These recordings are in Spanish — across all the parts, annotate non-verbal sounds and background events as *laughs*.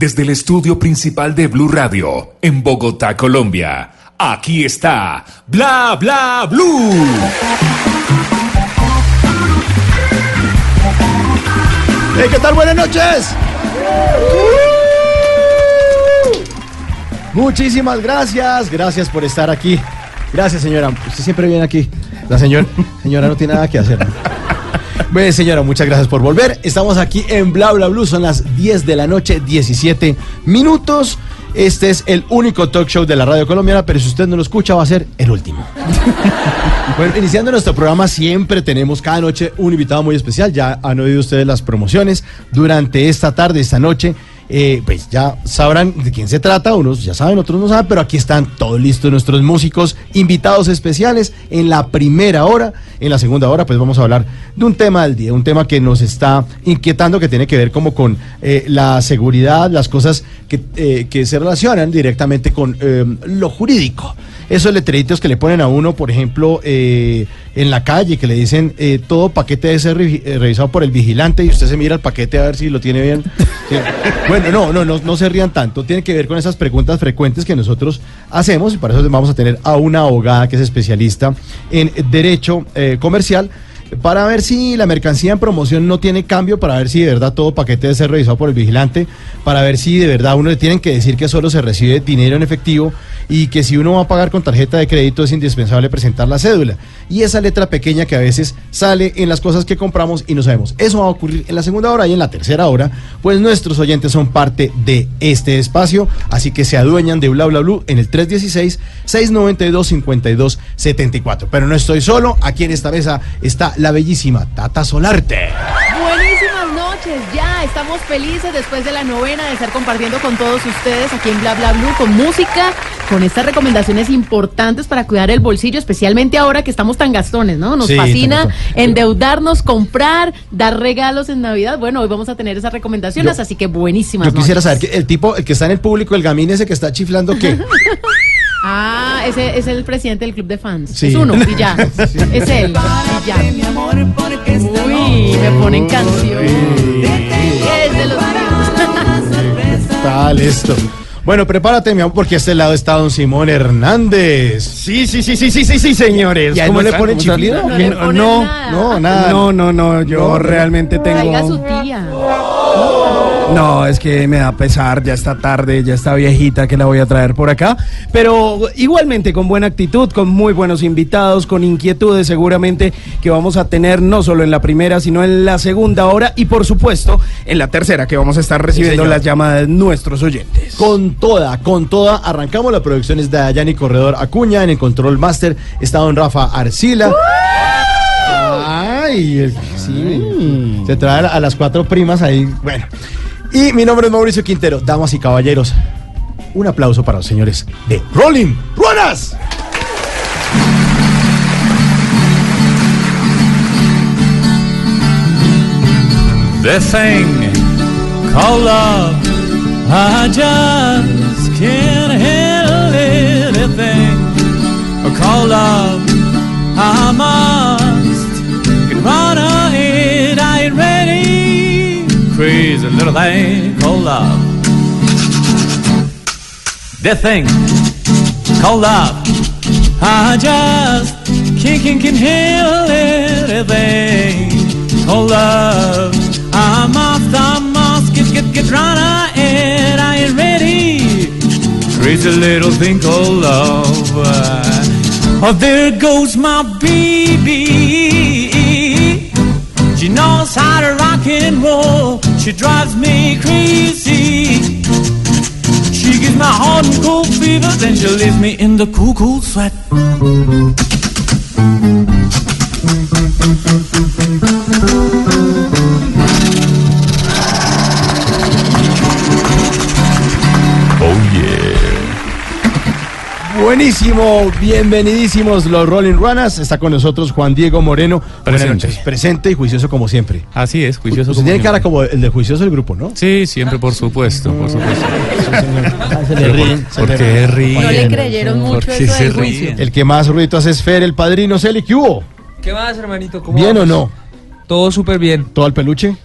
desde el estudio principal de Blue Radio, en Bogotá, Colombia. Aquí está Bla Bla Blue. Hey, ¿Qué tal? Buenas noches. Muchísimas gracias. Gracias por estar aquí. Gracias, señora. Usted siempre viene aquí. La señora, señora no tiene nada que hacer. Bueno, señora, muchas gracias por volver. Estamos aquí en Bla Bla Blue, son las 10 de la noche, 17 minutos. Este es el único talk show de la radio colombiana, pero si usted no lo escucha va a ser el último. *laughs* bueno, iniciando nuestro programa siempre tenemos cada noche un invitado muy especial. Ya han oído ustedes las promociones. Durante esta tarde, esta noche, eh, pues ya sabrán de quién se trata, unos ya saben, otros no saben, pero aquí están todos listos nuestros músicos, invitados especiales en la primera hora, en la segunda hora pues vamos a hablar de un tema del día, un tema que nos está inquietando, que tiene que ver como con eh, la seguridad, las cosas que, eh, que se relacionan directamente con lo jurídico esos letreritos que le ponen a uno, por ejemplo, eh, en la calle, que le dicen eh, todo paquete debe ser eh, revisado por el vigilante y usted se mira el paquete a ver si lo tiene bien. *laughs* bueno, no, no, no, no se rían tanto. Tiene que ver con esas preguntas frecuentes que nosotros hacemos y para eso vamos a tener a una abogada que es especialista en derecho comercial para ver si la mercancía en promoción no tiene cambio, para ver si de verdad todo paquete debe ser revisado por el vigilante, para ver si de verdad uno le tienen que decir que solo se recibe dinero en efectivo y que si uno va a pagar con tarjeta de crédito es indispensable presentar la cédula. Y esa letra pequeña que a veces sale en las cosas que compramos y no sabemos. Eso va a ocurrir en la segunda hora y en la tercera hora, pues nuestros oyentes son parte de este espacio, así que se adueñan de Bla Bla Blue en el 316-692-5274. Pero no estoy solo, aquí en esta mesa está la bellísima Tata Solarte. Buenísimas noches, ya estamos felices después de la novena de estar compartiendo con todos ustedes aquí en Bla Bla Blue con música, con estas recomendaciones importantes para cuidar el bolsillo, especialmente ahora que estamos tan gastones, ¿no? Nos fascina endeudarnos, comprar, dar regalos en Navidad. Bueno, hoy vamos a tener esas recomendaciones, así que buenísimas. Yo quisiera saber que el tipo, el que está en el público, el gamín ese que está chiflando, ¿qué? *laughs* Ah, ese es el presidente del club de fans. Es uno y ya. *laughs* Es él y ya. Uy, me ponen canción. Es de los Está listo. Bueno, prepárate, mi amor, porque a este lado está don Simón Hernández. Sí, sí, sí, sí, sí, sí, sí, señores. ¿Y cómo le ponen chiflido? No, le ponen no, nada. No, nada. no, no, no, yo realmente Traiga a su tengo... tía. No, es que me da pesar, ya está tarde, ya está viejita que la voy a traer por acá. Pero igualmente con buena actitud, con muy buenos invitados, con inquietudes seguramente que vamos a tener no solo en la primera, sino en la segunda hora y por supuesto en la tercera que vamos a estar recibiendo las llamadas de nuestros oyentes. Con toda, con toda, arrancamos la producción es de Dayani Corredor Acuña, en el Control Master está don Rafa Arcila. Ay, el- sí, se trae a las cuatro primas ahí, bueno. Y mi nombre es Mauricio Quintero, damas y caballeros. Un aplauso para los señores de Rolling Ruanas. The thing called love, I just can't handle anything called love. I must Crazy little thing called love. The thing called love, I just can't, can't, can't handle anything called love. I must, I must get, get, get run ahead, I ain't ready. Crazy little thing called love. Oh, there goes my baby. She knows how to rock and roll. She drives me crazy. She gives my heart and cold fever, then she leaves me in the cool, cool sweat. Buenísimo, bienvenidísimos los Rolling Runners. Está con nosotros Juan Diego Moreno. Buenas Presente. noches. Presente y juicioso como siempre. Así es, juicioso. Como tiene cara siempre. como el de juicioso del grupo, ¿no? Sí, siempre, por supuesto, por supuesto. se le ríen, se ¿Por le qué ríen. No le creyeron ¿Por mucho eso se del juicio. El que más ruido hace es Fer, el padrino Celi. ¿Qué hubo? ¿Qué más, hermanito? ¿Cómo ¿Bien o no? Todo súper bien. ¿Todo el peluche?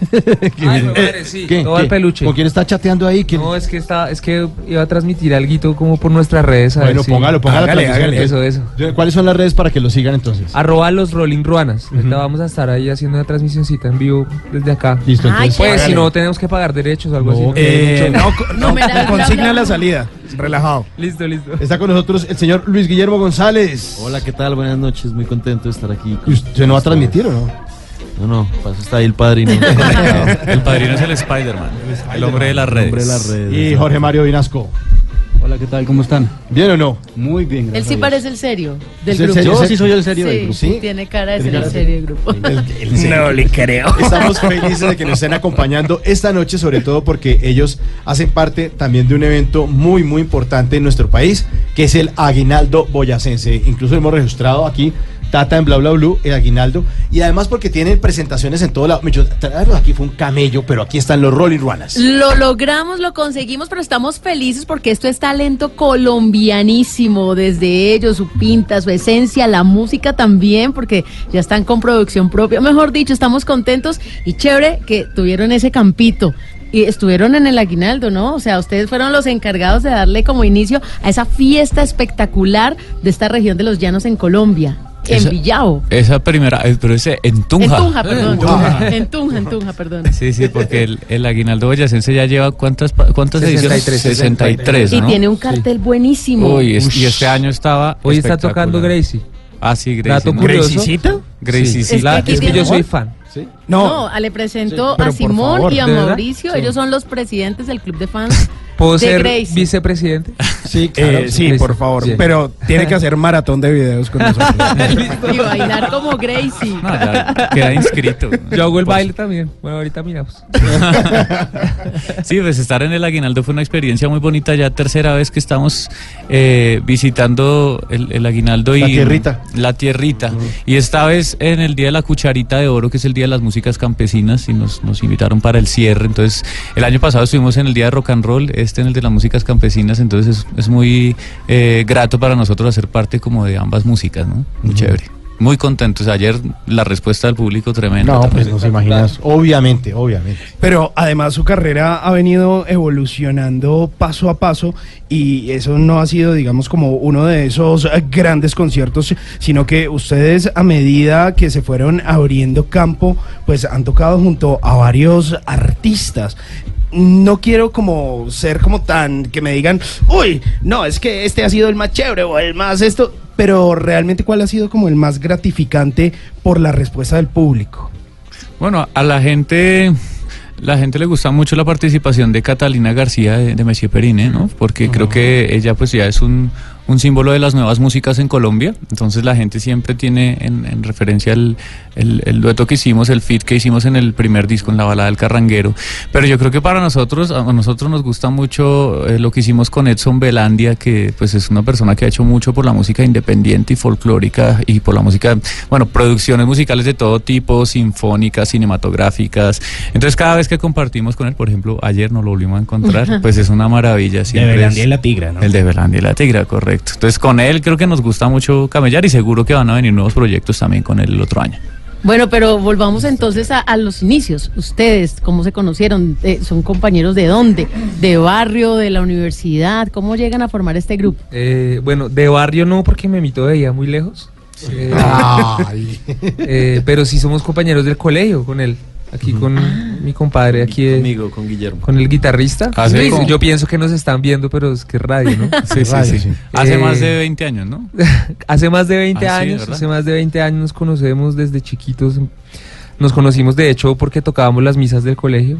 *laughs* Ay, mi madre, sí, ¿Qué? todo ¿Qué? al peluche. ¿Con quién está chateando ahí? ¿Quién- No, es que está, es que iba a transmitir algo como por nuestras redes. a ver Bueno, si- póngalo, póngalo. Hágale, hágale. Eso, eso. ¿Cuáles son las redes para que lo sigan entonces? Arroba los Rolling Ruanas. Ahorita vamos a estar ahí haciendo una transmisioncita en vivo desde acá. Listo, Ay, entonces. Pues si no tenemos que pagar derechos o algo No, así. ¿no? Eh, no, co- no, *laughs* Numeral, bla, consigna bla, la bla. salida. Relajado. Listo, listo. Está con nosotros el señor Luis Guillermo González. Hola, ¿qué tal? Buenas noches, muy contento de estar aquí. con ¿Y ¿Usted no va a transmitir o no? No, no, paso está ahí el padrino. *laughs* El padrino es el Spider-Man, el hombre de las redes. Hombre de las redes. Y Jorge Mario Vinasco. Hola, ¿qué tal? ¿Cómo están? ¿Bien o no? Muy bien, Él gracias. sí a Dios. parece el serio del ¿Es el grupo. serio? Yo sí soy el serio del Sí, grupo. ¿Sí? tiene cara de ser el serio del grupo. El- el serio. No le creo. Estamos felices de que nos estén acompañando esta noche, sobre todo porque ellos hacen parte también de un evento muy, muy importante en nuestro país, que es el Aguinaldo Boyacense. Incluso hemos registrado aquí, Tata en Bla Bla Blue, el Aguinaldo, y además porque tienen presentaciones en todo lado. Yo, aquí fue un camello, pero aquí están los Rolling Runners. Lo logramos, lo conseguimos, pero estamos felices porque esto es talento colombianísimo. Desde ellos, su pinta, su esencia, la música también, porque ya están con producción propia. Mejor dicho, estamos contentos y chévere que tuvieron ese campito. Y estuvieron en el aguinaldo, ¿no? O sea, ustedes fueron los encargados de darle como inicio a esa fiesta espectacular de esta región de los llanos en Colombia, en Esa- Villao. Esa primera, eh, pero ese en Tunja. En Tunja, *laughs* perdón. Tunja. En Tunja, en Tunja, perdón. Sí, sí, porque el, el aguinaldo boyacense ya lleva cuántas cuántas 63, ediciones? 63, Y ¿no? tiene un cartel buenísimo. Uy, es- y este año estaba Hoy está tocando. Gracie. Ah, sí, Gracie. ¿no? ¿Graciecita? Gracie, Sí. sí. Es que aquí es que yo soy fan. No, le presentó Sí, pero a Simón favor, y a. Mauricio. Sí. Ellos son los presidentes del club de fans. ¿Puedo de ser Gracie. vicepresidente? *laughs* Sí, Eh, sí, sí, por favor. Pero tiene que hacer maratón de videos con *laughs* nosotros. Y bailar como Gracie. No, ya queda inscrito. Yo hago el Por baile también. Bueno, ahorita miramos. *laughs* Sí, pues estar en el Aguinaldo fue una experiencia muy bonita. Ya tercera vez que estamos eh, visitando el, el Aguinaldo y La tierrita. La tierrita. Y esta vez en el Día de la Cucharita de Oro, que es el Día de las Músicas Campesinas, y nos, nos invitaron para el cierre. Entonces, el año pasado estuvimos en el Día de Rock and Roll, este en el de las músicas campesinas. Entonces, es, es muy eh, grato para nosotros hacer parte como de ambas músicas, ¿no? Muy chévere. Muy contentos. Ayer la respuesta del público tremenda. No, también. pues no se imaginas. Obviamente, obviamente. Pero además su carrera ha venido evolucionando paso a paso y eso no ha sido, digamos, como uno de esos grandes conciertos, sino que ustedes a medida que se fueron abriendo campo, pues han tocado junto a varios artistas. No quiero como ser como tan que me digan, uy, no, es que este ha sido el más chévere o el más esto, pero realmente cuál ha sido como el más gratificante por la respuesta del público. Bueno, a la gente, la gente le gusta mucho la participación de Catalina García de, de Perine, ¿no? Porque creo que ella pues ya es un, un símbolo de las nuevas músicas en Colombia. Entonces la gente siempre tiene en, en referencia el, el, el dueto que hicimos, el fit que hicimos en el primer disco, en la balada del carranguero. Pero yo creo que para nosotros, a nosotros nos gusta mucho eh, lo que hicimos con Edson Belandia, que pues es una persona que ha hecho mucho por la música independiente y folclórica y por la música, bueno, producciones musicales de todo tipo, sinfónicas, cinematográficas. Entonces cada vez que compartimos con él, por ejemplo, ayer nos lo volvimos a encontrar, pues es una maravilla. siempre es- la Tigra, ¿no? el de Belandia y la Tigra, correcto. Entonces con él creo que nos gusta mucho camellar y seguro que van a venir nuevos proyectos también con él el otro año. Bueno, pero volvamos entonces a, a los inicios. Ustedes, ¿cómo se conocieron? Eh, ¿Son compañeros de dónde? ¿De barrio, de la universidad? ¿Cómo llegan a formar este grupo? Eh, bueno, de barrio no, porque me mito veía muy lejos. Eh, Ay. eh, pero sí somos compañeros del colegio con él. Aquí con mi compadre, aquí eh, Conmigo, con Guillermo. con el guitarrista. Hace como- yo pienso que nos están viendo, pero es que es radio, ¿no? *laughs* Sí, sí, Radio, sí. sí. Hace Eh, más de 20 años, ¿no? *laughs* hace más de 20 Ah, años, hace más de 20 años nos conocemos desde chiquitos. Nos conocimos de hecho porque tocábamos las misas del colegio,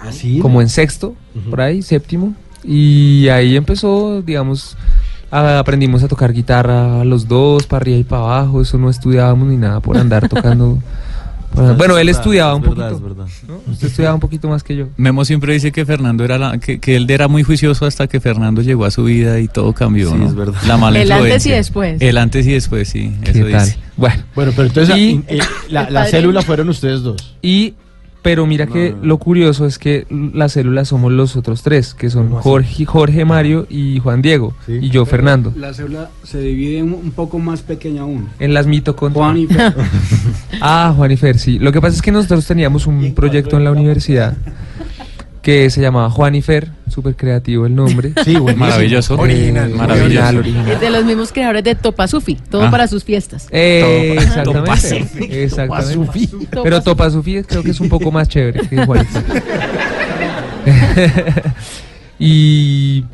Así. como en sexto, por ahí, séptimo. Y ahí empezó, digamos, a- aprendimos a tocar guitarra los dos, para arriba y para abajo. Eso no estudiábamos ni nada por andar tocando *laughs* Bueno, bueno, él verdad, estudiaba un es verdad, poquito. es verdad. ¿no? Usted estudiaba un poquito más que yo. Memo siempre dice que Fernando era la- que, que él era muy juicioso hasta que Fernando llegó a su vida y todo cambió, Sí, ¿no? es verdad. La mala El antes y después. El antes y después, sí, ¿Qué eso tal? dice. Bueno, Bueno, pero entonces Y- eh, la, la célula fueron ustedes dos. y pero mira No, que no, lo curioso es que las células somos los otros tres, que son. Jorge, Jorge Mario y Juan Diego Sí. y yo Fernando. La célula se divide un, un poco más pequeña aún. En las mitocondrias. Juan y Fer. *laughs* Ah, Juan y Fer, sí. Lo que pasa es que nosotros teníamos un proyecto en la universidad que se llamaba Juan y Fer, súper creativo el nombre. Sí, buenísimo. *laughs* Maravilloso. Original, Maravilloso. original, original. Es de los mismos creadores de Topasufi, todo Ah. para sus fiestas. Eh, exactamente. exactamente. Topa-Sufi. Pero Topa Sufi creo que es un poco más chévere que Juan y Fer. *laughs* y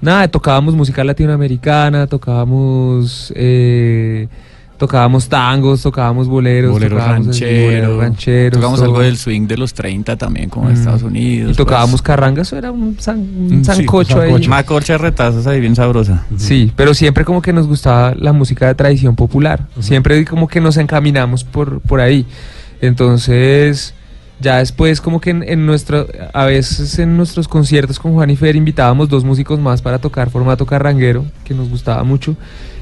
nada, tocábamos música latinoamericana, tocábamos eh, tocábamos tangos, tocábamos boleros, Boleros tocábamos boleros rancheros, Tocamos todo. algo del swing de los 30 también, como en Mm. Estados Unidos. Y tocábamos pues. carranga, eso era un, san- un Mm, sí, sancocho ahí. sancocho. Una colcha de retazos ahí bien sabrosa. Sí, pero siempre como que nos gustaba la música de tradición popular. Siempre como que nos encaminamos por, por ahí. Entonces, ya después como que en, en nuestro, a veces en nuestros conciertos con Juan y Fer invitábamos dos músicos más para tocar formato carranguero, que nos gustaba mucho.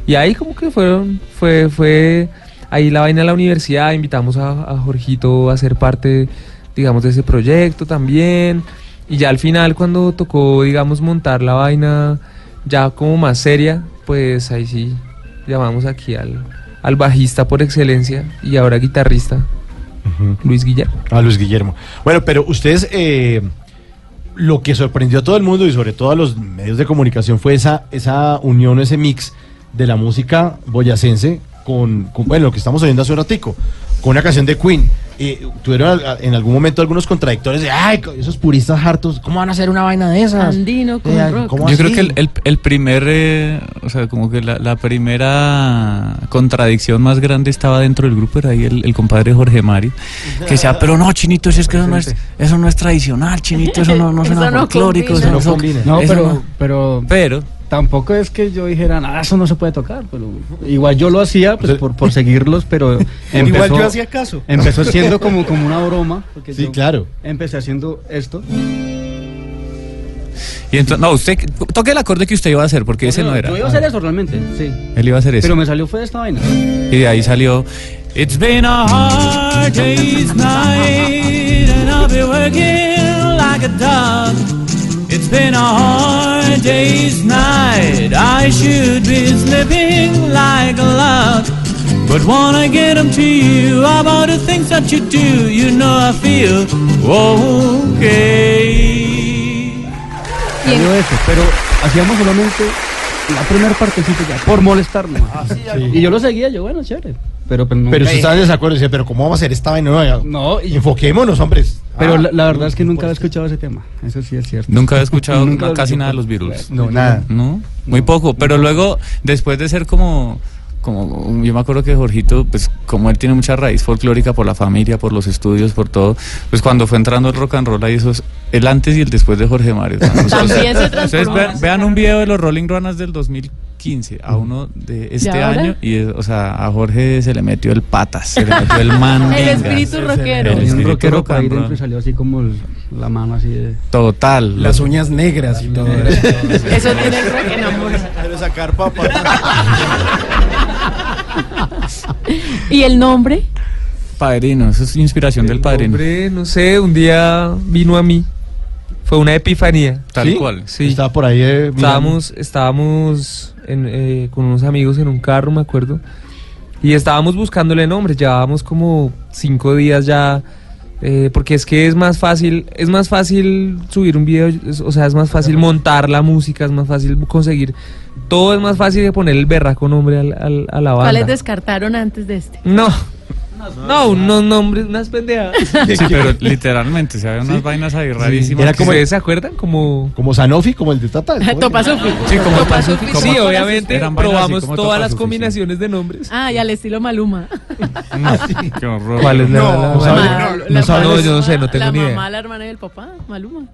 Y ahí como que fueron, fue, fue ahí la vaina de la universidad, invitamos a, a Jorgito a ser parte, digamos, de ese proyecto también. Y ya al final cuando tocó, digamos, montar la vaina ya como más seria, pues ahí sí llamamos aquí al, al bajista por excelencia y ahora guitarrista, Luis Guillermo. A Luis Guillermo. Bueno, pero ustedes, eh, lo que sorprendió a todo el mundo y sobre todo a los medios de comunicación fue esa, esa unión, ese mix de la música boyacense con, con, bueno, lo que estamos oyendo hace un ratico, con una canción de Queen. Eh, tuvieron en algún momento algunos contradictores de, ay, esos puristas hartos, ¿cómo van a hacer una vaina de esas? Andino con Eh, rock. ¿cómo Yo creo que el, el- el primer, eh, o sea, como que la, la primera contradicción más grande estaba dentro del grupo, era ahí el, el compadre Jorge Mari, que decía, pero no, chinito, eso, es que eso, no es, eso no es tradicional, chinito, eso no, no *laughs* suena no folclórico, eso no, No. No, pero, no". pero Pero, tampoco es que yo dijera, nada, eso no se puede tocar. Pero igual yo lo hacía pues, por, por seguirlos, pero empezó, *laughs* Igual yo hacía caso. empezó siendo como, como una broma. Porque Sí, yo claro. Empecé haciendo esto. y entonces, no, usted, toque el acorde que usted iba a hacer, porque ese Yo- no era. Yo iba a hacer eso realmente, sí. Él iba a hacer eso. Pero me salió fue esta vaina. Y de ahí salió. It's been a hard day's night, and I'll be working like a dog. It's been a hard day's night. I should be sleeping like a log. But wanna get 'em to you about the things that you do. You know I feel okay. Salió eso, pero hacíamos solamente la primera partecita ya, por molestarnos. Y yo lo seguía, yo, bueno, chévere. Pero, pues, nunca- Pero usted estaba en desacuerdo y decía, pero ¿cómo vamos a hacer esta vaina? No, No, y- Enfoquémonos, hombres. pero Ah, la, la verdad es que nunca había escuchado ese tema. Eso sí es cierto. Nunca he escuchado *laughs* Nunca casi nada de los Beatles. No, nada. No, muy poco. Pero luego, después de ser como, como, yo me acuerdo que Jorgito, pues como él tiene mucha raíz folclórica por la familia, por los estudios, por todo, pues cuando fue entrando el rock and roll ahí eso es el antes y el después de Jorge Mario. ¿no? *laughs* O sea, También se Ustedes vean, vean un video de los Rolling Runners del 2015 a uno de este año y o sea a Jorge se le metió el patas se le *laughs* metió el man El espíritu rockero. El un espíritu rockero dentro y salió así como el- la mano así de... total Las uñas negras y todo. Eso tiene el rock enamora. Pero sacar papa. *laughs* ¿Y el nombre? padrino eso es inspiración del padrino Hombre, no sé, un día vino a mí. Fue una epifanía. tal ¿Sí? cual Sí. Estaba por ahí. eh. Estábamos, estábamos en, eh, con unos amigos en un carro, me acuerdo. Y estábamos buscándole nombres. Llevábamos como cinco días ya. eh, porque es que es más fácil, es más fácil subir un video, es- o sea, es más fácil montar la música, es más fácil conseguir. Todo es más fácil de poner el berraco nombre al, al- a la banda. ¿Cuáles descartaron antes de este? No. No, unos nombres, unas pendejadas. *laughs* sí pero *laughs* literalmente se había unas vainas ahí rarísimas Era como- se- ¿Ustedes se acuerdan? Como... Como Sanofi, como el de Tata. *laughs* Topasufi. Sí, como Topasufi. como- Sí, obviamente probamos todas las combinaciones de nombres. Ah, y al estilo Maluma. Qué horror. ¿Cuál es la, No, la- la- la yo no sé, no tengo la ni idea. mamá, la hermana y el papá, Maluma.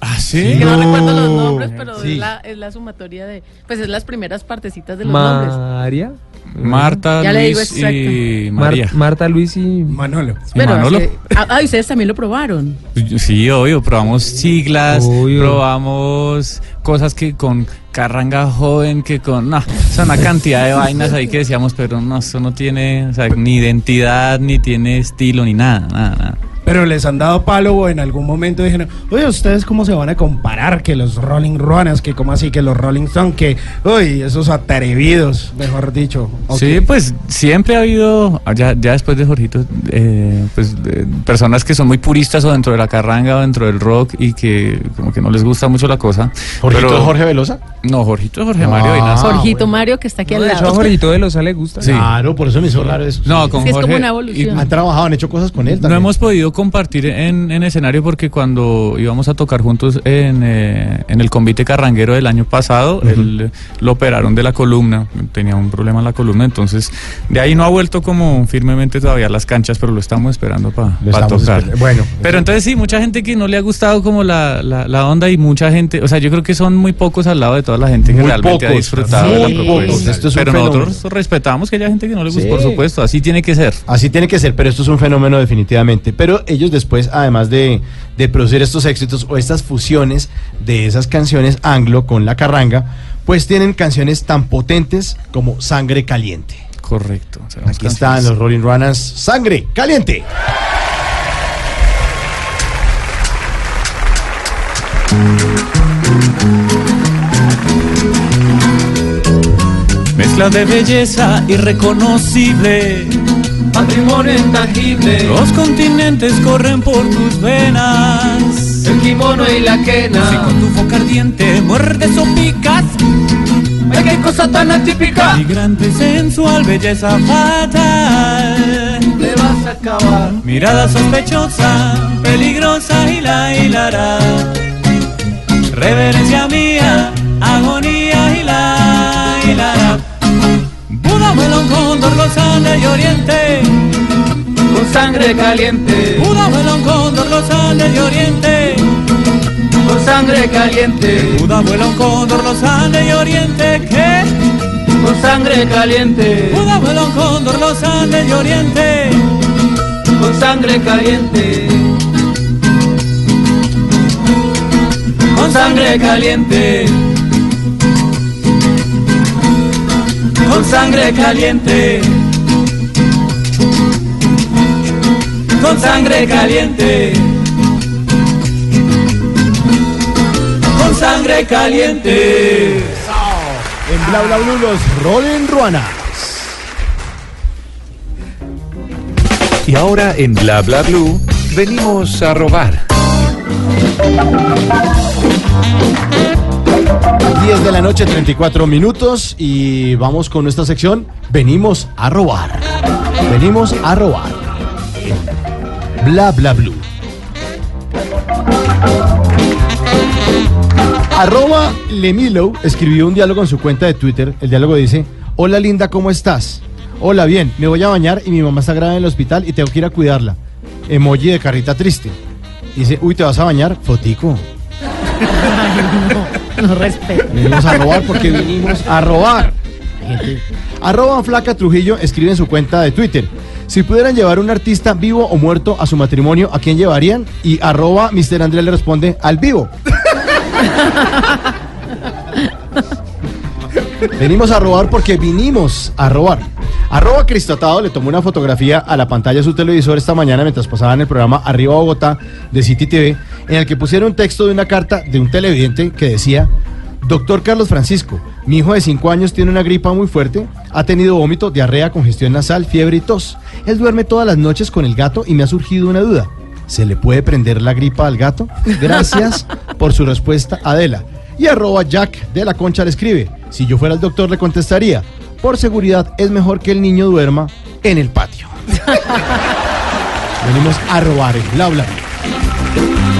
Ah, sí. Que no recuerdo los nombres, pero Sí. es, la, es la sumatoria de. Pues es las primeras partecitas de los nombres. María. Marta, Ya le digo Luis y Mar- María. Marta, Luis y Manolo. ¿Y Pero Manolo? hace- ah, ah, y ustedes también lo probaron. Sí, obvio, probamos siglas, Obvio. probamos cosas que con carranga joven, que con... No, son una cantidad de vainas ahí que decíamos, pero no, eso no tiene o sea, ni identidad, ni tiene estilo, ni nada, nada, nada. Pero les han dado palo o en algún momento dijeron, oye, ¿ustedes cómo se van a comparar que los Rolling Ruanas, que como así que los Rolling Stones, que, uy, esos atrevidos, mejor dicho. Ok. Sí, pues siempre ha habido, ya, ya después de Jorgito, eh, pues eh, personas que son muy puristas o dentro de la carranga o dentro del rock y que como que no les gusta mucho la cosa. ¿Jorgito Pero- es Jorge Velosa? No, Jorgito es Jorge Mario Ah, Vinazo. Jorgito Mario, que está aquí No, al de hecho, a lado. Jorgito de Loza le gusta. Sí. Claro, por eso me hizo raro eso. No, Sí. con Es que es como Jorge una y- evolución. Han trabajado, han hecho cosas con él No también. hemos podido compartir en, en escenario porque cuando íbamos a tocar juntos en, eh, en el convite carranguero del año pasado, él lo operaron de la columna, tenía un problema en la columna, entonces de ahí no ha vuelto como firmemente todavía a las canchas, pero lo estamos esperando para tocar. Bueno, Pero entonces sí, mucha gente que no le ha gustado como la, la, la onda y mucha gente, o sea, yo creo que son muy pocos al lado de toda la gente que Muy realmente ha disfrutado de la propuesta. Esto es pero fenómeno. nosotros respetamos que haya gente que no le guste, Sí. por supuesto, así tiene que ser. Así tiene que ser, pero esto es un fenómeno definitivamente. Pero ellos después, además de, de producir estos éxitos o estas fusiones de esas canciones anglo con la carranga, pues tienen canciones tan potentes como Sangre Caliente. Correcto. Aquí están los Rolling Runners. Sangre Caliente. Mezcla de belleza irreconocible, Patrimonio intangible, los continentes corren por tus venas. el kimono y la Si quena. con tu boca ardiente muerdes o picas, Ay, qué cosa tan atípica. migrante sensual, belleza fatal. Te vas a acabar. Mirada sospechosa, peligrosa y la hilará. Reverencia mía, agonía Buda, melón, cóndor, gozante y oriente. Con sangre caliente. Buda, melón, cóndor, gozante y oriente. Con sangre caliente. Melón, cóndor, los Andes y oriente. ¿Qué? Con sangre caliente. Melón, cóndor, los Andes y oriente. Con sangre caliente. Con sangre caliente. Con sangre caliente. Con sangre caliente. Con sangre caliente. En Bla Bla Blue, los Rolling Runners. Y ahora en Bla Bla Blue venimos a robar. 10 de la noche, 34 minutos. Y vamos con nuestra sección. Venimos a robar. Venimos a robar. Bla Bla Blue. Arroba Lemilo escribió un diálogo en su cuenta de Twitter. El diálogo dice: Hola linda, ¿cómo estás? Hola, bien, me voy a bañar y mi mamá está grave en el hospital y tengo que ir a cuidarla. Emoji de carrita triste. Dice, uy, ¿te vas a bañar? Fotico. *laughs* *laughs* No, no respeto. Venimos a robar porque vinimos a robar. *laughs* Arroba Flaca Trujillo escribe en su cuenta de Twitter. Si pudieran llevar un artista vivo o muerto a su matrimonio, ¿a quién llevarían? Y arroba Mr. Andrés le responde, al vivo. *laughs* Venimos a robar porque vinimos a robar. Arroba Cristotado le tomó una fotografía a la pantalla de su televisor esta mañana mientras pasaban el programa Arriba Bogotá de City TV, en el que pusieron un texto de una carta de un televidente que decía, Doctor Carlos Francisco, mi hijo de 5 años tiene una gripa muy fuerte, ha tenido vómito, diarrea, congestión nasal, fiebre y tos. Él duerme todas las noches con el gato y me ha surgido una duda. ¿Se le puede prender la gripa al gato? Gracias *laughs* por su respuesta, Adela. Y arroba Jack de la Concha le escribe, si yo fuera el doctor le contestaría, por seguridad es mejor que el niño duerma en el patio. *laughs* Venimos a robar el bla bla.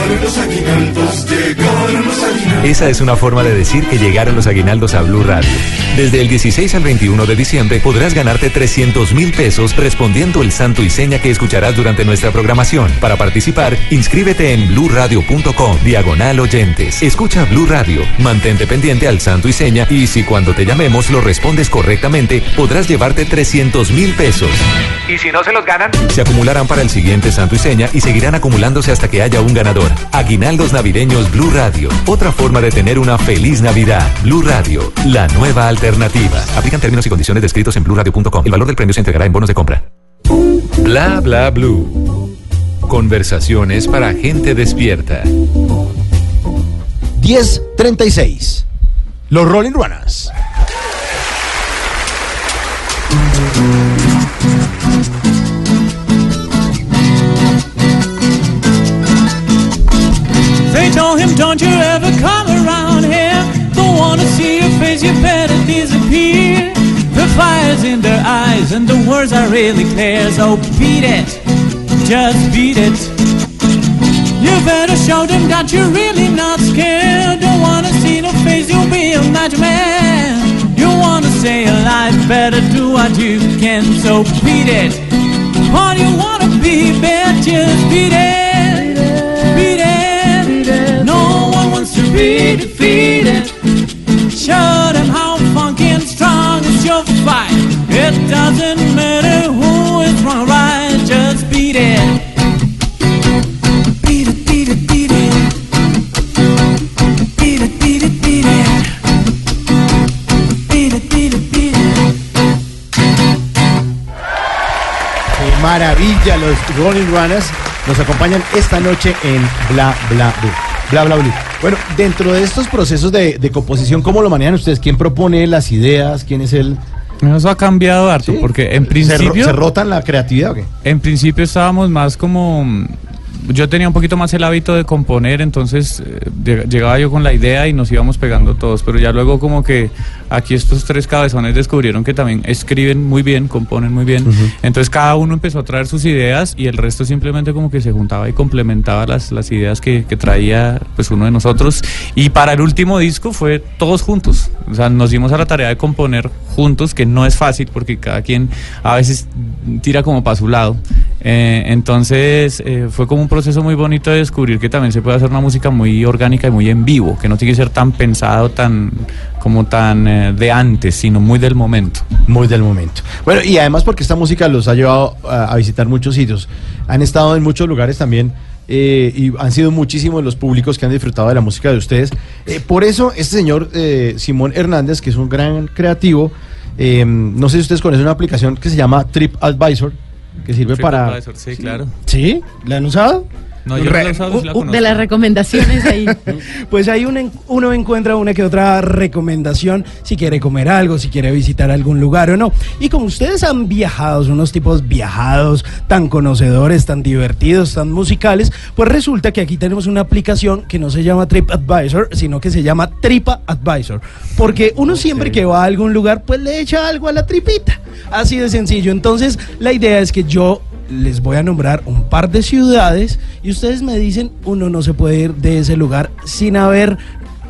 Llega Llegaron los aguinaldos, llegaron los aguinaldos. Esa es una forma de decir que llegaron los aguinaldos a Blue Radio. Desde el 16 al 21 de diciembre podrás ganarte 300 mil pesos respondiendo el santo y seña que escucharás durante nuestra programación. Para participar, inscríbete en bluradio.com, diagonal oyentes. Escucha Blue Radio, mantente pendiente al santo y seña y si cuando te llamemos lo respondes correctamente, podrás llevarte 300 mil pesos. ¿Y si no se los ganan? Se acumularán para el siguiente santo y seña y seguirán acumulándose hasta que haya un ganador. Aguinaldos navideños Blue Radio. Otra forma de tener una feliz Navidad. Blue Radio, la nueva alternativa. Aplican términos y condiciones descritos en bluradio.com. El valor del premio se entregará en bonos de compra. Bla bla blue. Conversaciones para gente despierta. 1036. Los Rolling Runners. Don't you ever come around here. Don't wanna see your face, you better disappear. The fire's in their eyes and the words are really clear. So beat it, just beat it. You better show them that you're really not scared. Don't wanna see no face, you'll be a nightmare. You wanna stay alive, better do what you can. So beat it. All you wanna be, bet just beat it. Defeated. Show them how funky and strong is your fight. It doesn't matter who is wrong right, just beat it. Maravilla, los Rolling Runners nos acompañan esta noche en Bla Bla Blue. Bla Bla Blue. Bueno, dentro de estos procesos de, de composición, ¿cómo lo manejan ustedes? ¿Quién propone las ideas? ¿Quién es el...? Eso ha cambiado harto, Sí. porque en ¿Se, ro- principio... se rotan la creatividad o qué? En principio estábamos más como... Yo tenía un poquito más el hábito de componer, entonces eh, lleg- llegaba yo con la idea y nos íbamos pegando todos, pero ya luego como que aquí estos tres cabezones descubrieron que también escriben muy bien, componen muy bien, entonces cada uno empezó a traer sus ideas y el resto simplemente como que se juntaba y complementaba las, las ideas que, que traía pues uno de nosotros. Y para el último disco fue todos juntos, o sea, nos dimos a la tarea de componer juntos, que no es fácil porque cada quien a veces tira como para su lado. Eh, entonces eh, fue como un proceso muy bonito de descubrir que también se puede hacer una música muy orgánica y muy en vivo, que no tiene que ser tan pensado, tan como tan eh, de antes, sino muy del momento. Muy del momento. Bueno, y además porque esta música los ha llevado a, a visitar muchos sitios. Han estado en muchos lugares también eh, y han sido muchísimos los públicos que han disfrutado de la música de ustedes. Eh, por eso, este señor eh, Simón Hernández, que es un gran creativo, eh, no sé si ustedes conocen una aplicación que se llama TripAdvisor, que sirve para... Sí, claro. ¿Sí? ¿La han usado? No, yo no la Uh. De las recomendaciones ahí. *laughs* Pues ahí uno, uno encuentra una que otra recomendación si quiere comer algo, si quiere visitar algún lugar o no. Y como ustedes han viajado, son unos tipos viajados, tan conocedores, tan divertidos, tan musicales, pues resulta que aquí tenemos una aplicación que no se llama TripAdvisor, sino que se llama Tripa Advisor. Porque uno siempre que va a algún lugar, pues le echa algo a la tripita. Así de sencillo. Entonces, la idea es que yo les voy a nombrar un par de ciudades y ustedes me dicen, uno no se puede ir de ese lugar sin haber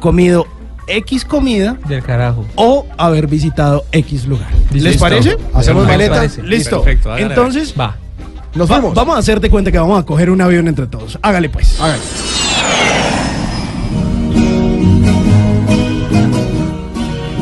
comido X comida Del carajo. o haber visitado X lugar. ¿Les Listo. parece? Hacemos maleta. Listo. Perfecto, hágale, Entonces, Va. Nos va- vamos. vamos a hacerte cuenta que vamos a coger un avión entre todos. Hágale pues. Háganlo.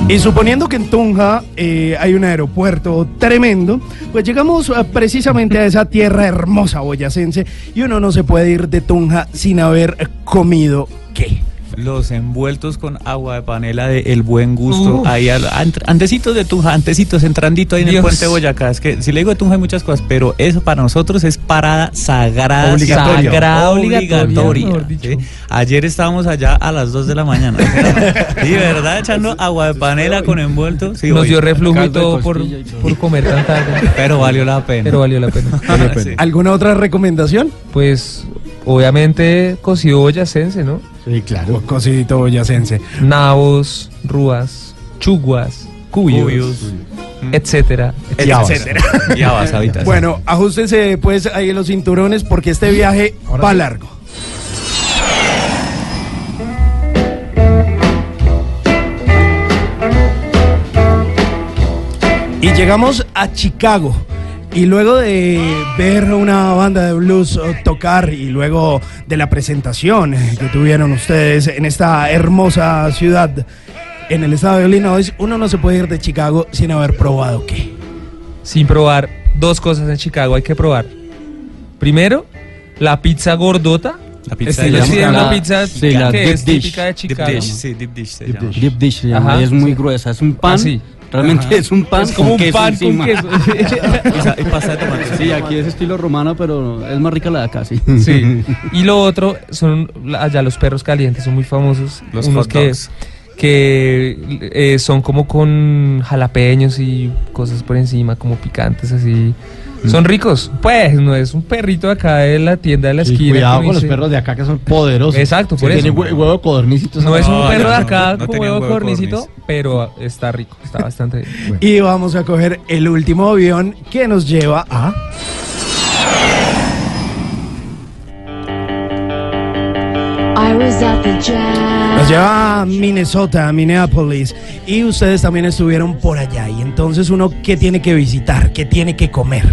Y suponiendo que en Tunja eh, hay un aeropuerto tremendo, pues llegamos eh, precisamente a esa tierra hermosa boyacense y uno no se puede ir de Tunja sin haber comido qué. Los envueltos con agua de panela de El Buen Gusto, ahí al- ant- antecitos de Tunja, antecitos, entrandito ahí en el puente Boyacá. Es que si le digo de Tunja hay muchas cosas, pero eso para nosotros es parada sagrada, Obligatoria. sagrada, Obligatoria. Ayer estábamos allá a las 2 de la mañana. *laughs* Sí, ¿verdad? Echando agua de panela con envuelto. Sí, Nos dio reflujo y todo por, costilla y todo. por comer tan tarde. *laughs* Pero valió la pena. Pero valió la pena. *laughs* ¿Alguna otra recomendación? Pues, obviamente, cocido boyacense, ¿no? Sí, claro. Cosito boyacense. Nabos, Rúas, Chuguas, Cuyos, Cuyos. Mm. etcétera. etcétera. Yabas, habitas. Bueno, ajustense pues ahí en los cinturones porque este viaje va largo. Y llegamos a Chicago. Y luego de ver una banda de blues eh, tocar y luego de la presentación eh, que tuvieron ustedes en esta hermosa ciudad en el estado de Illinois, uno no se puede ir de Chicago sin haber probado qué. Sin probar dos cosas en Chicago hay que probar. Primero, la pizza gordota. La pizza Estilo de una pizza Sí, la que deep es dish. típica de Deep Chicago. dish, sí, deep dish se llama. Deep dish se llama, Ajá, y es muy sí. gruesa, es un pan. Ah, sí. Realmente Ajá. es un pan Es como con un queso pan con encima. queso. Y sa- y pasta de tomate. Sí, aquí es estilo romano, pero es más rica la de acá, sí. Sí. *laughs* Y lo otro son allá los perros calientes, son muy famosos. Los unos hot que, dogs. que eh, son como con jalapeños y cosas por encima, como picantes así. *laughs* Son ricos. Pues no es un perrito de acá de la tienda de la Sí, esquina. cuidado con los perros de acá que son poderosos. Exacto, por Tiene eso. huevo todo No es un perro no, de acá no con huevo huevo corniz. pero está rico, está bastante *laughs* bien. Y vamos a coger el último avión que nos lleva a... I was at the jazz. Nos lleva a Minnesota, a Minneapolis. Y ustedes también estuvieron por allá. Y entonces uno, ¿qué tiene que visitar? ¿Qué tiene que comer?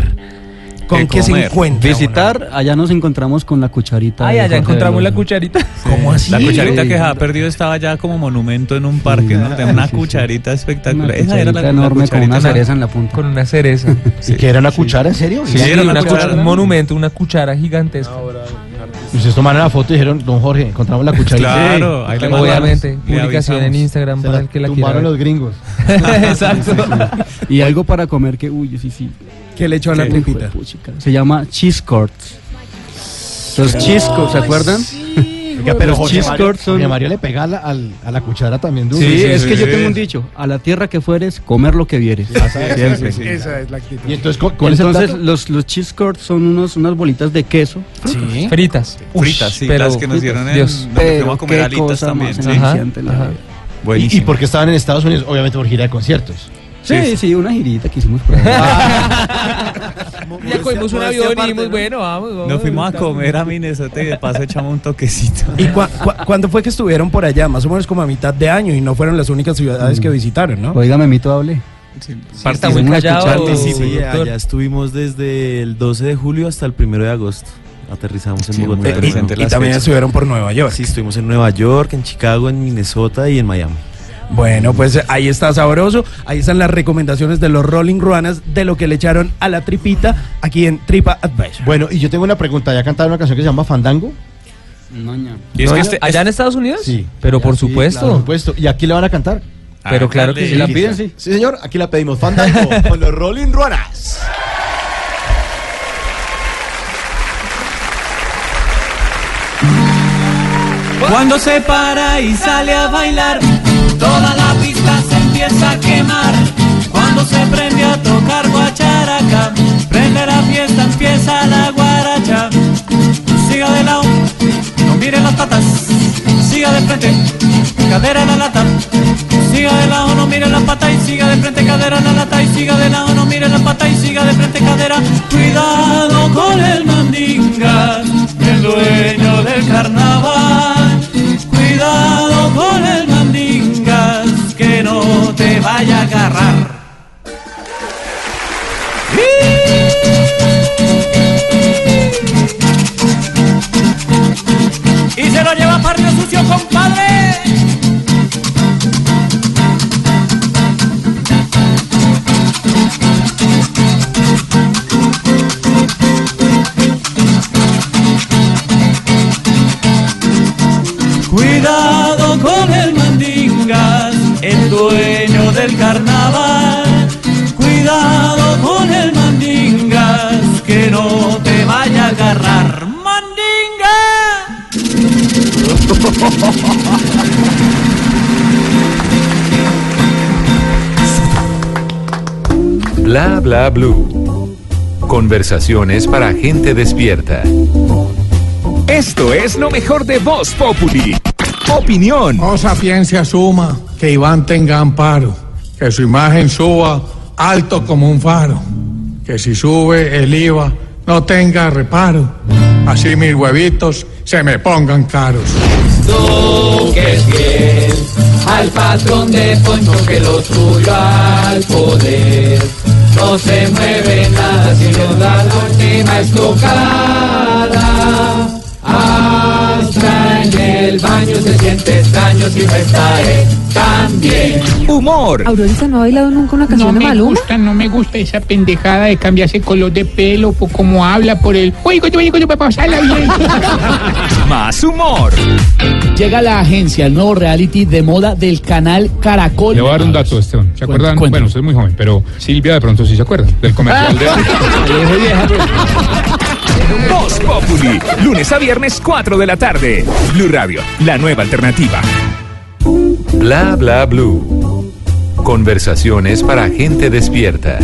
¿Con ¿Qué qué se encuentra? Visitar, allá nos encontramos con la cucharita. Ay, allá encontramos la cucharita. uno? ¿Cómo así? La cucharita Sí. que se ha perdido estaba ya como monumento en un parque, ¿no? De una Sí, sí. cucharita Una espectacular. Esa era la, cucharita la enorme con cucharita una cereza en la punta. Con una cereza. ¿Y que era una cuchara? ¿En serio? Sí, Sí, era una una cuchara. un monumento, una cuchara gigantesca. Y ustedes tomaron la foto y dijeron, don Jorge, encontramos la cucharita. Claro, ahí le Obviamente, publicación en. Instagram Se para la el que la quiera. ver. los gringos. *laughs* Exacto. Y algo para comer que, uy, sí, sí. ¿Qué le echó a la Sí. tripita? Puchica. Se llama cheese curds. Los curds, ¿se acuerdan? Oiga, pero Los Jorge cheese Mario, Jorge Mario le pega a la, al- a la cuchara también duro. Sí, sí, es sí, que yo sí. tengo un dicho, a la tierra que fueres, comer lo que vieres. Siempre. sí. Esa es la actitud. Y entonces, ¿cu- ¿cuál es el Entonces, plato? los, los cheese curds son unos, unas bolitas de queso. Sí. Fritas. Fritas, sí, pero- las que nos dieron en... Dios. nos fuimos a comer alitas también. más sí. Ajá, deliciante, la ajá. verdad. ¿Y, y Buenísimo. por qué estaban en Estados Unidos? Obviamente por gira de conciertos. Sí, sí, una girita que hicimos por ahí. *laughs* Ya cogimos un avión y dijimos, bueno, vamos, vamos. Nos fuimos a comer a Minnesota y de paso echamos un toquecito. *laughs* ¿Y cua- cua- cuándo fue que estuvieron por allá? Más o menos como a mitad de año y no fueron las únicas ciudades que visitaron, ¿no? Óigame, mito hable. Sí, está muy callado. escuchar- Sí, sí, allá estuvimos desde el 12 de julio hasta el 1 de agosto. Aterrizamos en Sí, Bogotá. y, también fechas. estuvieron por Nueva York. Sí, estuvimos en Nueva York, en Chicago, en Minnesota y en Miami. Bueno, pues eh, ahí está sabroso. Ahí están las recomendaciones de los Rolling Ruanas de lo que le echaron a la tripita aquí en Tripa Advisor. Bueno, y yo tengo una pregunta. ¿Ya cantaron una canción que se llama Fandango? No. Y es No, que este- ¿Allá en Estados Unidos? Sí. Pero por Sí, supuesto. Por supuesto. ¿Y aquí le van a cantar? Pero claro que sí. ¿La piden? Sí. Sí, señor. Aquí la pedimos. Fandango *laughs* con los Rolling Ruanas. Cuando se para y sale a bailar, se prende a tocar guacharaca, prende la fiesta, empieza la guaracha. Siga de lado, no mire las patas, siga de frente, cadera la lata. Siga de lado, no mire las patas y siga de frente, cadera la lata. Y siga de lado, no mire las patas y siga de frente, cadera. Cuidado con el mandinga, el dueño del carnaval. Cuidado con el mandingas, que no te vaya a agarrar. Y se lo lleva Parrio Sucio, compadre. Cuidado con el mandingas, el dueño del carnaval. Bla blue. Conversaciones para gente despierta. Esto es lo mejor de Voz Populi. Opinión, Oh sapiencia suma, que Iván tenga amparo, que su imagen suba alto como un faro, que si sube el IVA no tenga reparo, así mis huevitos se me pongan caros. Tú que es bien, al patrón de Poncho que lo subió al poder. No se mueve nada si no da la última estocada. El baño se siente extraño no él también. Humor. Aurorita no ha bailado nunca una No canción de me Maluma. gusta, no me gusta esa pendejada de cambiarse color de pelo, por cómo habla, por el... Oigo, yo oigo, yo para pasarla bien. *laughs* Más humor. Llega la agencia, el nuevo reality de moda del canal Caracol. Le voy a dar un dato, Esteban. ¿Se acuerdan? Bueno, usted es muy joven, pero Silvia de pronto sí se acuerda del comercial *laughs* de... Voz Populi. Lunes a viernes, 4 de la tarde. Blue Radio, la nueva alternativa. Bla bla blue. Conversaciones para gente despierta.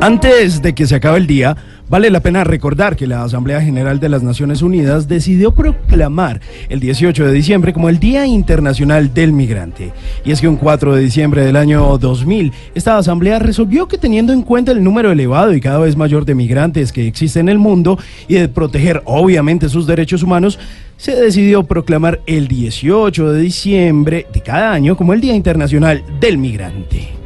Antes de que se acabe el día, vale la pena recordar que la Asamblea General de las Naciones Unidas decidió proclamar el 18 de diciembre como el Día Internacional del Migrante. Y es que un 4 de diciembre del año 2000, esta Asamblea resolvió que teniendo en cuenta el número elevado y cada vez mayor de migrantes que existe en el mundo y de proteger obviamente sus derechos humanos, se decidió proclamar el 18 de diciembre de cada año como el Día Internacional del Migrante.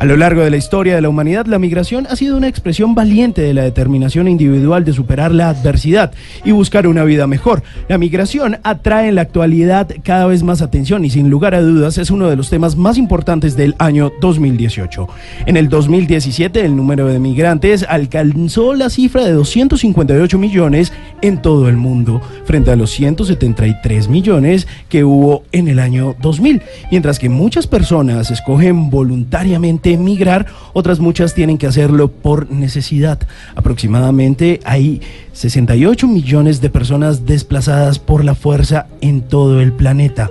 A lo largo de la historia de la humanidad, la migración ha sido una expresión valiente de la determinación individual de superar la adversidad y buscar una vida mejor. La migración atrae en la actualidad cada vez más atención y sin lugar a dudas es uno de los temas más importantes del año 2018. En el 2017 el número de migrantes alcanzó la cifra de 258 millones en todo el mundo, frente a los 173 millones que hubo en el año 2000, mientras que muchas personas escogen voluntariamente emigrar, otras muchas tienen que hacerlo por necesidad. Aproximadamente hay 68 millones de personas desplazadas por la fuerza en todo el planeta.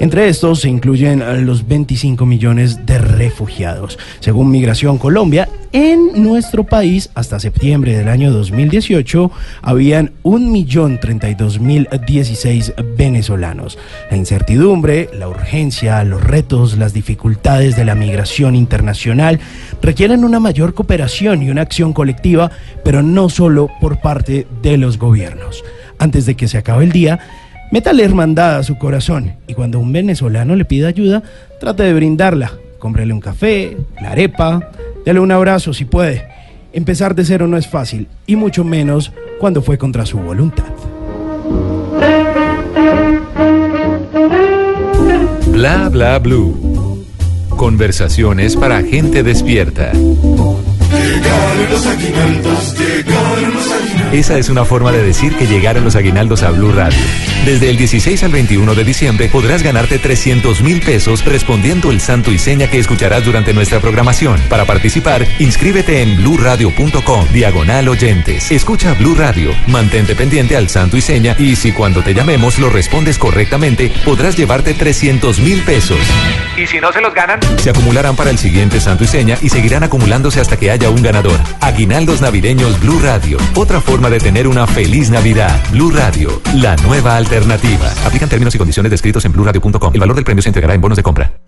Entre estos se incluyen los 25 millones de refugiados. Según Migración Colombia, en nuestro país hasta septiembre del año 2018 habían 1.032.016 venezolanos. La incertidumbre, la urgencia, los retos, las dificultades de la migración internacional requieren una mayor cooperación y una acción colectiva, pero no solo por parte de los gobiernos. Antes de que se acabe el día, Métale hermandad a su corazón y cuando un venezolano le pida ayuda, trate de brindarla. Cómprele un café, la arepa, dele un abrazo si puede. Empezar de cero no es fácil y mucho menos cuando fue contra su voluntad. Bla bla blue. Conversaciones para gente despierta. Esa es una forma de decir que llegaron los aguinaldos a Blue Radio. Desde el 16 al 21 de diciembre podrás ganarte 300 mil pesos respondiendo el santo y seña que escucharás durante nuestra programación. Para participar, inscríbete en bluradio.com, diagonal oyentes. Escucha Blue Radio, mantente pendiente al santo y seña y si cuando te llamemos lo respondes correctamente, podrás llevarte 300 mil pesos. ¿Y si no se los ganan? Se acumularán para el siguiente santo y seña y seguirán acumulándose hasta que haya un ganador. Aguinaldos navideños Blue Radio. Otra forma de tener una feliz Navidad. Blue Radio, la nueva alternativa. Aplican términos y condiciones descritos en bluradio.com. El valor del premio se entregará en bonos de compra.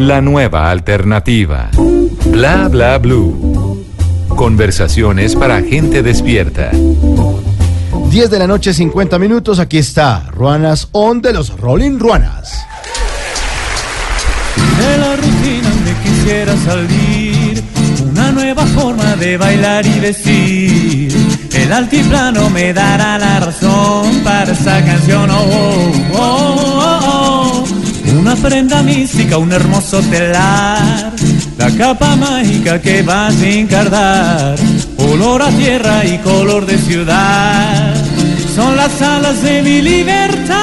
La nueva alternativa. Bla bla blue. Conversaciones para gente despierta. 10 de la noche, 50 minutos. Aquí está Ruanas On de los Rolling Ruanas. De la rutina me quisiera salir, una nueva forma de bailar y decir. El altiplano me dará la razón para esta canción. Oh, oh, oh, oh, oh. Una prenda mística, un hermoso telar, la capa mágica que vas a encargar. Olor a tierra y color de ciudad, son las alas de mi libertad.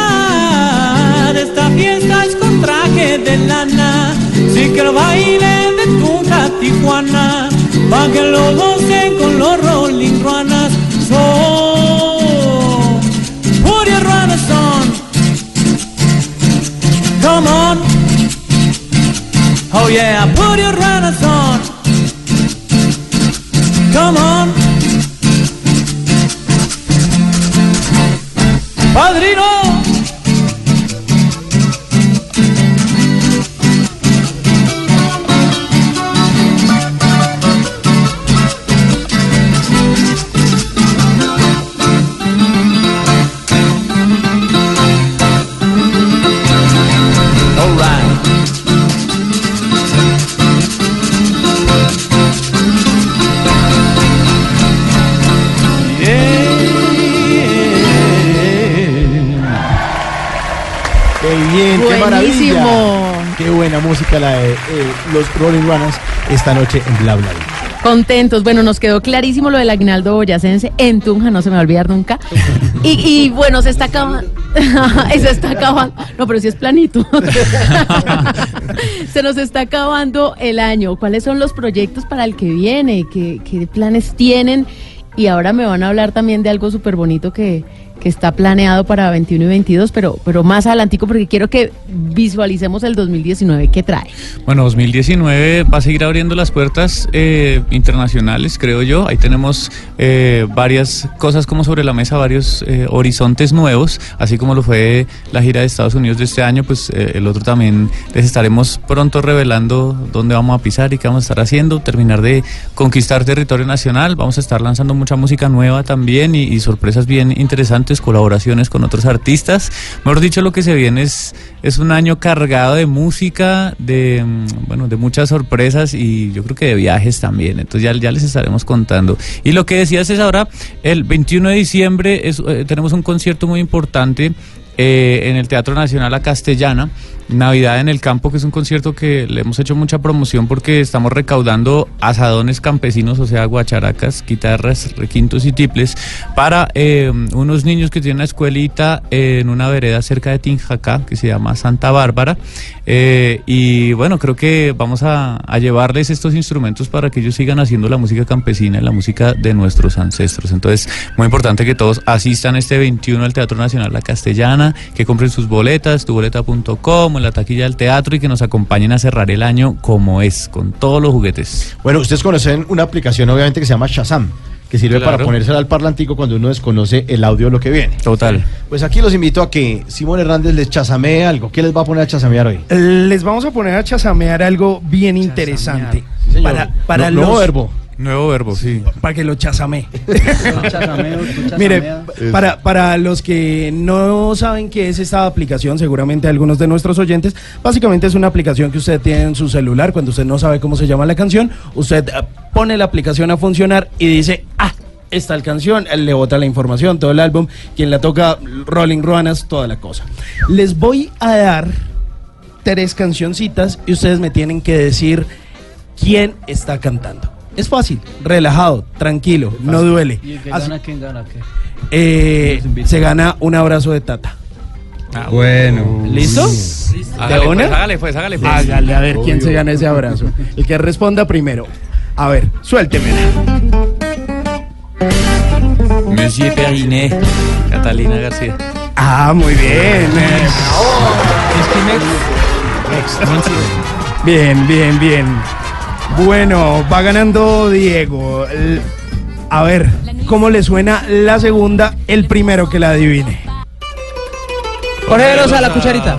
Esta fiesta es con traje de lana, sí que el baile de Tunja, Tijuana, pa' que lo gocen con los Rolling Oh yeah, put your runners on. Come on. Padrino. Música la de eh, los Rolling Runners esta noche en Bla Bla. Contentos. Bueno, nos quedó clarísimo lo del aguinaldo boyacense en Tunja, no se me va a olvidar nunca. Y, y bueno, se está acabando. *laughs* se está acabando. No, pero sí es planito. *laughs* se nos está acabando el año. ¿Cuáles son los proyectos para el que viene? ¿Qué, qué planes tienen? Y ahora me van a hablar también de algo súper bonito que, que está planeado para 21 y 22, pero, pero más adelantico porque quiero que visualicemos el 2019 que trae. Bueno, 2019 va a seguir abriendo las puertas eh, internacionales, creo yo. Ahí tenemos eh, varias cosas como sobre la mesa, varios eh, horizontes nuevos, así como lo fue la gira de Estados Unidos de este año, pues eh, el otro también les estaremos pronto revelando dónde vamos a pisar y qué vamos a estar haciendo, terminar de conquistar territorio nacional. Vamos a estar lanzando mucha música nueva también y, y sorpresas bien interesantes, colaboraciones con otros artistas. Mejor dicho, lo que se viene es, es un año cargado de música, de, mm, bueno, de muchas sorpresas y yo creo que de viajes también. Entonces ya, ya les estaremos contando. Y lo que decías es ahora, el 21 de diciembre es, eh, tenemos un concierto muy importante eh, en el Teatro Nacional La Castellana. Navidad en el Campo, que es un concierto que le hemos hecho mucha promoción porque estamos recaudando asadones campesinos, o sea, guacharacas, guitarras, requintos y tiples, para eh, unos niños que tienen una escuelita en una vereda cerca de Tinjacá, que se llama Santa Bárbara. Eh, y bueno, creo que vamos a, a llevarles estos instrumentos para que ellos sigan haciendo la música campesina la música de nuestros ancestros. Entonces, muy importante que todos asistan este 21 al Teatro Nacional La Castellana, que compren sus boletas, tuboleta.com, en la taquilla del teatro y que nos acompañen a cerrar el año como es, con todos los juguetes. Bueno, ustedes conocen una aplicación obviamente que se llama Shazam, que sirve para ponérsela al parlantico cuando uno desconoce el audio de lo que viene. Total. Pues aquí los invito a que Simón Hernández les chasamee algo. ¿Qué les va a poner a chasamear hoy? Les vamos a poner a chasamear algo bien interesante. señor. Para, para No- los, nuevo verbo. Nuevo verbo, sí. Para que lo tú *laughs* Mire, para, para los que no saben qué es esta aplicación, seguramente algunos de nuestros oyentes, básicamente es una aplicación que usted tiene en su celular. Cuando usted no sabe cómo se llama la canción, usted eh, pone la aplicación a funcionar y dice, ah, esta es la canción, él le bota la información, todo el álbum, quien la toca, Rolling Ruanas, toda la cosa. Les voy a dar tres cancioncitas y ustedes me tienen que decir quién está cantando. Es fácil, relajado, tranquilo, no duele. ¿Y el que Así- gana, quién gana? ¿Qué? eh, se gana un abrazo de tata. Bueno. ¿Listo? Hágale, ¿De una? pues, hágale, pues, hágale, pues. Hágale, a ver quién se gana ese abrazo. El que responda primero. A ver, suéltemela. Monsieur Periné, Catalina García. Ah, muy bien. eh, Bien, bien, bien. Bueno, va ganando Diego. A ver, ¿cómo le suena la segunda? El primero que la adivine. Jorge Velosa, la cucharita.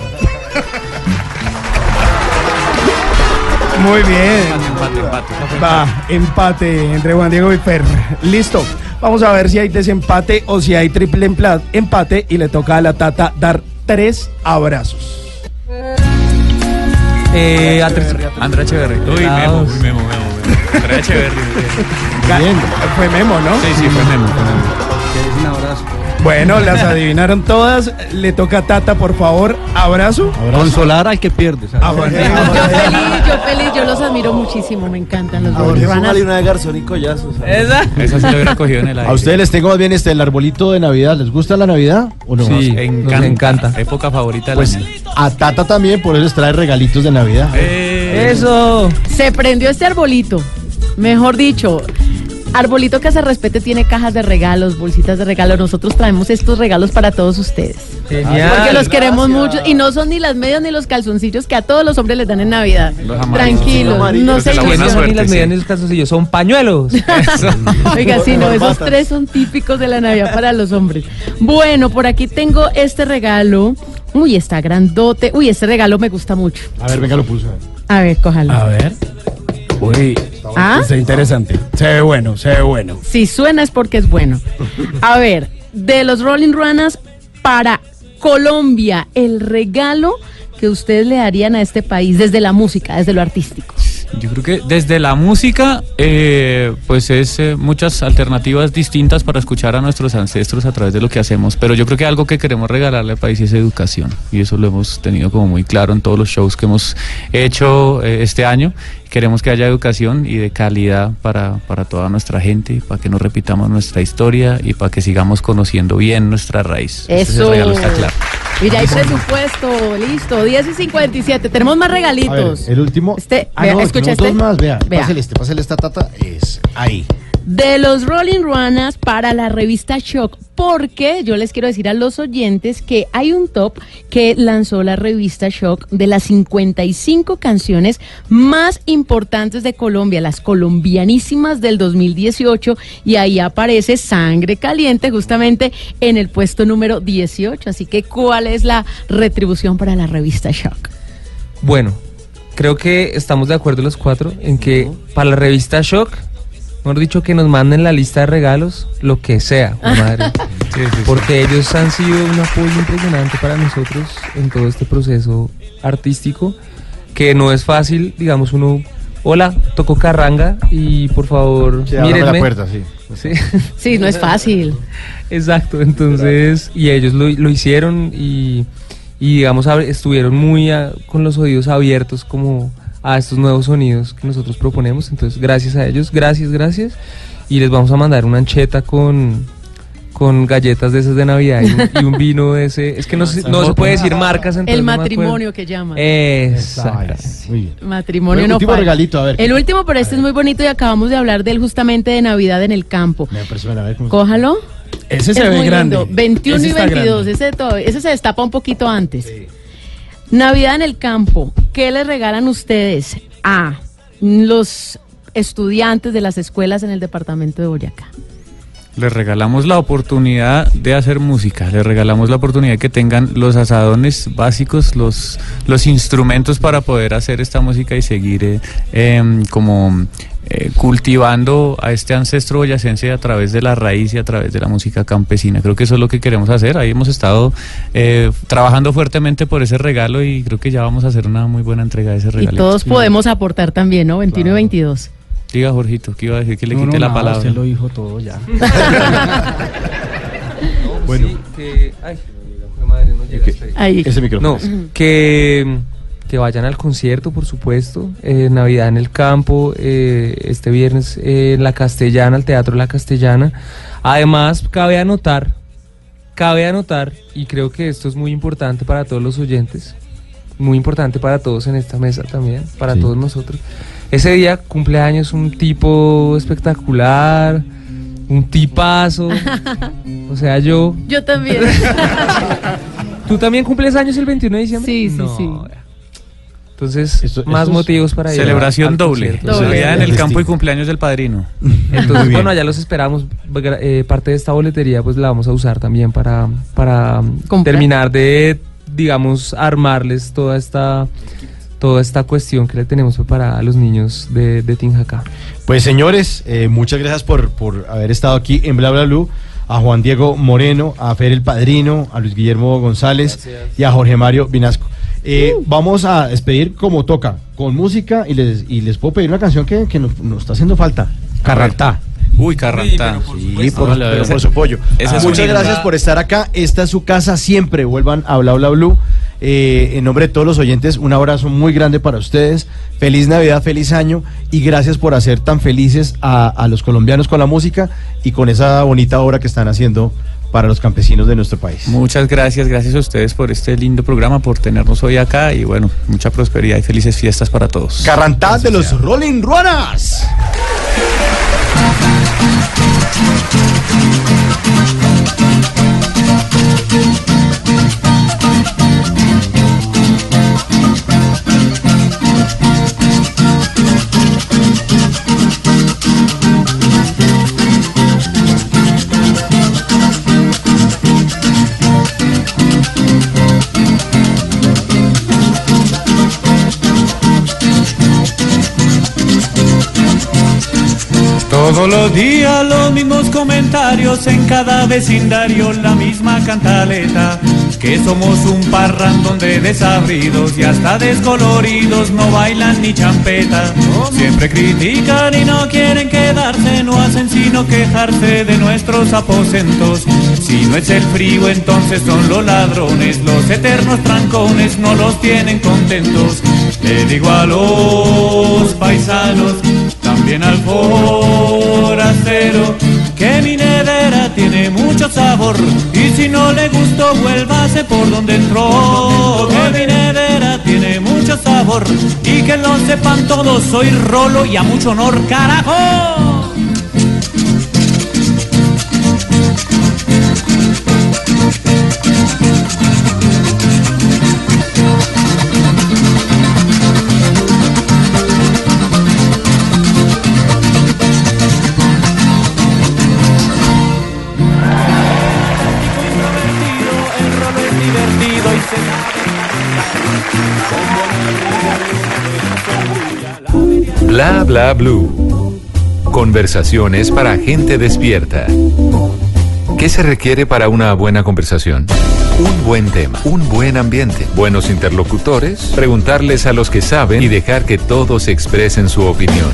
Muy bien. Empate, empate. Va, empate entre Juan Diego y Fer. Listo. Vamos a ver si hay desempate o si hay triple empate y le toca a la Tata dar tres abrazos. Eh, Andrea Echeverry. Uy, Memo, uy, Memo, Memo, Memo. Andrea Echeverry. Bien. Fue Memo, ¿no? Sí, sí, fue Memo, fue Memo. ¿Quieres un abrazo? Bueno, las *laughs* adivinaron todas. Le toca a Tata, por favor, abrazo. Consolar al que pierde. Ah, bueno. Yo feliz, yo feliz, yo los admiro muchísimo, me encantan los Rolling Runners. Póngale una de Garzón y Collazo. ¿sabes? ¿Esa? Esa sí lo hubiera cogido en el *laughs* aire. A ustedes les tengo más bien este el arbolito de Navidad. ¿Les gusta la Navidad o no? Sí. encanta. Nos encanta. Época favorita Pues año. a Tata también, por eso les trae regalitos de Navidad. Eh, Eso. Se prendió este arbolito, mejor dicho. Arbolito que se respete tiene cajas de regalos, bolsitas de regalos. Nosotros traemos estos regalos para todos ustedes. Genial. Porque los queremos mucho y no son ni las medias ni los calzoncillos que a todos los hombres les dan en Navidad. Tranquilos, no se ilusionen. son ni las medias ni los calzoncillos, son pañuelos. *laughs* Oiga, sí, no, esos tres son típicos de la Navidad para los hombres. Bueno, por aquí tengo este regalo. Uy, está grandote. Uy, este regalo me gusta mucho. A ver, venga, lo puso. A ver, cójalo. A ver. Uy, ¿Ah? está interesante. Se ve bueno, se ve bueno. Si suena es porque es bueno. A ver, de los Rolling Runners para Colombia, el regalo que ustedes le darían a este país desde la música, desde lo artístico. Yo creo que desde la música, eh, pues es eh, muchas alternativas distintas para escuchar a nuestros ancestros a través de lo que hacemos. Pero yo creo que algo que queremos regalarle al país es educación. Y eso lo hemos tenido como muy claro en todos los shows que hemos hecho eh, este año. Queremos que haya educación y de calidad para, para toda nuestra gente, para que no repitamos nuestra historia y para que sigamos conociendo bien nuestra raíz. Ese es el Eso. regalo, está claro. Mira, hay presupuesto, listo, 10 y 57. Tenemos más ver, regalitos. el último. Este, Ah, vea, no, escucha este. dos más, vea. Vea. Pásale este, pásale esta tata. Es ahí. De los Rolling Runners para la revista Shock, porque yo les quiero decir a los oyentes que hay un top que lanzó la revista Shock de las 55 canciones más importantes de Colombia, las colombianísimas del 2018, y ahí aparece Sangre Caliente justamente en el puesto número 18. Así que, ¿cuál es la retribución para la revista Shock? Bueno, creo que estamos de acuerdo los cuatro en que para la revista Shock, mejor dicho, que nos manden la lista de regalos, lo que sea, *laughs* madre. Porque ellos han sido un apoyo impresionante para nosotros en todo este proceso artístico, que no es fácil, digamos, uno, hola, toco carranga y por favor, Sí, ábrame la mírenme. puerta, sí. Sí. *laughs* Sí, no es fácil. Exacto, entonces, y ellos lo, lo hicieron y, y, digamos, estuvieron muy a- con los oídos abiertos como a estos nuevos sonidos que nosotros proponemos. Entonces, gracias a ellos, gracias, gracias. Y les vamos a mandar una ancheta con, con galletas de esas de Navidad y un, y un vino de ese. Es que no, se, no se puede decir marcas. entonces El no matrimonio que llaman. Exacto. Muy bien. Matrimonio Bueno, no último falla. regalito, a ver. El último, pero este es muy bonito y acabamos de hablar de él justamente de Navidad en el campo. Me parece, a ver cómo- Cójalo. Ese se Es ve muy grande. lindo. 21 Ese y está 22. grande. Ese, todavía- ese se destapa un poquito antes. Navidad en el campo. ¿Qué le regalan ustedes a los estudiantes de las escuelas en el departamento de Boyacá? Les regalamos la oportunidad de hacer música, les regalamos la oportunidad que tengan los asadones básicos, los, los instrumentos para poder hacer esta música y seguir eh, em, como eh, cultivando a este ancestro boyacense a través de la raíz y a través de la música campesina. Creo que eso es lo que queremos hacer. Ahí hemos estado eh, trabajando fuertemente por ese regalo y creo que ya vamos a hacer una muy buena entrega de ese Y regalo. todos podemos aportar también, ¿no? 21 y 22. Diga, Jorgito, que iba a decir que le No, quite no, la nada, palabra. Usted lo dijo todo ya. *laughs* Bueno. que, ay, madre, no llega hasta Ahí. Ese micrófono. No, que, que vayan al concierto, por supuesto. eh, Navidad en el campo, eh, este viernes eh, en la Castellana, al Teatro La Castellana. Además, cabe anotar, cabe anotar, y creo que esto es muy importante para todos los oyentes, muy importante para todos en esta mesa también, para Sí. todos nosotros. Ese día cumpleaños un tipo espectacular, un tipazo. *laughs* o sea, yo. Yo también. *laughs* ¿Tú también cumples años el 21 de diciembre? Sí, sí, No, sí. Entonces, más motivos para ir. Celebración doble. Navidad en el campo y cumpleaños del padrino. *laughs* Entonces, bueno, allá los esperamos. Eh, parte de esta boletería, pues la vamos a usar también para, para Comprar. terminar de, digamos, armarles toda esta toda esta cuestión que le tenemos preparada a los niños de, de Tinjacá. Pues señores, eh, muchas gracias por, por haber estado aquí en Bla Bla Blue. A Juan Diego Moreno, a Fer el Padrino, a Luis Guillermo González y a Jorge Mario Vinasco. Eh, Vamos a despedir como toca, con música y les, y les puedo pedir una canción que, que nos, nos está haciendo falta. Carrantá. Uy, Carrantá. Sí, por, pero por su pollo. Es Muchas gracias por estar acá. Esta es su casa siempre. Vuelvan a Bla Bla Blue. Eh, en nombre de todos los oyentes, un abrazo muy grande para ustedes. Feliz Navidad, feliz año y gracias por hacer tan felices a, a los colombianos con la música y con esa bonita obra que están haciendo para los campesinos de nuestro país. Muchas gracias, gracias a ustedes por este lindo programa, por tenernos hoy acá y bueno, mucha prosperidad y felices fiestas para todos. Carrantá de los Rolling Ruanas. Todos los días los mismos comentarios en cada vecindario la misma cantaleta. Que somos un parrandón de desabridos y hasta descoloridos no bailan ni champeta. Siempre critican y no quieren quedarse no hacen sino quejarse de nuestros aposentos. Si no es el frío entonces son los ladrones los eternos trancones no los tienen contentos. Le digo a los paisanos también al forastero que mi nevera tiene mucho sabor y si no le gustó vuélvase por donde entró. Que mi nevera tiene mucho sabor y que lo sepan todos soy rolo y a mucho honor carajo Bla bla blue. Conversaciones para gente despierta. ¿Qué se requiere para una buena conversación? Un buen tema, un buen ambiente, buenos interlocutores, preguntarles a los que saben y dejar que todos expresen su opinión.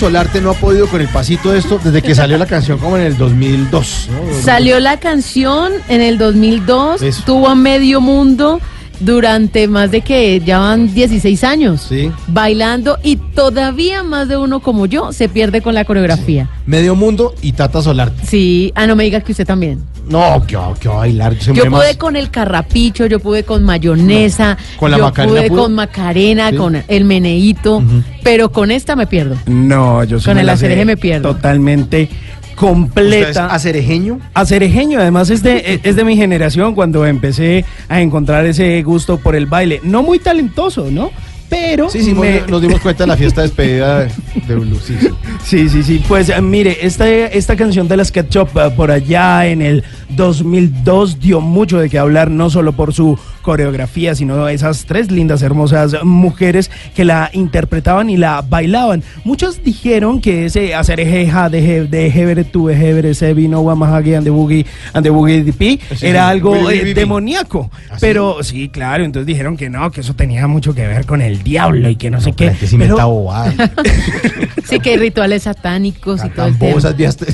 Solarte no ha podido con el pasito de esto desde que salió la canción como en el 2002. ¿no? Salió la canción en el 2002, Eso. tuvo a medio mundo durante más de que ya van 16 años bailando y todavía más de uno como yo se pierde con la coreografía. Medio mundo y Tata Solar. Sí, ah, no me diga que usted también. No, que va que va a bailar. Yo pude más- con el carrapicho, yo pude con mayonesa, ¿Con la yo Macarena pude pudo? con Macarena, Sí. con el meneíto, pero con esta me pierdo. No, yo sí Con me el acereje me pierdo. Totalmente completa. ¿Usted es acerejeño? Acerejeño, además es de, *laughs* es de mi generación cuando empecé a encontrar ese gusto por el baile. No muy talentoso, ¿no? Pero Sí, sí, me- nos dimos cuenta de la fiesta de despedida de, Blue. Sí, sí. *laughs* Sí, sí, sí. Pues eh, mire, esta, esta canción de las Ketchup eh, por allá en el 2002 dio mucho de qué hablar, no solo por su coreografía, sino esas tres lindas, hermosas mujeres que la interpretaban y la bailaban. Muchos dijeron que ese hacer ejeja de de Heber tu Heber ese vino Wamahagi and the Boogie and the Boogie DP Sí, era algo eh, demoníaco. ¿Ah? Pero sí, claro, entonces dijeron que no, que eso tenía mucho que ver con el diablo y que no sé qué. gente sí Pero- inventa bobadas. *laughs* Sí que hay rituales satánicos y todo el tema.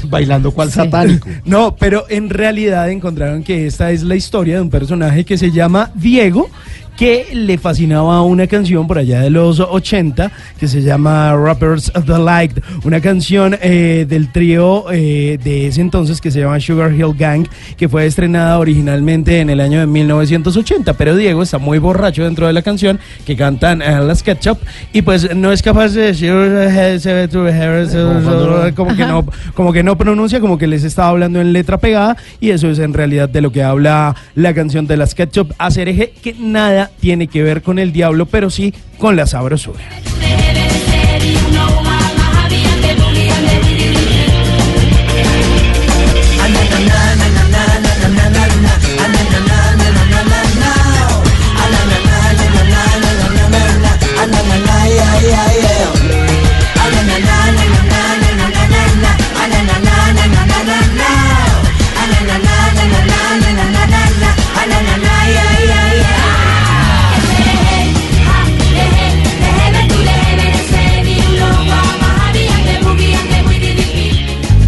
bailando cual satánico. No, pero en realidad encontraron que esta es la historia de un personaje que se llama Diego, que le fascinaba una canción por allá de los 80 que se llama Rappers of the Light, una canción eh, del trío eh, de ese entonces que se llama Sugar Hill Gang, que fue estrenada originalmente en el año de 1980, pero Diego está muy borracho dentro de la canción que cantan eh, las Ketchup y pues no es capaz de decir como que no como que no pronuncia como que les estaba hablando en letra pegada y eso es en realidad de lo que habla la canción de las Ketchup Acereje que nada tiene que ver con el diablo pero sí con la sabrosura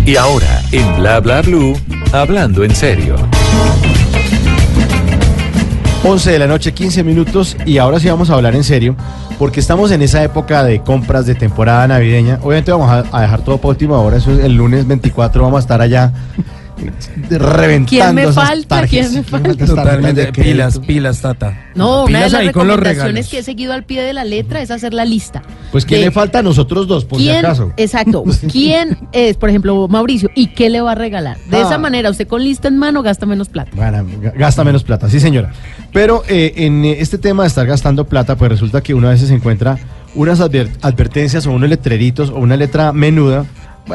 Y ahora, en Bla Bla Blue, hablando en serio. 11 de la noche, 15 minutos y ahora sí vamos a hablar en serio porque estamos en esa época de compras de temporada navideña. Obviamente vamos a, dejar todo para última hora, eso es el lunes 24 vamos a estar allá reventando ¿Quién me falta? ¿Quién me falta? Totalmente pilas, pilas, tata. No, una de Pilas las ahí con los recomendaciones que he seguido al pie de la letra es hacer la lista. Pues ¿quién de le falta a nosotros dos, por si ¿Quién, acaso? exacto, *laughs* quién es, por ejemplo, Mauricio, y qué le va a regalar? De Ah. esa manera, usted con lista en mano gasta menos plata. Bueno, gasta menos plata, sí señora. Pero eh, en eh, este tema de estar gastando plata, pues resulta que uno a veces encuentra unas adver- advertencias o unos letreritos o una letra menuda.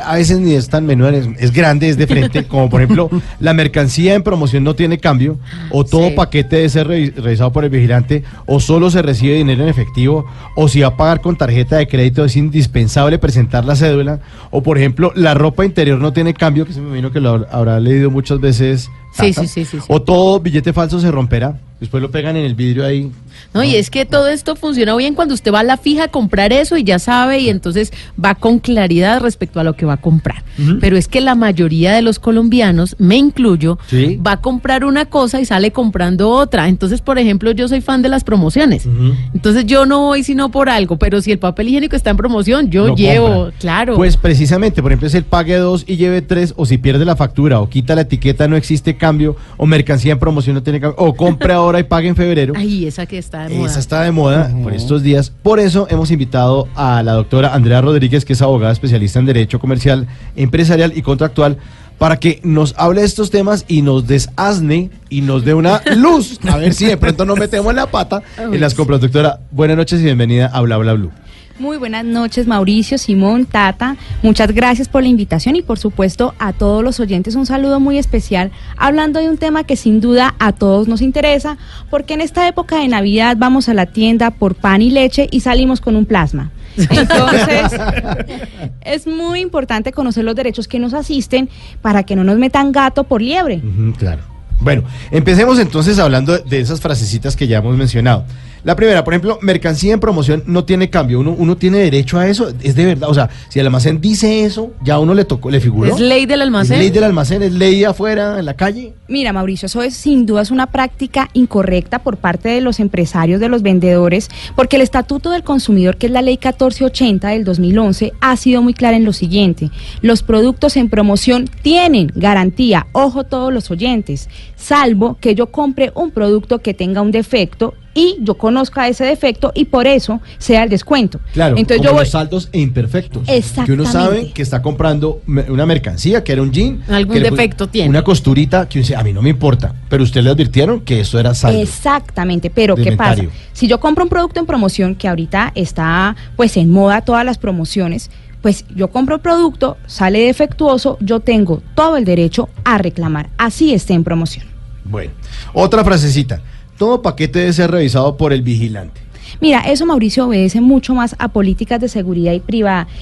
A veces ni es tan menuda, es, es grande, es de frente, *laughs* como por ejemplo, la mercancía en promoción no tiene cambio, o todo Sí. paquete debe ser revi- revisado por el vigilante, o solo se recibe dinero en efectivo, o si va a pagar con tarjeta de crédito es indispensable presentar la cédula, o por ejemplo, la ropa interior no tiene cambio, que se me imagino que lo habrá- leído muchas veces. Sí, Tata. sí, sí, sí, sí. O todo billete falso se romperá. Después lo pegan en el vidrio ahí. No, y es que todo esto funciona bien cuando usted va a la fija a comprar eso y ya sabe y entonces va con claridad respecto a lo que va a comprar. Pero es que la mayoría de los colombianos, me incluyo, Sí. va a comprar una cosa y sale comprando otra. Entonces, por ejemplo, yo soy fan de las promociones. Entonces yo no voy sino por algo, pero si el papel higiénico está en promoción, yo Lo llevo, compra. claro. Pues precisamente, por ejemplo, es el pague dos y lleve tres, o si pierde la factura, o quita la etiqueta, no existe cambio, o mercancía en promoción no tiene cambio, o compre ahora *laughs* y pague en febrero. Ay, esa que está de moda. Esa está de moda por estos días. Por eso hemos invitado a la doctora Andrea Rodríguez, que es abogada especialista en Derecho Comercial, Empresarial y Contractual, para que nos hable de estos temas y nos desasne y nos dé una *laughs* luz. A ver si de pronto no metemos la pata en las compras. Doctora, buenas noches y bienvenida a Bla Bla Blue. Muy buenas noches, Mauricio, Simón, Tata. Muchas gracias por la invitación y por supuesto a todos los oyentes un saludo muy especial hablando de un tema que sin duda a todos nos interesa porque en esta época de Navidad vamos a la tienda por pan y leche y salimos con un plasma. Entonces, *laughs* es muy importante conocer los derechos que nos asisten para que no nos metan gato por liebre. Claro. Bueno, empecemos entonces hablando de esas frasecitas que ya hemos mencionado. La primera, por ejemplo, mercancía en promoción no tiene cambio. Uno, uno tiene derecho a eso. Es de verdad. O sea, si el almacén dice eso, ya a uno le tocó, le figuró. ¿Es ley del almacén? Es ley del almacén, es ley afuera, en la calle. Mira, Mauricio, eso es sin duda es una práctica incorrecta por parte de los empresarios, de los vendedores, porque el Estatuto del Consumidor, que es la Ley 1480 del 2011, ha sido muy clara en lo siguiente. Los productos en promoción tienen garantía, ojo todos los oyentes, salvo que yo compre un producto que tenga un defecto y yo conozca ese defecto y por eso sea el descuento. Claro, Entonces como yo voy- los saldos e imperfectos. Que Exactamente. uno sabe que está comprando una mercancía, que era un jean. Algún que defecto tiene. Una costurita que uno dice, a mí no me importa. Pero ustedes le advirtieron que eso era saldo. Exactamente, pero ¿qué pasa? Si yo compro un producto en promoción que ahorita está pues en moda todas las promociones, pues yo compro el producto, sale defectuoso, yo tengo todo el derecho a reclamar, así esté en promoción. Bueno, otra frasecita. Todo paquete debe ser revisado por el vigilante. Mira, eso Mauricio obedece mucho más a políticas de seguridad y,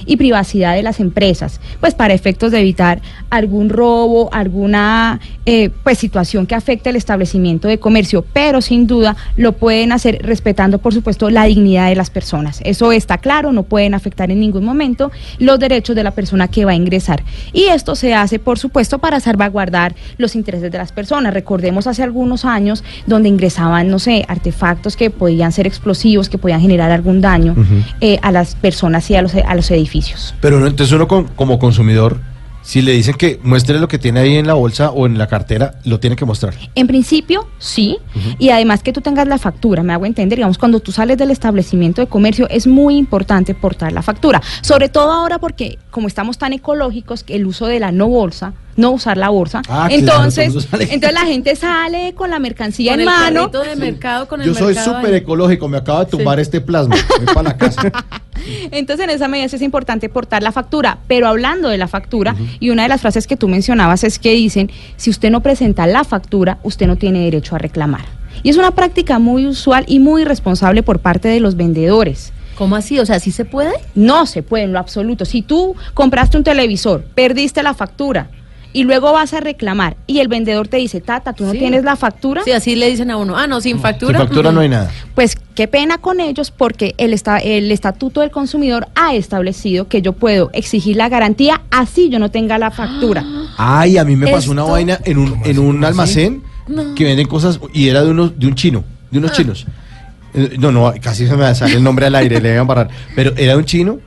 y privacidad de las empresas, pues para efectos de evitar algún robo, alguna eh, pues situación que afecte el establecimiento de comercio, pero sin duda lo pueden hacer respetando, por supuesto, la dignidad de las personas. Eso está claro, no pueden afectar en ningún momento los derechos de la persona que va a ingresar. Y esto se hace, por supuesto, para salvaguardar los intereses de las personas. Recordemos hace algunos años donde ingresaban, no sé, artefactos que podían ser explosivos, que podían generar algún daño eh, a las personas y a los, a los edificios. Pero no, entonces uno con- como consumidor, si le dicen que muestre lo que tiene ahí en la bolsa o en la cartera, lo tiene que mostrar. En principio, sí, y además que tú tengas la factura, me hago entender, digamos, cuando tú sales del establecimiento de comercio es muy importante portar la factura, sobre todo ahora porque como estamos tan ecológicos, que el uso de la no bolsa, no usar la bolsa, Ah, entonces, entonces la gente sale con la mercancía Con en el mano. de mercado, con el Yo soy súper ecológico, me acaba de tumbar este plasma. Voy para la casa. *laughs* Entonces, en esa medida es importante portar la factura. Pero hablando de la factura, y una de las frases que tú mencionabas es que dicen, si usted no presenta la factura, usted no tiene derecho a reclamar. Y es una práctica muy usual y muy irresponsable por parte de los vendedores. ¿Cómo así? O sea, ¿sí se puede? No se puede en lo absoluto. Si tú compraste un televisor, perdiste la factura y luego vas a reclamar y el vendedor te dice, Tata, tú no Sí. tienes la factura. Sí, así le dicen a uno. Ah, no, sin factura. Sin factura no hay nada. Pues qué pena con ellos porque el, esta- el Estatuto del Consumidor ha establecido que yo puedo exigir la garantía así yo no tenga la factura. *gasps* Ay, a mí me pasó una vaina en un, en un almacén No. que venden cosas y era de unos de un chino, de unos Ah. chinos. Eh, No, no, casi se me sale el nombre al aire, le voy a embarrar. Pero era de un chino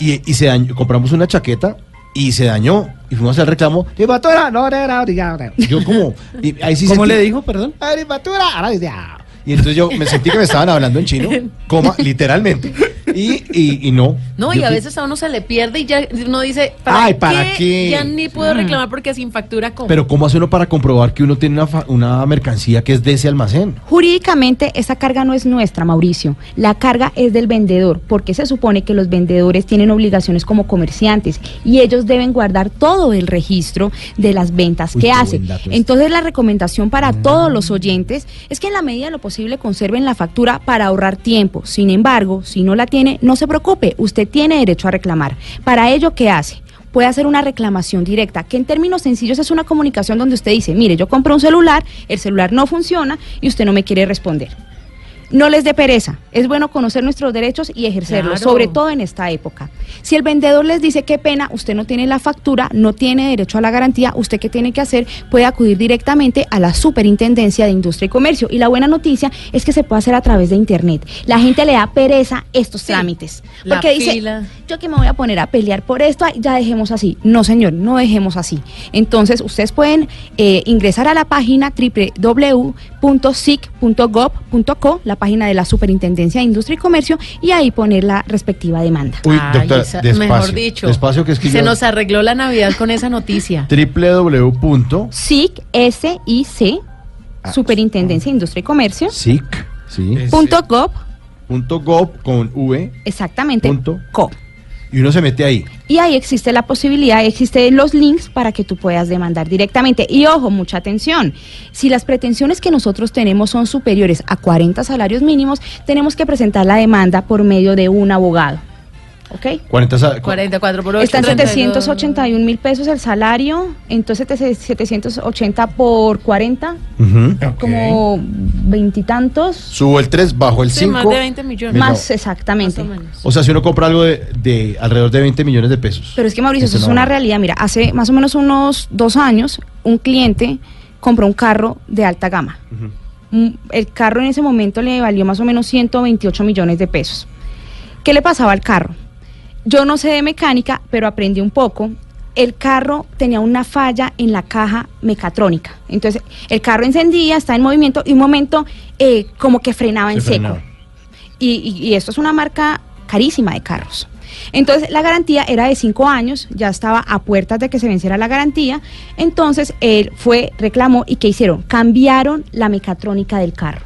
y, y se dañó, compramos una chaqueta y se dañó y fuimos al reclamo. "Y factura, no, no, no". Yo como y ahí sí ¿Cómo sentí- le dijo, perdón? "Ay, factura, ay, ya". Y entonces yo me sentí que me estaban hablando en chino, coma, *laughs* literalmente. Y, y, y no. No, y a veces a uno se le pierde y ya uno dice, Ay, ¿para qué? Ya ni puedo reclamar porque sin factura como. Pero ¿cómo hace uno para comprobar que uno tiene una, fa- una mercancía que es de ese almacén? Jurídicamente esa carga no es nuestra, Mauricio. La carga es del vendedor, porque se supone que los vendedores tienen obligaciones como comerciantes y ellos deben guardar todo el registro de las ventas Uy, que qué hacen. buen dato este. Entonces la recomendación para todos los oyentes es que en la medida de lo posible conserven la factura para ahorrar tiempo. Sin embargo, si no la no se preocupe, usted tiene derecho a reclamar. Para ello, ¿qué hace? Puede hacer una reclamación directa, que en términos sencillos es una comunicación donde usted dice, mire, yo compré un celular, el celular no funciona y usted no me quiere responder. No les dé pereza, es bueno conocer nuestros derechos y ejercerlos, Claro. sobre todo en esta época. Si el vendedor les dice qué pena, usted no tiene la factura, no tiene derecho a la garantía, usted qué tiene que hacer, puede acudir directamente a la Superintendencia de Industria y Comercio. Y la buena noticia es que se puede hacer a través de Internet. La gente le da pereza estos trámites, la porque dice, fila. yo que me voy a poner a pelear por esto, ya dejemos así. No, señor, no dejemos así. Entonces, ustedes pueden eh, ingresar a la página www.sic.gov.co, la página de la Superintendencia de Industria y Comercio, y ahí poner la respectiva demanda. Uy, Ay, doctora, esa- despacio. mejor dicho. Despacio que es que Se yo- nos arregló la Navidad con esa noticia. www.sic, SIC, S-I-C, Superintendencia de Industria y Comercio, sí, punto gov, punto gov con V exactamente, punto co. y uno se mete ahí. Y ahí existe la posibilidad, existen los links para que tú puedas demandar directamente. Y ojo, mucha atención, si las pretensiones que nosotros tenemos son superiores a 40 salarios mínimos, tenemos que presentar la demanda por medio de un abogado. ¿Ok? 40 sa- 44 por 8. Está en 781 mil pesos el salario, entonces 780 por 40, Ujú. como veintitantos. Subo el 3, bajo el 5. Sí, más de 20 millones. Más exactamente. O sea, si uno compra algo de, de alrededor de 20 millones de pesos. Pero es que Mauricio, eso Ese es no una va. realidad. Mira, hace más o menos unos dos años, un cliente compró un carro de alta gama. Mm, El carro en ese momento le valió más o menos 128 millones de pesos. ¿Qué le pasaba al carro? Yo no sé de mecánica, pero aprendí un poco. El carro tenía una falla en la caja mecatrónica. Entonces, el carro encendía, está en movimiento y un momento eh, como que frenaba en Se seco. frenaba. Y, y- y esto es una marca carísima de carros. Entonces la garantía era de cinco años, ya estaba a puertas de que se venciera la garantía. Entonces él fue, reclamó y ¿qué hicieron? Cambiaron la mecatrónica del carro.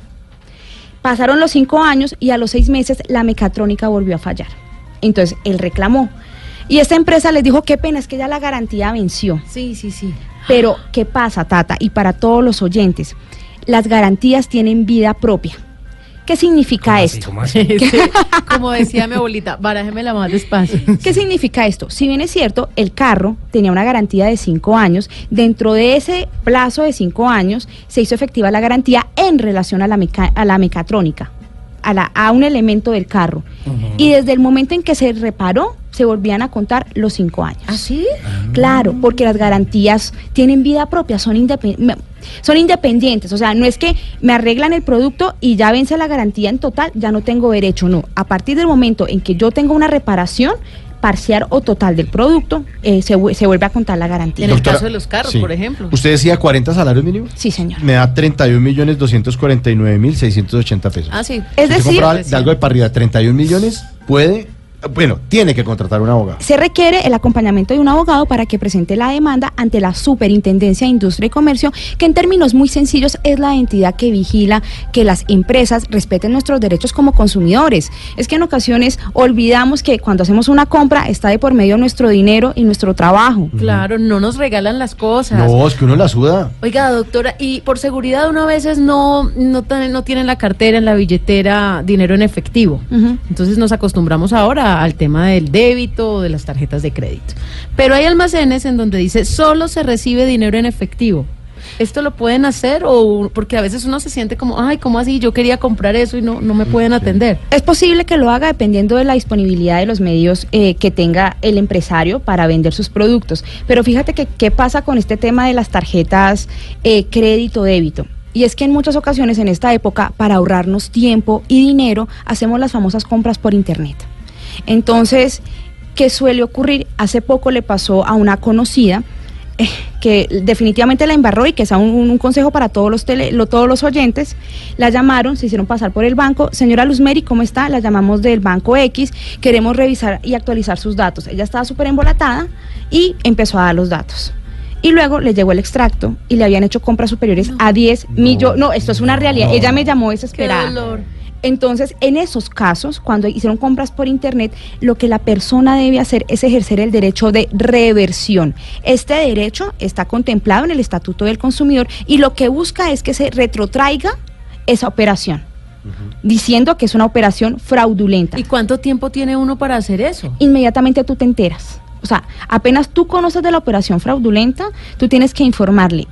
Pasaron los cinco años y a los seis meses la mecatrónica volvió a fallar. Entonces él reclamó. Y esta empresa les dijo, qué pena, es que ya la garantía venció. Sí, sí, sí. Pero, ¿qué pasa, Tata? Y para todos los oyentes, las garantías tienen vida propia. ¿Qué significa esto? *laughs* Sí, Como decía mi *laughs* abuelita, barájemela más despacio. *laughs* ¿Qué significa esto? Si bien es cierto, el carro tenía una garantía de cinco años, dentro de ese plazo de cinco años se hizo efectiva la garantía en relación a la, meca- a la mecatrónica, a, la, a un elemento del carro. Y desde el momento en que se reparó, se volvían a contar los cinco años. ¿Ah, sí? Claro, porque las garantías tienen vida propia, son, son independientes. O sea, no es que me arreglan el producto y ya vence la garantía en total, ya no tengo derecho. No, a partir del momento en que yo tengo una reparación parcial o total del producto, eh, se, se vuelve a contar la garantía. En el caso de los carros, sí. por ejemplo. ¿Usted decía 40 salarios mínimos? Sí, señor. Me da 31 millones 249 mil 680 pesos. Ah, sí. Es Si decir- de algo de parrilla 31 millones, puede, bueno, tiene que contratar un abogado. Se requiere el acompañamiento de un abogado para que presente la demanda ante la Superintendencia de Industria y Comercio, que en términos muy sencillos es la entidad que vigila que las empresas respeten nuestros derechos como consumidores. Es que en ocasiones olvidamos que cuando hacemos una compra está de por medio nuestro dinero y nuestro trabajo. Claro, no nos regalan las cosas. No, es que uno la suda. Oiga, doctora, y por seguridad uno a veces no, no, no tiene en la cartera, en la billetera, dinero en efectivo. Entonces nos acostumbramos ahora al tema del débito o de las tarjetas de crédito. Pero hay almacenes en donde dice solo se recibe dinero en efectivo. ¿Esto lo pueden hacer o porque a veces uno se siente como, ay, ¿cómo así? Yo quería comprar eso y no, no me pueden atender. Es posible que lo haga dependiendo de la disponibilidad de los medios eh, que tenga el empresario para vender sus productos. Pero fíjate que qué pasa con este tema de las tarjetas eh, crédito-débito. Y es que en muchas ocasiones en esta época, para ahorrarnos tiempo y dinero, hacemos las famosas compras por internet. Entonces, ¿qué suele ocurrir? Hace poco le pasó a una conocida eh, que definitivamente la embarró y que es un, un consejo para todos los tele- lo- todos los oyentes. La llamaron, se hicieron pasar por el banco. Señora Luzmeri, ¿cómo está? La llamamos del banco X. Queremos revisar y actualizar sus datos. Ella estaba súper embolatada y empezó a dar los datos. Y luego le llegó el extracto y le habían hecho compras superiores a 10 millones. No, esto es una realidad. No. Ella me llamó Qué desesperada. dolor. Entonces, en esos casos, cuando hicieron compras por Internet, lo que la persona debe hacer es ejercer el derecho de reversión. Este derecho está contemplado en el Estatuto del Consumidor y lo que busca es que se retrotraiga esa operación, diciendo que es una operación fraudulenta. ¿Y cuánto tiempo tiene uno para hacer eso? Inmediatamente tú te enteras. O sea, apenas tú conoces de la operación fraudulenta, tú tienes que informarle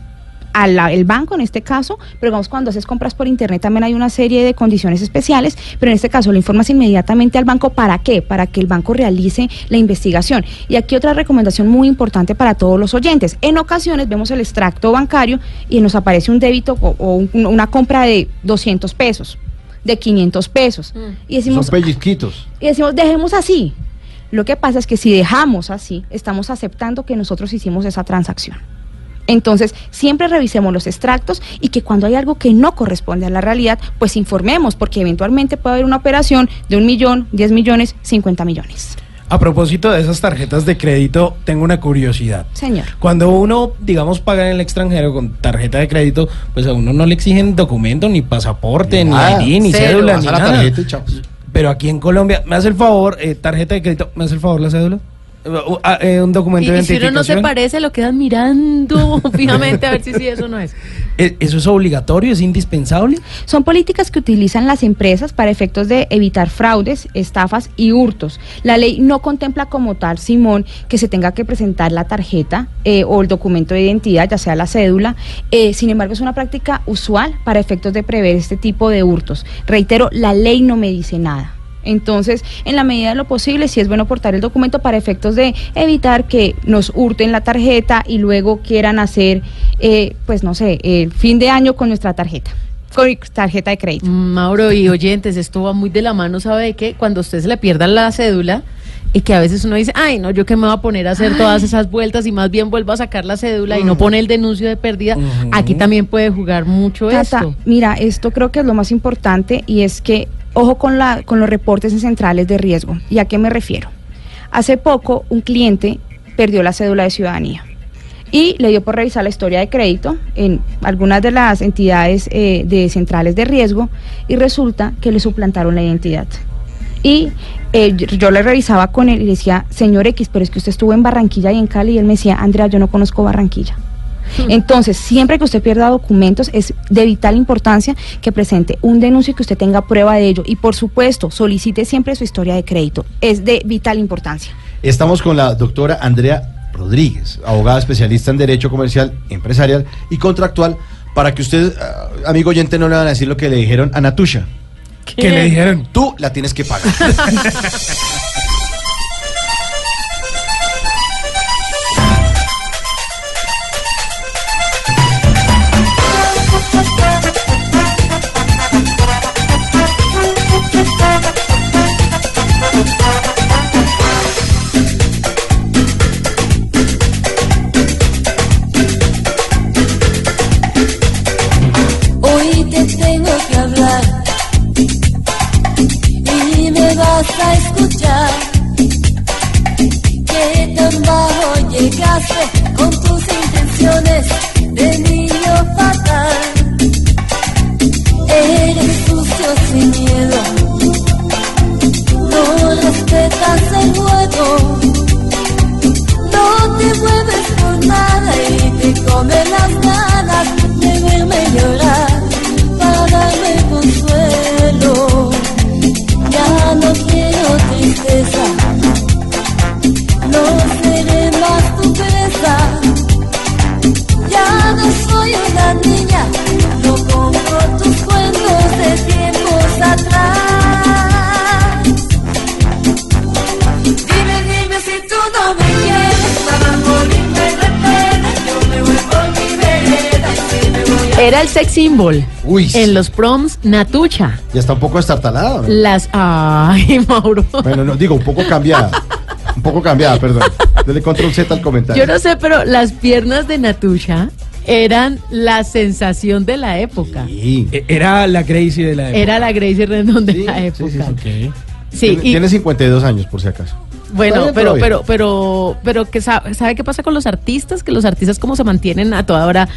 al banco en este caso, pero digamos cuando haces compras por internet también hay una serie de condiciones especiales, pero en este caso lo informas inmediatamente al banco para qué, para que el banco realice la investigación. Y aquí otra recomendación muy importante para todos los oyentes. En ocasiones vemos el extracto bancario y nos aparece un débito o, o un- una compra de 200 pesos, de 500 pesos. Y decimos, Son pellizquitos. y decimos, dejemos así. Lo que pasa es que si dejamos así, estamos aceptando que nosotros hicimos esa transacción. Entonces, siempre revisemos los extractos y que cuando hay algo que no corresponde a la realidad, pues informemos, porque eventualmente puede haber una operación de un millón, 10 millones, 50 millones. A propósito de esas tarjetas de crédito, tengo una curiosidad. Señor. Cuando uno, digamos, paga en el extranjero con tarjeta de crédito, pues a uno no le exigen documento, ni pasaporte, ni Nada. ID, ni Cero. cédula, ni la nada. tarjeta y chao. Pero aquí en Colombia, me hace el favor, eh, tarjeta de crédito, me hace el favor la cédula. Uh, ah, eh, un documento Y, de y si uno no se identificación. parece, lo quedan mirando *laughs* fijamente a ver si sí, eso no es. *laughs* ¿E- ¿Eso es obligatorio? ¿Es indispensable? Son políticas que utilizan las empresas para efectos de evitar fraudes, estafas y hurtos. La ley no contempla como tal, Simón, que se tenga que presentar la tarjeta eh, o el documento de identidad, ya sea la cédula. Eh, sin embargo, es una práctica usual para efectos de prever este tipo de hurtos. Reitero, la ley no me dice nada. Entonces, en la medida de lo posible, sí es bueno portar el documento para efectos de evitar que nos hurten la tarjeta y luego quieran hacer, eh, pues no sé, el fin de año con nuestra tarjeta, con tarjeta de crédito. Mauro y oyentes, esto va muy de la mano, ¿sabe de qué? Cuando a usted se le pierda la cédula y que a veces uno dice, ay, no, yo que me voy a poner a hacer todas esas vueltas y más bien vuelvo a sacar la cédula y no pone el denuncio de pérdida, aquí también puede jugar mucho Tata, esto. mira, esto creo que es lo más importante y es que, ojo con, la, con los reportes en centrales de riesgo. ¿Y a qué me refiero? Hace poco un cliente perdió la cédula de ciudadanía y le dio por revisar la historia de crédito en algunas de las entidades eh, de centrales de riesgo y resulta que le suplantaron la identidad. Y eh, yo, le revisaba con él y le decía, señor X, pero es que usted estuvo en Barranquilla y en Cali. Y él me decía, Andrea, yo no conozco Barranquilla. Entonces, siempre que usted pierda documentos, es de vital importancia que presente un denuncio y que usted tenga prueba de ello. Y por supuesto, solicite siempre su historia de crédito. Es de vital importancia. Estamos con la doctora Andrea Rodríguez, abogada especialista en Derecho Comercial, Empresarial y Contractual, para que usted, ah, amigo oyente, no le van a decir lo que le dijeron a Natusha. ¿Qué le dijeron? Tú la tienes que pagar. *laughs* bajo llegaste con tus intenciones Era el sex symbol. En los proms, Natucha. Ya está un poco estartalada. ¿no? Las. Ay, *laughs* Mauro. Bueno, no, digo, un poco cambiada. Un poco cambiada, perdón. Dele control Z al comentario. Yo no sé, pero las piernas de Natucha eran la sensación de la época. E- Era la crazy de la época. Era la Gracie Rendon de la época. Sí, tiene, y- tiene 52 años, por si acaso. Bueno, bien, pero, pero, pero, pero, que sabe, ¿sabe qué pasa con los artistas? Que los artistas como se mantienen a toda hora.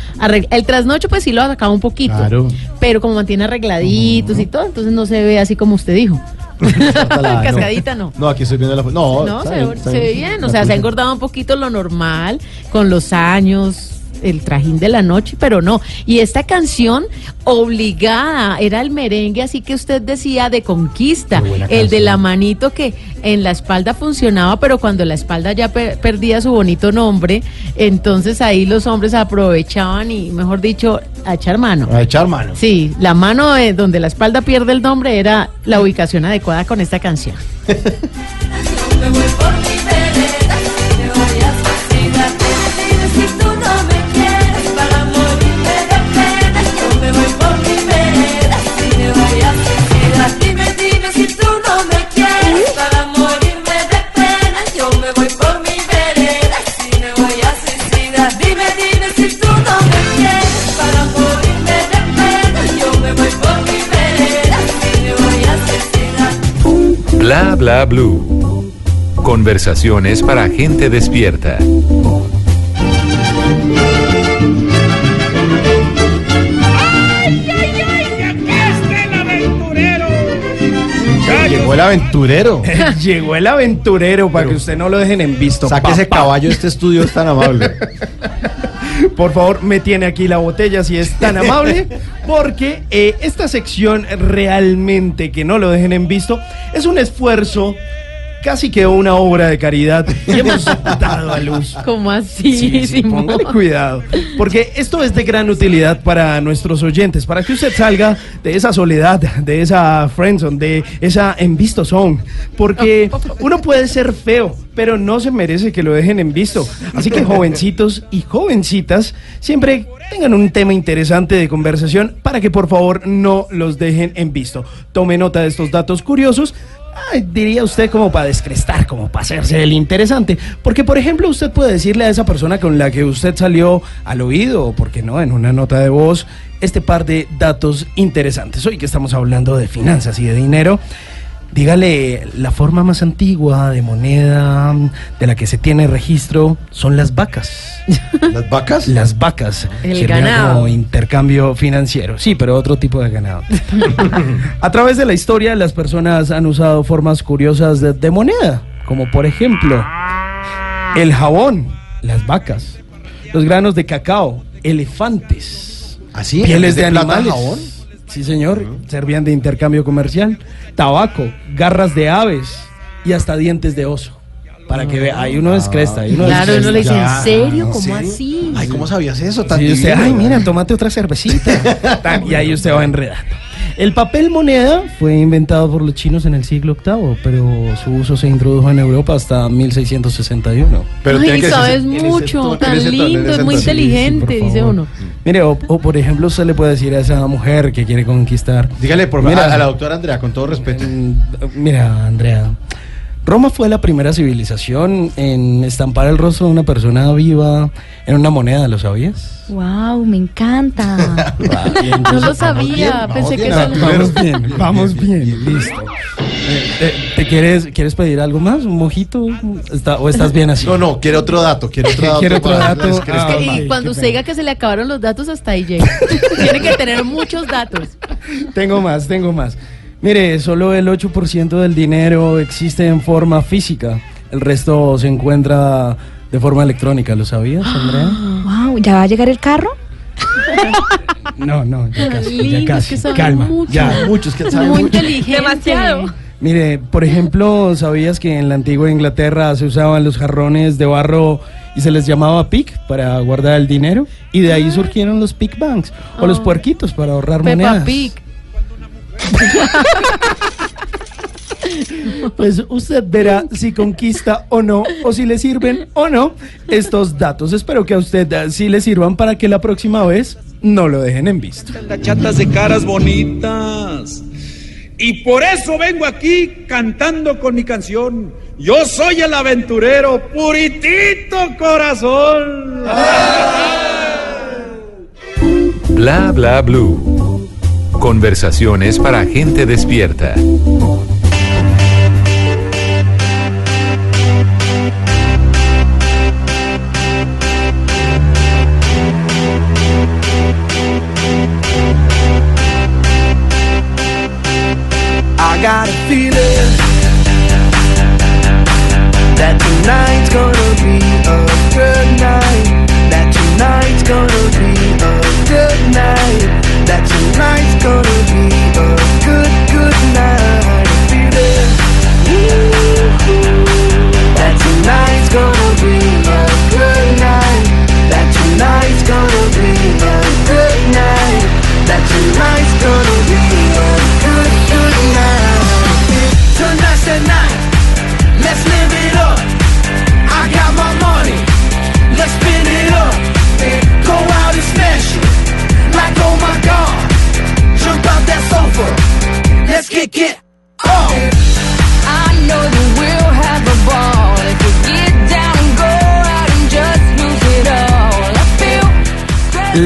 El trasnocho pues sí lo acaba un poquito. Claro. Pero como mantiene arregladitos y todo, entonces no se ve así como usted dijo. *laughs* *laughs* Cascadita no. No, aquí estoy viendo la. No, No, se, bien, se ve bien. O sea, se ha engordado un poquito lo normal con los años, el trajín de la noche, pero no. Y esta canción obligada era el merengue, así que usted decía de conquista, el de la manito que en la espalda funcionaba, pero cuando la espalda ya per- perdía su bonito nombre, entonces ahí los hombres aprovechaban y, mejor dicho, a echar mano. A echar mano. Sí, la mano de donde la espalda pierde el nombre era la ubicación adecuada con esta canción. *laughs* *laughs* Bla bla blue. Conversaciones para gente despierta. ¡Ay, ay, ay! ¡Aquí está el aventurero! Llegó el el aventurero. *laughs* Llegó el aventurero para que usted no lo dejen en visto. Saque ese papá. caballo, este estudio es tan amable. *laughs* Por favor, me tiene aquí la botella si es tan *laughs* amable, porque eh, esta sección realmente que no lo dejen en visto es un esfuerzo, casi que una obra de caridad que hemos *laughs* dado a luz. ¿Cómo así, Sí, sí, póngale cuidado, porque esto es de gran utilidad para nuestros oyentes, para que usted salga de esa soledad, de esa friendzone, de esa en visto zone, porque *laughs* uno puede ser feo, pero no se merece que lo dejen en visto. Así que jovencitos y jovencitas, siempre tengan un tema interesante de conversación para que por favor no los dejen en visto. Tome nota de estos datos curiosos Diría usted como para descrestar, como para hacerse el interesante. Porque, por ejemplo, usted puede decirle a esa persona con la que usted salió al oído, o por qué no, en una nota de voz, este par de datos interesantes. Hoy que estamos hablando de finanzas y de dinero, dígale, la forma más antigua de moneda de la que se tiene registro son las vacas. *laughs* ¿Las vacas? Las vacas. El ganado. como intercambio financiero. Sí, pero otro tipo de ganado. *laughs* A través de la historia, las personas han usado formas curiosas de, de moneda, como por ejemplo el jabón, las vacas, los granos de cacao, elefantes, ¿Así? pieles ¿En de de plata, animales. jabón? Sí, señor, servían de intercambio comercial, tabaco, garras de aves y hasta dientes de oso. Para que vea, ahí uno descresta. ahí uno Claro, uno le dice, ¿en serio? ¿Cómo serio? así? Ay, ¿cómo sabías eso? Tan Sí, usted, ay, mira, tomate otra cervecita. *laughs* Y ahí usted va enredando. El papel moneda fue inventado por los chinos en el siglo VIII, pero su uso se introdujo en Europa hasta 1661. Pero Ay, tiene que sabes mucho, tan lindo, es muy inteligente, dice uno. Mire, o, o, por ejemplo, usted le puede decir a esa mujer que quiere conquistar. Dígale, por favor, Mira, a, a la doctora Andrea, con todo respeto. Mm, Mira, Andrea, Roma fue la primera civilización en estampar el rostro de una persona viva en una moneda, ¿lo sabías? Wow, me encanta. *laughs* No lo sabía, pensé que eso no. Vamos bien, vamos bien, listo. Eh, eh, ¿Te quieres, quieres pedir algo más? ¿Un mojito? Está- ¿O estás bien así? No, no, quiere otro dato, quiere *laughs* otro dato. Quiere otro dato. Ah, Es que- y cuando usted diga que se le acabaron los datos, hasta ahí llega. *laughs* Tiene que tener muchos datos. Tengo más, tengo más. Mire, solo el 8% del dinero existe en forma física. El resto se encuentra de forma electrónica. ¿Lo sabías, Andrea? wow, ¿ya va a llegar el carro? No, no, ya casi, ya casi. Calma, mucho. ya. Muchos que saben Muy mucho. inteligente. Demasiado. Mire, por ejemplo, ¿sabías que en la antigua Inglaterra se usaban los jarrones de barro y se les llamaba pick para guardar el dinero? Y de ahí surgieron los pick banks o los Oh. puerquitos para ahorrar Peppa monedas. Pig. *laughs* Pues usted verá si conquista o no, o si le sirven o no estos datos. Espero que a usted eh, sí le sirvan para que la próxima vez no lo dejen en visto. chatas de caras bonitas. Y por eso vengo aquí cantando con mi canción. Yo soy el aventurero, puritito corazón. Bla bla blue. Conversaciones para gente despierta.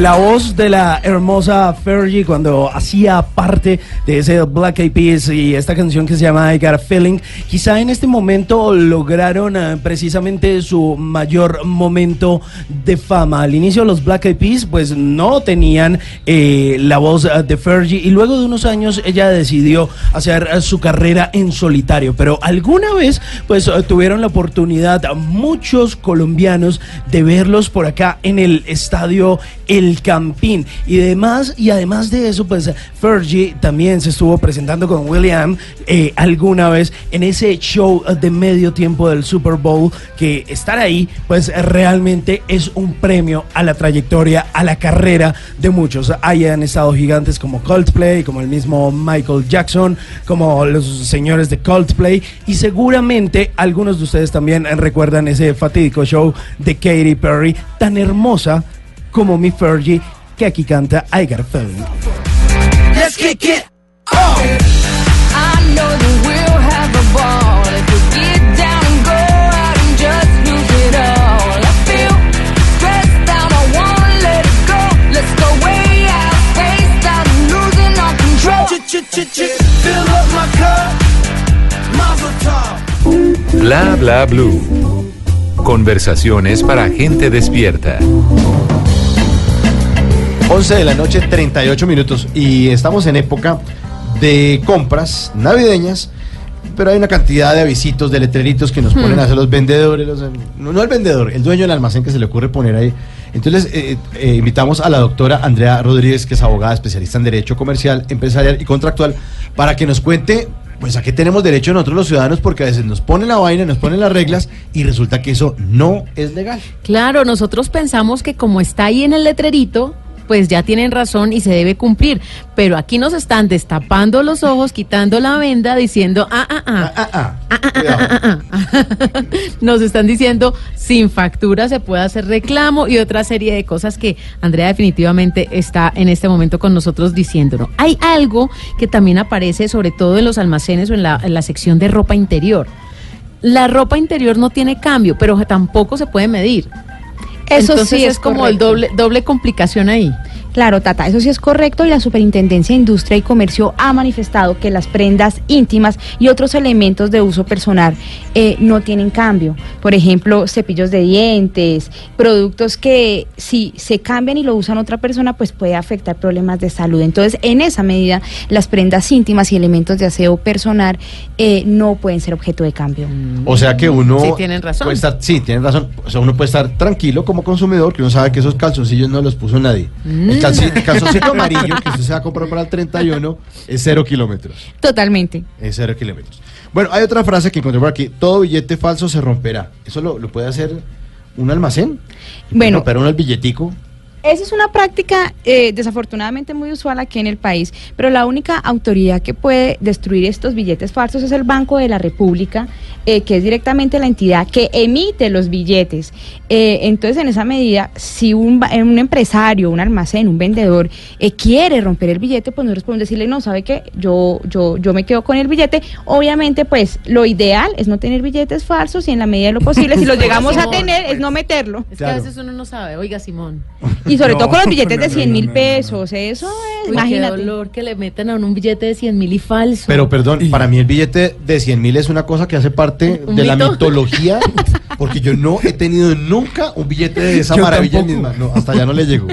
La voz de la hermosa Fergie cuando hacía parte de ese Black Eyed Peas y esta canción que se llama I Got a Feeling, quizá en este momento lograron eh, precisamente su mayor momento de fama. Al inicio los Black Eyed Peas pues no tenían eh, la voz eh, de Fergie y luego de unos años ella decidió hacer su carrera en solitario, pero alguna vez pues tuvieron la oportunidad a muchos colombianos de verlos por acá en el estadio El Campín. Y demás y además de eso pues Fergie también se estuvo presentando con William eh, alguna vez en ese show de medio tiempo del Super Bowl que estar ahí pues realmente es un premio a la trayectoria a la carrera de muchos. Ahí han estado gigantes como Coldplay como el mismo Michael Jackson como los señores de Coldplay. Y seguramente algunos de ustedes también recuerdan ese fatídico show de Katy Perry tan hermosa como mi Fergie que aquí canta I Got a Feeling. Let's kick it off. I know that we'll have a ball if we get down and go out and just lose it all. I feel stressed out, I wanna let it go. Let's go way out, spaced out, and losing all control. Fill up my cup, mazel tov. Bla bla blue. Conversaciones para gente despierta. 11 de la noche, 38 minutos. Y estamos en época de compras navideñas, pero hay una cantidad de avisitos, de letreritos que nos ponen Hmm. a hacer los vendedores. los- no, no el vendedor, el dueño del almacén que se le ocurre poner ahí. Entonces, eh, eh, invitamos a la doctora Andrea Rodríguez, que es abogada especialista en Derecho Comercial, Empresarial y Contractual, para que nos cuente. Pues a qué tenemos derecho nosotros los ciudadanos, porque a veces nos ponen la vaina, nos ponen las reglas y resulta que eso no es legal. Claro, nosotros pensamos que como está ahí en el letrerito, pues ya tienen razón y se debe cumplir. Pero aquí nos están destapando los ojos, quitando la venda, diciendo, ah, ah, ah. Ah, ah. Ah, ah, ah, ah, ah. *laughs* Nos están diciendo, sin factura se puede hacer reclamo y otra serie de cosas que Andrea definitivamente está en este momento con nosotros diciéndonos. Hay algo que también aparece sobre todo en los almacenes o en la, en la sección de ropa interior. La ropa interior no tiene cambio, pero tampoco se puede medir. Eso Entonces sí es, es como el correcto. doble, doble complicación ahí. Claro, Tata, eso sí es correcto y la Superintendencia de Industria y Comercio ha manifestado que las prendas íntimas y otros elementos de uso personal eh, no tienen cambio. Por ejemplo, cepillos de dientes, productos que si se cambian y lo usan otra persona, pues puede afectar problemas de salud. Entonces, en esa medida, las prendas íntimas y elementos de aseo personal eh, no pueden ser objeto de cambio. O sea que uno. Sí, tienen razón. puede estar- sí, tienen razón. O sea, uno puede estar tranquilo como consumidor, que uno sabe que esos calzoncillos no los puso nadie. El, calci- el *laughs* calzoncito amarillo que usted se va a comprar para el 31 es cero kilómetros. Totalmente. Es cero kilómetros. Bueno, hay otra frase que encontré por aquí. Todo billete falso se romperá. ¿Eso lo, lo puede hacer un almacén? Bueno. Romper uno el billetico. Esa es una práctica eh, desafortunadamente muy usual aquí en el país, pero la única autoridad que puede destruir estos billetes falsos es el Banco de la República, eh, que es directamente la entidad que emite los billetes. Eh, entonces, en esa medida, si un, ba- un empresario, un almacén, un vendedor eh, quiere romper el billete, pues nosotros podemos decirle, no, ¿sabe qué? Yo, yo, yo me quedo con el billete. Obviamente, pues lo ideal es no tener billetes falsos y en la medida de lo posible, si los *laughs* llegamos a tener, es no meterlo. Es que a veces uno no sabe. Oiga, Simón. *laughs* Y sobre No, todo con los billetes no, de no, 100 mil no, pesos, eso es, Uy, imagínate. Qué dolor que le metan a uno un billete de 100 mil y falso. Pero perdón, para mí el billete de 100 mil es una cosa que hace parte ¿Un de la mito? mitología, porque yo no he tenido nunca un billete de esa Yo maravilla tampoco. misma. No, hasta allá no le llego.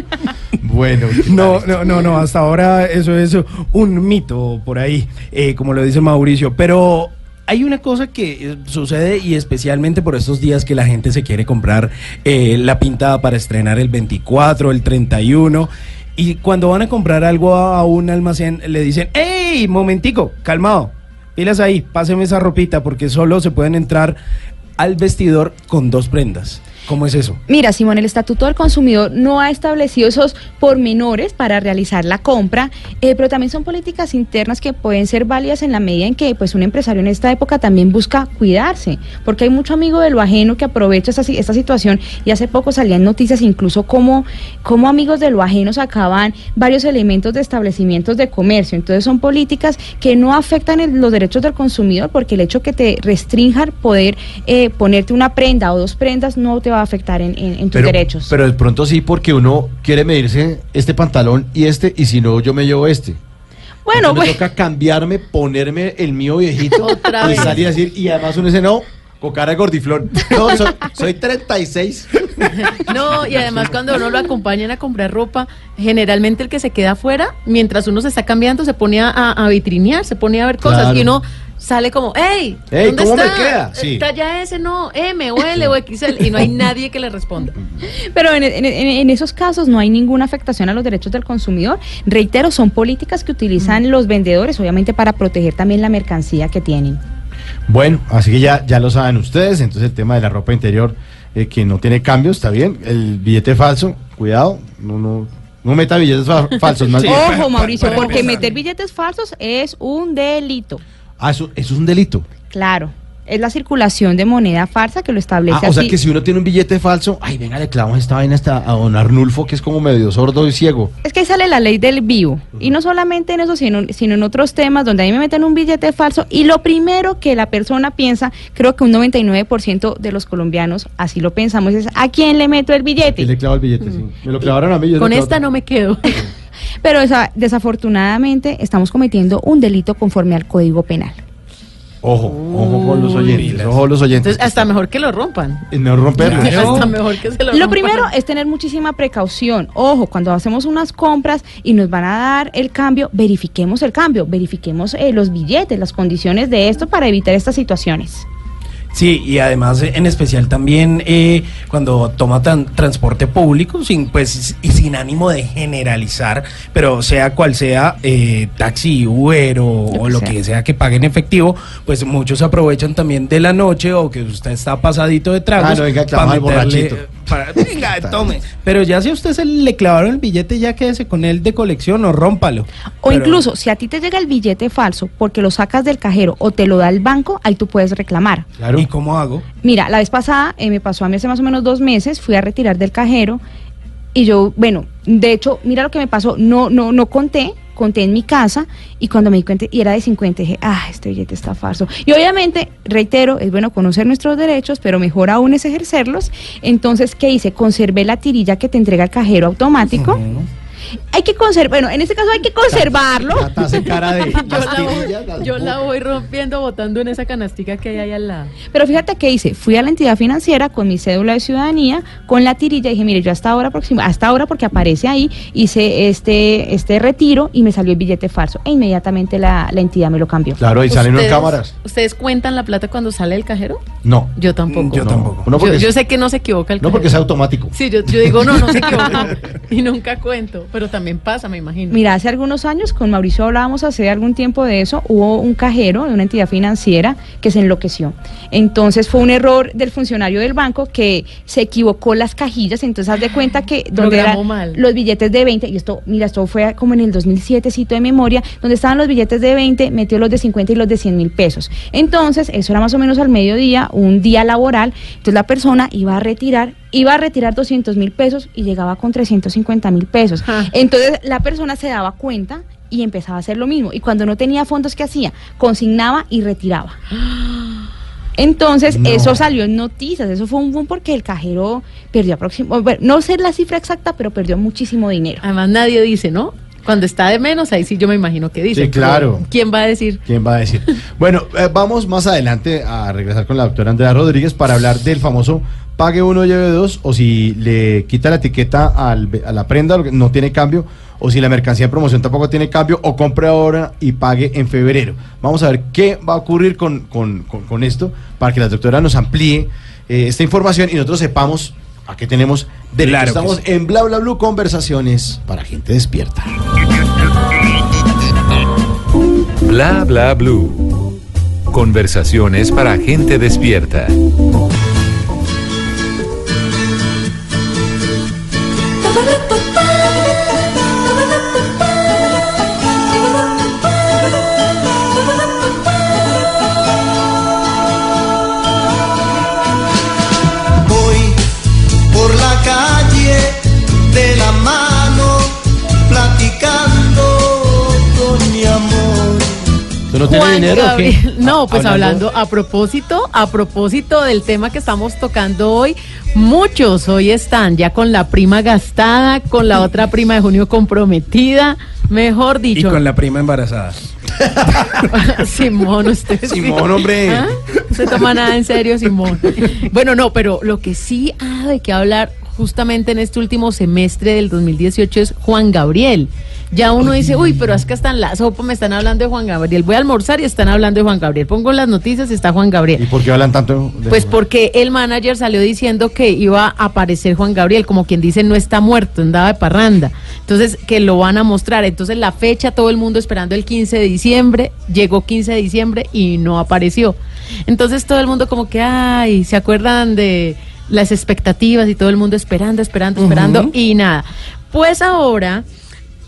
Bueno, No, no, no, no, hasta ahora eso es un mito por ahí, eh, como lo dice Mauricio, pero hay una cosa que eh, sucede y especialmente por estos días que la gente se quiere comprar eh, la pintada para estrenar el 24, el 31. Y cuando van a comprar algo a, a un almacén, le dicen, ¡Ey! Momentico, calmado, pilas ahí, páseme esa ropita, porque solo se pueden entrar al vestidor con dos prendas. ¿Cómo es eso? Mira, Simón, el Estatuto del Consumidor no ha establecido esos pormenores para realizar la compra, eh, pero también son políticas internas que pueden ser válidas en la medida en que pues, un empresario en esta época también busca cuidarse, porque hay mucho amigo de lo ajeno que aprovecha esta, si- esta situación y hace poco salían noticias incluso como, como amigos de lo ajeno sacaban varios elementos de establecimientos de comercio. Entonces son políticas que no afectan los derechos del consumidor porque el hecho que te restrinjan poder eh, ponerte una prenda o dos prendas no te va va a afectar en, en- en tus Pero, derechos. pero de pronto sí, porque uno quiere medirse este pantalón y este, y si no, yo me llevo este. bueno, Entonces me pues, toca cambiarme, ponerme el mío viejito *laughs* Otra y vez. salir a decir, y además uno dice, no, con cara de gordiflón. *laughs* No, soy, soy 36. *laughs* No, y además cuando uno lo acompañan a comprar ropa, generalmente el que se queda afuera, mientras uno se está cambiando, se pone a, a vitrinear, se pone a ver cosas Claro. y uno sale como, hey, Ey, ¿dónde ¿cómo me está? queda? Sí. Talla S no, M *laughs* o L o XL y no hay nadie que le responda. *laughs* pero en, en- en- en esos casos no hay ninguna afectación a los derechos del consumidor. Reitero, son políticas que utilizan los vendedores, obviamente para proteger también la mercancía que tienen. Bueno, así que ya, ya lo saben ustedes. Entonces el tema de la ropa interior eh, que no tiene cambio, está bien. El billete falso, cuidado, no, no, no meta billetes fa- falsos. más *laughs* bien. Ojo, Mauricio, porque meter billetes falsos es un delito. Ah, eso, eso es un delito. Claro, es la circulación de moneda falsa que lo establece Ah, o sea que si uno tiene un billete falso, ay, venga, le clavamos esta vaina hasta a don Arnulfo, que es como medio sordo y ciego. Es que ahí sale la ley del vivo. Y no solamente en eso, sino, sino en otros temas donde a mí me meten un billete falso. Y lo primero que la persona piensa, creo que un 99% de los colombianos así lo pensamos, es ¿a quién le meto el Y billete? le clavo el billete, sí. Me lo clavaron a mí. yo Con esta no me quedo. *laughs* Pero esa- desafortunadamente estamos cometiendo un delito conforme al Código Penal. Ojo, ojo con los oyentes, ojo con los oyentes. Entonces, hasta mejor que lo rompan. Es mejor romperlo. *laughs* Hasta mejor que se lo Lo rompan. primero es tener muchísima precaución. Ojo, cuando hacemos unas compras y nos van a dar el cambio, verifiquemos el cambio, verifiquemos eh, los billetes, las condiciones de esto para evitar estas situaciones. Sí, y además eh, en especial también eh, cuando toma tan- transporte público, sin pues y sin ánimo de generalizar, pero sea cual sea eh, taxi, Uber o, o lo que sea que pague en efectivo, pues muchos aprovechan también de la noche o que usted está pasadito de tragos. Ah, no, venga, pa' clava al meterle, borrachito. Para- *laughs* venga, tome. Pero ya si a usted se le clavaron el billete, ya quédese con él de colección o rómpalo. O Pero- incluso, si a ti te llega el billete falso porque lo sacas del cajero o te lo da el banco, ahí tú puedes reclamar. ¿Y cómo hago? Mira, la vez pasada eh, me pasó a mí hace más o menos dos meses, fui a retirar del cajero y yo, bueno, de hecho, mira lo que me pasó, no, no, no conté, conté en mi casa y cuando me di cuenta y era de 50 dije, ah, este billete está falso. Y obviamente, reitero, es bueno conocer nuestros derechos, pero mejor aún es ejercerlos. Entonces, ¿qué hice? Conservé la tirilla que te entrega el cajero automático. Hay que conservar, bueno, en este caso hay que conservarlo. cara de *laughs* Yo la, voy, yo la voy rompiendo, botando en esa canastica que hay ahí al lado. Pero fíjate qué hice, fui a la entidad financiera con mi cédula de ciudadanía, con la tirilla y dije, mire, yo hasta ahora próxima, hasta ahora porque aparece ahí, hice este, este retiro y me salió el billete falso. E inmediatamente la, la entidad me lo cambió. Claro, y salen en ¿Ustedes- cámaras. ¿Ustedes cuentan la plata cuando sale del cajero? No. Yo tampoco. Yo tampoco. No, Yo, porque, yo sé que no se equivoca el no porque es automático. Sí, yo, yo digo, no, no se *laughs* equivoca. y nunca cuento. Pero también pasa, me imagino. Mira, hace algunos años, con Mauricio hablábamos hace algún tiempo de eso, hubo un cajero de una entidad financiera que se enloqueció. Entonces fue un error del funcionario del banco que se equivocó las cajillas, entonces haz de cuenta que *sighs* donde Programó eran mal. los billetes de 20, y esto, mira, esto fue como en el 2007, cito de memoria, donde estaban los billetes de 20, metió los de 50 y los de 100 mil pesos. Entonces, eso era más o menos al mediodía, un día laboral, entonces la persona iba a retirar iba a retirar 200 mil pesos y llegaba con 350 mil pesos. Entonces la persona se daba cuenta y empezaba a hacer lo mismo. Y cuando no tenía fondos, ¿qué hacía? Consignaba y retiraba. Entonces, No. eso salió en noticias, eso fue un boom porque el cajero perdió aproximadamente, no sé la cifra exacta, pero perdió muchísimo dinero. Además, nadie dice, ¿no? Cuando está de menos, ahí sí yo me imagino que dice. Sí, claro. ¿Quién va a decir? ¿Quién va a decir? Bueno, eh, vamos más adelante a regresar con la doctora Andrea Rodríguez para hablar del famoso pague uno, lleve dos, o si le quita la etiqueta al- a la prenda, no tiene cambio, o si la mercancía en promoción tampoco tiene cambio, o compre ahora y pague en febrero. Vamos a ver qué va a ocurrir con, con- con- con esto para que la doctora nos amplíe eh, esta información y nosotros sepamos a qué tenemos derecho. Claro que Estamos sí. en Bla Bla Blue Conversaciones para gente despierta. Bla bla blue. Conversaciones para gente despierta. No tiene Juan dinero. Gabriel- No, pues Hablando- hablando, a propósito, a propósito del tema que estamos tocando hoy, muchos hoy están ya con la prima gastada, con la otra prima de junio comprometida, mejor Y dicho. con la prima embarazada. *laughs* Simón, usted. Simón, hombre. ¿Ah? No se toma nada en serio, Simón. *laughs* Bueno, no, pero lo que sí ha de qué hablar justamente en este último semestre del 2018 es Juan Gabriel. Ya uno dice, uy, pero es que hasta en la sopa me están hablando de Juan Gabriel. Voy a almorzar y están hablando de Juan Gabriel. Pongo las noticias y está Juan Gabriel. ¿Y por qué hablan tanto de Pues porque el manager salió diciendo que iba a aparecer Juan Gabriel, como quien dice no está muerto, andaba de parranda. Entonces, que lo van a mostrar. Entonces, la fecha, todo el mundo esperando el 15 de diciembre, llegó 15 de diciembre y no apareció. Entonces, todo el mundo como que, ay, ¿se acuerdan de las expectativas y todo el mundo esperando, esperando, esperando y nada? Pues ahora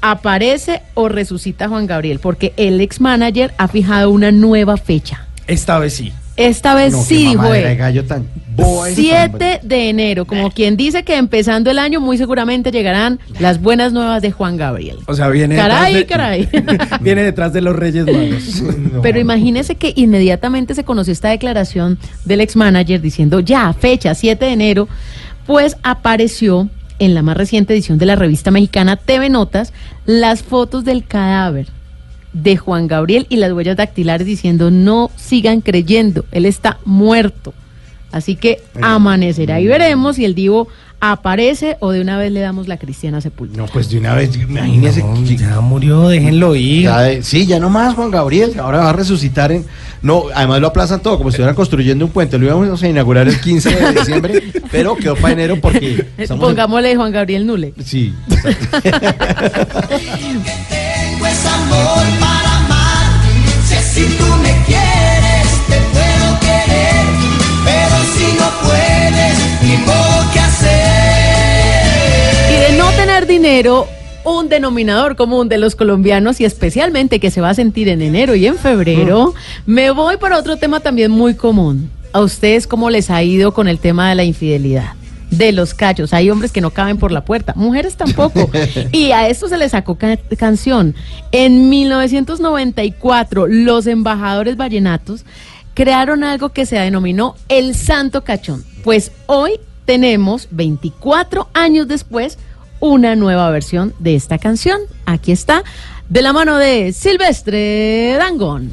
aparece o resucita Juan Gabriel, porque el ex manager ha fijado una nueva fecha. Esta vez sí. Esta vez No, sí, dijo él. gallo tan boba esa, tan 7 de enero, como quien dice que empezando el año muy seguramente llegarán las buenas nuevas de Juan Gabriel. O sea, viene Caray, detrás de, *laughs* caray. *laughs* viene detrás de los Reyes Magos. *laughs* Pero imagínese que inmediatamente se conoció esta declaración del ex manager diciendo ya, fecha 7 de enero, pues apareció en la más reciente edición de la revista mexicana TV Notas las fotos del cadáver de Juan Gabriel y las huellas dactilares diciendo no sigan creyendo, él está muerto. Así que amanecerá y veremos si el divo aparece o de una vez le damos la cristiana sepultura. No, pues de una vez, imagínese. ya murió, déjenlo ir. Ya de- sí, ya no más Juan Gabriel, ahora va a resucitar en... No, además lo aplazan todo, como si estuvieran construyendo un puente. Lo íbamos a inaugurar el 15 de diciembre, *laughs* pero quedó para enero porque... en- Pongámosle Juan Gabriel Nule. Sí. *laughs* Tengo amor para amar. Si un denominador común de los colombianos y especialmente que se va a sentir en enero y en febrero, me voy para otro tema también muy común. ¿A ustedes cómo les ha ido con el tema de la infidelidad? De los cachos. Hay hombres que no caben por la puerta, mujeres tampoco. *laughs* y a esto se le sacó ca- canción. En 1994, los embajadores vallenatos crearon algo que se denominó el Santo Cachón. Pues hoy tenemos, 24 años después, una nueva versión de esta canción. Aquí está, de la mano de Silvestre Dangón.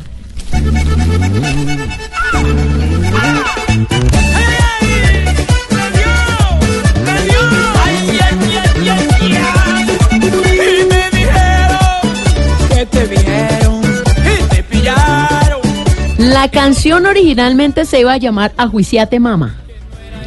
La canción originalmente se iba a llamar Ajuiciate Mama.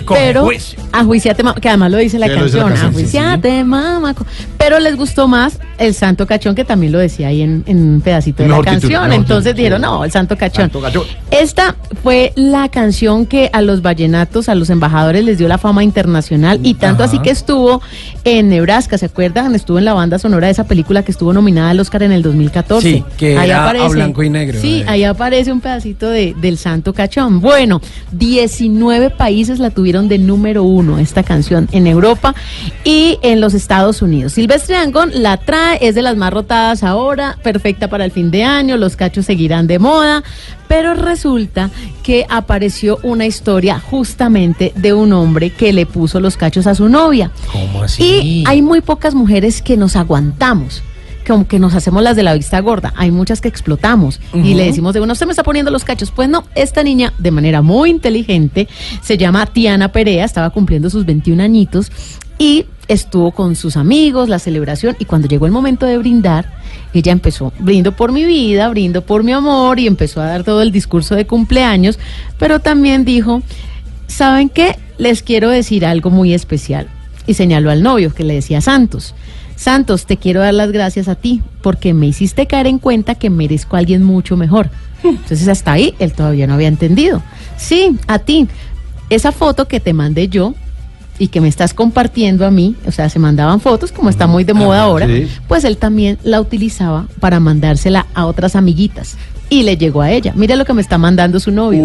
Con Pero juicio. Ajuiciate que además lo dice la Sí, lo dice la canción, canción, sí, Ajuiciate Mama. Pero les gustó más el Santo Cachón, que también lo decía ahí en, en un pedacito de la título, canción. Entonces dijeron, no, el Santo Cachón. Santo Cachón. Esta fue la canción que a los vallenatos, a los embajadores les dio la fama internacional y tanto así que estuvo en Nebraska, ¿se acuerdan? Estuvo en la banda sonora de esa película que estuvo nominada al Oscar en el 2014. Sí, que era a blanco y negro, Sí, ahí aparece un pedacito de, del Santo Cachón. Bueno, 19 países la tuvieron de número uno esta canción en Europa y en los Estados Unidos. Silvestre la trae, es de las más rotadas ahora, perfecta para el fin de año, los cachos seguirán de moda, pero resulta que apareció una historia justamente de un hombre que le puso los cachos a su novia. ¿Cómo así? Y hay muy pocas mujeres que nos aguantamos. Como que nos hacemos las de la vista gorda. Hay muchas que explotamos y le decimos de uno, usted me está poniendo los cachos. Pues no, esta niña, de manera muy inteligente, se llama Tiana Perea, estaba cumpliendo sus 21 añitos y estuvo con sus amigos, la celebración. Y cuando llegó el momento de brindar, ella empezó, brindo por mi vida, brindo por mi amor, y empezó a dar todo el discurso de cumpleaños, pero también dijo, ¿saben qué? Les quiero decir algo muy especial. Y señaló al novio, que le decía Santos. Santos, te quiero dar las gracias a ti, porque me hiciste caer en cuenta que merezco a alguien mucho mejor. Entonces hasta ahí él todavía no había entendido. Sí, a ti. Esa foto que te mandé yo y que me estás compartiendo a mí, o sea, se mandaban fotos como está muy de moda Ah, ahora, sí. pues él también la utilizaba para mandársela a otras amiguitas. Y le llegó a ella. Mira lo que me está mandando su novio.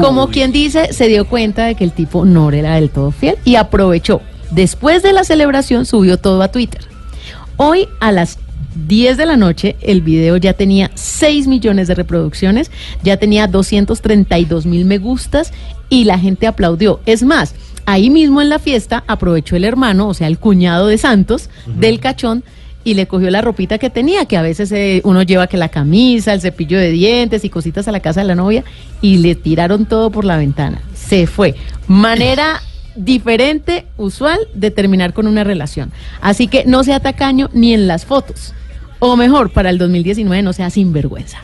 Como quien dice, se dio cuenta de que el tipo no era del todo fiel y aprovechó. Después de la celebración subió todo a Twitter. Hoy a las 10 de la noche, el video ya tenía 6 millones de reproducciones, ya tenía 232 mil me gustas y la gente aplaudió. Es más, ahí mismo en la fiesta aprovechó el hermano, o sea, el cuñado de Santos, del cachón, y le cogió la ropita que tenía, que a veces eh, uno lleva que la camisa, el cepillo de dientes y cositas a la casa de la novia, y le tiraron todo por la ventana. Se fue. Manera *laughs* diferente, usual, de terminar con una relación. Así que no sea tacaño ni en las fotos. O mejor, para el 2019 no sea sinvergüenza.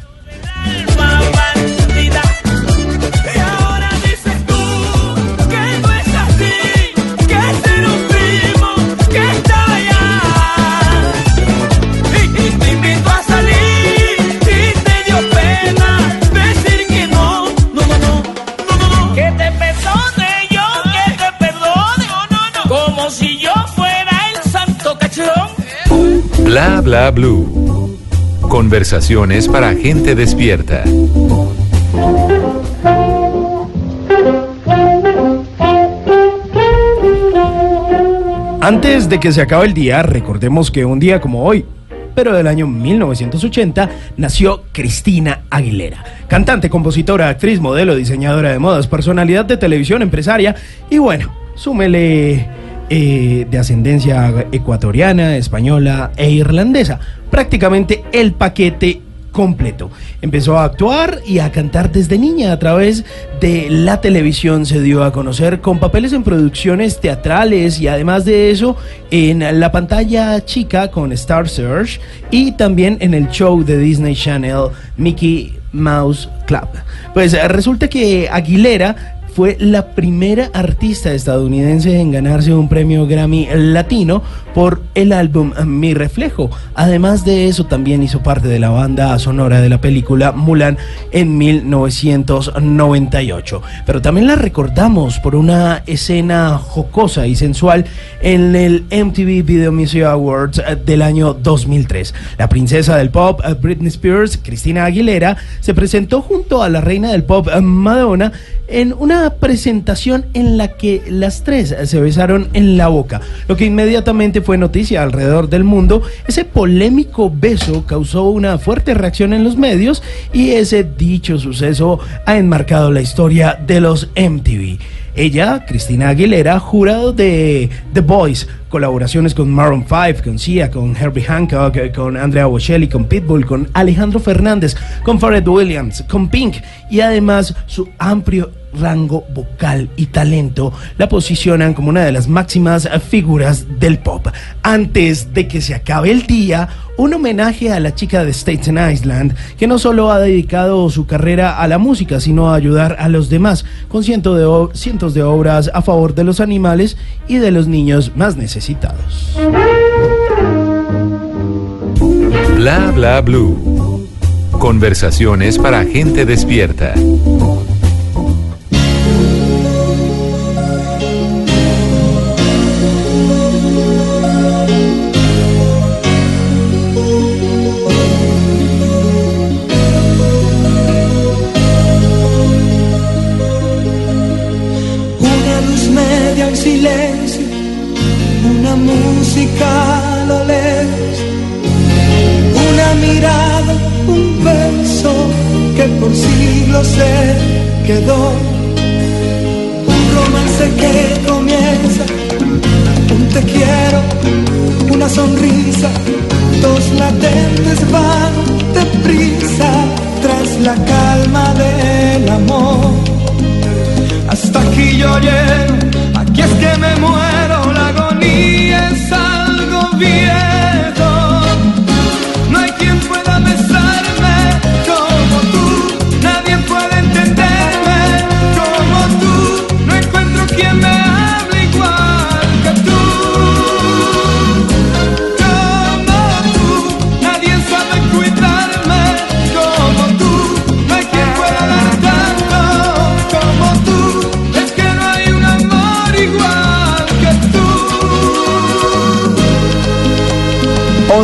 Bla bla blue. Conversaciones para gente despierta. Antes de que se acabe el día, recordemos que un día como hoy, pero del año 1980, nació Cristina Aguilera. Cantante, compositora, actriz, modelo, diseñadora de modas, personalidad de televisión, empresaria y bueno, súmele eh, de ascendencia ecuatoriana, española e irlandesa. Prácticamente el paquete completo. Empezó a actuar y a cantar desde niña a través de la televisión. Se dio a conocer con papeles en producciones teatrales y además de eso en la pantalla chica con Star Search y también en el show de Disney Channel Mickey Mouse Club. Pues resulta que Aguilera fue la primera artista estadounidense en ganarse un premio Grammy latino por el álbum Mi Reflejo. Además de eso, también hizo parte de la banda sonora de la película Mulan en 1998. Pero también la recordamos por una escena jocosa y sensual en el MTV Video Music Awards eh, del año 2003. La princesa del pop, eh, Britney Spears, Cristina Aguilera, se presentó junto a la reina del pop, eh, Madonna, en una presentación en la que las tres se besaron en la boca, lo que inmediatamente fue noticia alrededor del mundo. Ese polémico beso causó una fuerte reacción en los medios y ese dicho suceso ha enmarcado la historia de los MTV. Ella, Cristina Aguilera, jurado de The Voice, colaboraciones con Maroon 5, con Sia, con Herbie Hancock, con Andrea Bocelli, con Pitbull, con Alejandro Fernández, con Pharrell Williams, con Pink y además su amplio rango vocal y talento la posicionan como una de las máximas figuras del pop. Antes de que se acabe el día, un homenaje a la chica de Staten Island, que no solo ha dedicado su carrera a la música, sino a ayudar a los demás, con cientos de, cientos de obras a favor de los animales y de los niños más necesitados. Bla bla blue. Conversaciones para gente despierta.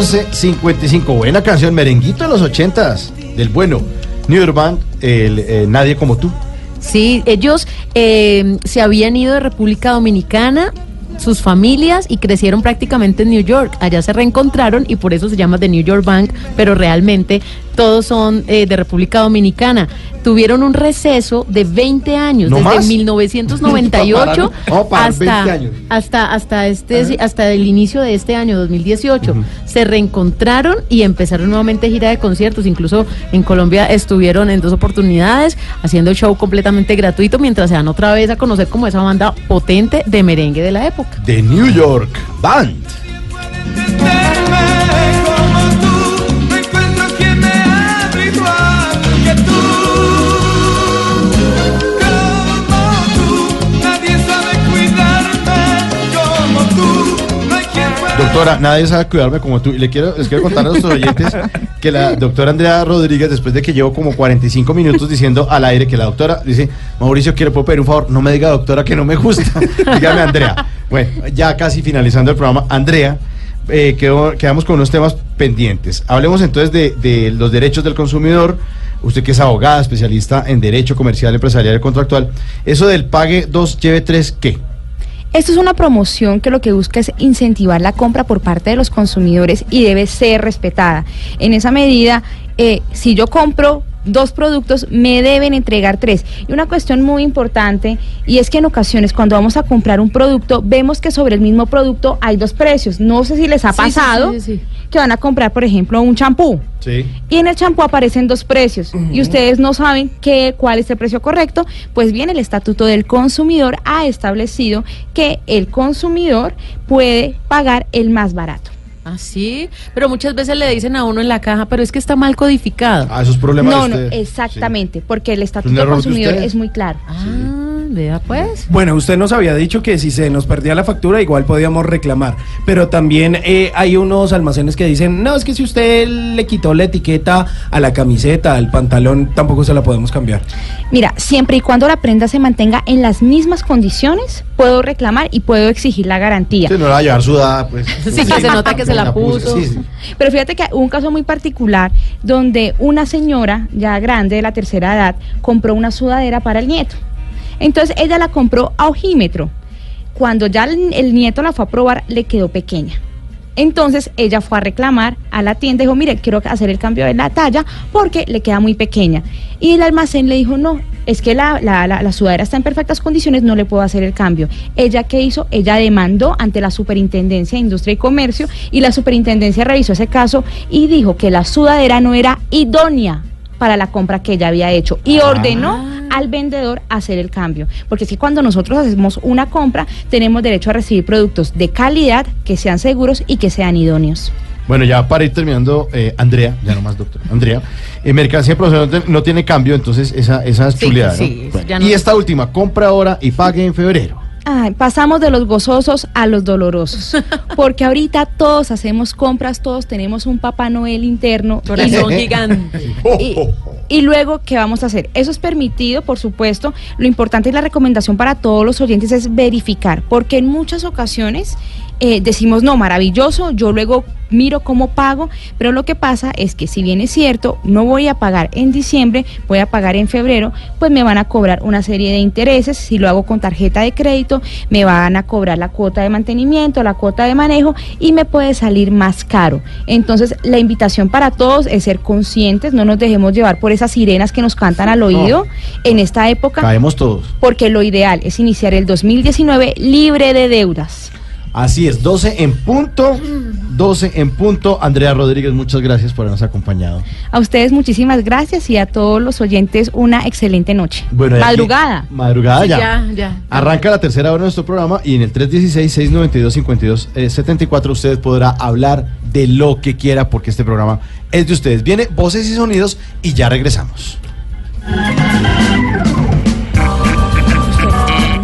11.55, buena canción, merenguito de los ochentas, del bueno. New York Band, el, eh, Nadie como tú. Sí, ellos eh, se habían ido de República Dominicana sus familias y crecieron prácticamente en New York. Allá se reencontraron y por eso se llama The New York Bank, pero realmente todos son eh, de República Dominicana. Tuvieron un receso de 20 años, ¿No desde más? 1998 Vamos a parar 20 hasta, años. hasta, hasta, este, hasta el inicio de este año, 2018. Se reencontraron y empezaron nuevamente gira de conciertos. Incluso en Colombia estuvieron en dos oportunidades haciendo show completamente gratuito mientras se dan otra vez a conocer como esa banda potente de merengue de la época. The New York Band. Doctora, nadie sabe cuidarme como tú. Y le quiero, les quiero contar a nuestros oyentes que la doctora Andrea Rodríguez, después de que llevo como 45 minutos diciendo al aire que la doctora dice, Mauricio, quiero pedir un favor, no me diga doctora que no me gusta. *laughs* Dígame Andrea. Bueno, ya casi finalizando el programa, Andrea, eh, quedamos con unos temas pendientes. Hablemos entonces de, de los derechos del consumidor. Usted que es abogada, especialista en derecho comercial, empresarial y contractual. Eso del pague 2, lleve 3, ¿qué? Esto es una promoción que lo que busca es incentivar la compra por parte de los consumidores y debe ser respetada. En esa medida, eh, si yo compro dos productos, me deben entregar tres. Y una cuestión muy importante, y es que en ocasiones cuando vamos a comprar un producto, vemos que sobre el mismo producto hay dos precios. No sé si les ha Sí, pasado sí, sí, sí. que van a comprar, por ejemplo, un champú. Sí. Y en el champú aparecen dos precios y ustedes no saben qué, cuál es el precio correcto. Pues bien, el Estatuto del Consumidor ha establecido que el consumidor puede pagar el más barato. Ah, sí, pero muchas veces le dicen a uno en la caja, pero es que está mal codificado. Ah, esos problemas No, de no, exactamente, porque el Estatuto del de Consumidor es muy claro. Ah, vea pues. Bueno, usted nos había dicho que si se nos perdía la factura igual podíamos reclamar, pero también eh, hay unos almacenes que dicen, no, es que si usted le quitó la etiqueta a la camiseta, al pantalón, tampoco se la podemos cambiar. Mira, siempre y cuando la prenda se mantenga en las mismas condiciones, puedo reclamar y puedo exigir la garantía. Sí, no la va a llevar sudada, pues. *laughs* Sí, que se nota que se la puso. sí, sí. Pero fíjate que hubo un caso muy particular donde una señora ya grande de la tercera edad compró una sudadera para el nieto. Entonces ella la compró a ojímetro. Cuando ya el, el nieto la fue a probar, le quedó pequeña. Entonces ella fue a reclamar a la tienda y dijo, mire, quiero hacer el cambio de la talla porque le queda muy pequeña. Y el almacén le dijo, no, es que la, la, la- sudadera está en perfectas condiciones, no le puedo hacer el cambio. Ella, ¿qué hizo? Ella demandó ante la Superintendencia de Industria y Comercio y la Superintendencia revisó ese caso y dijo que la sudadera no era idónea para la compra que ella había hecho y ordenó al vendedor hacer el cambio. Porque es que cuando nosotros hacemos una compra, tenemos derecho a recibir productos de calidad, que sean seguros y que sean idóneos. Bueno, ya para ir terminando, eh, Andrea, ya no más doctor, Andrea, eh, mercancía profesional no, tiene cambio, entonces esa, esa es Sí, chuleada, ¿no? sí, Bueno, ya no- Y esta última, compra ahora y pague en febrero. Ay, pasamos de los gozosos a los dolorosos. *laughs* Porque ahorita todos hacemos compras, todos tenemos un Papá Noel interno. Corazón y- gigante. *laughs* Y, y luego, ¿qué vamos a hacer? Eso es permitido, por supuesto. Lo importante y la recomendación para todos los oyentes es verificar, porque en muchas ocasiones eh, decimos, no, maravilloso, yo luego miro cómo pago, pero lo que pasa es que si bien es cierto, no voy a pagar en diciembre, voy a pagar en febrero, pues me van a cobrar una serie de intereses, si lo hago con tarjeta de crédito, me van a cobrar la cuota de mantenimiento, la cuota de manejo y me puede salir más caro. Entonces, la invitación para todos es ser conscientes, no nos dejemos llevar por esas sirenas que nos cantan al oído en esta época, Caemos todos. porque lo ideal es iniciar el 2019 libre de deudas. Así es, 12 en punto, 12 en punto. Andrea Rodríguez, muchas gracias por habernos acompañado. A ustedes muchísimas gracias y a todos los oyentes una excelente noche. Bueno, aquí- Madrugada. Madrugada Sí, ya. ya, ya. Arranca la tercera hora de nuestro programa y en el 316-692-5274 usted podrá hablar de lo que quiera porque este programa es de ustedes. Viene Voces y Sonidos y ya regresamos.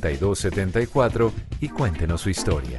316-692-5274 y cuéntenos su historia.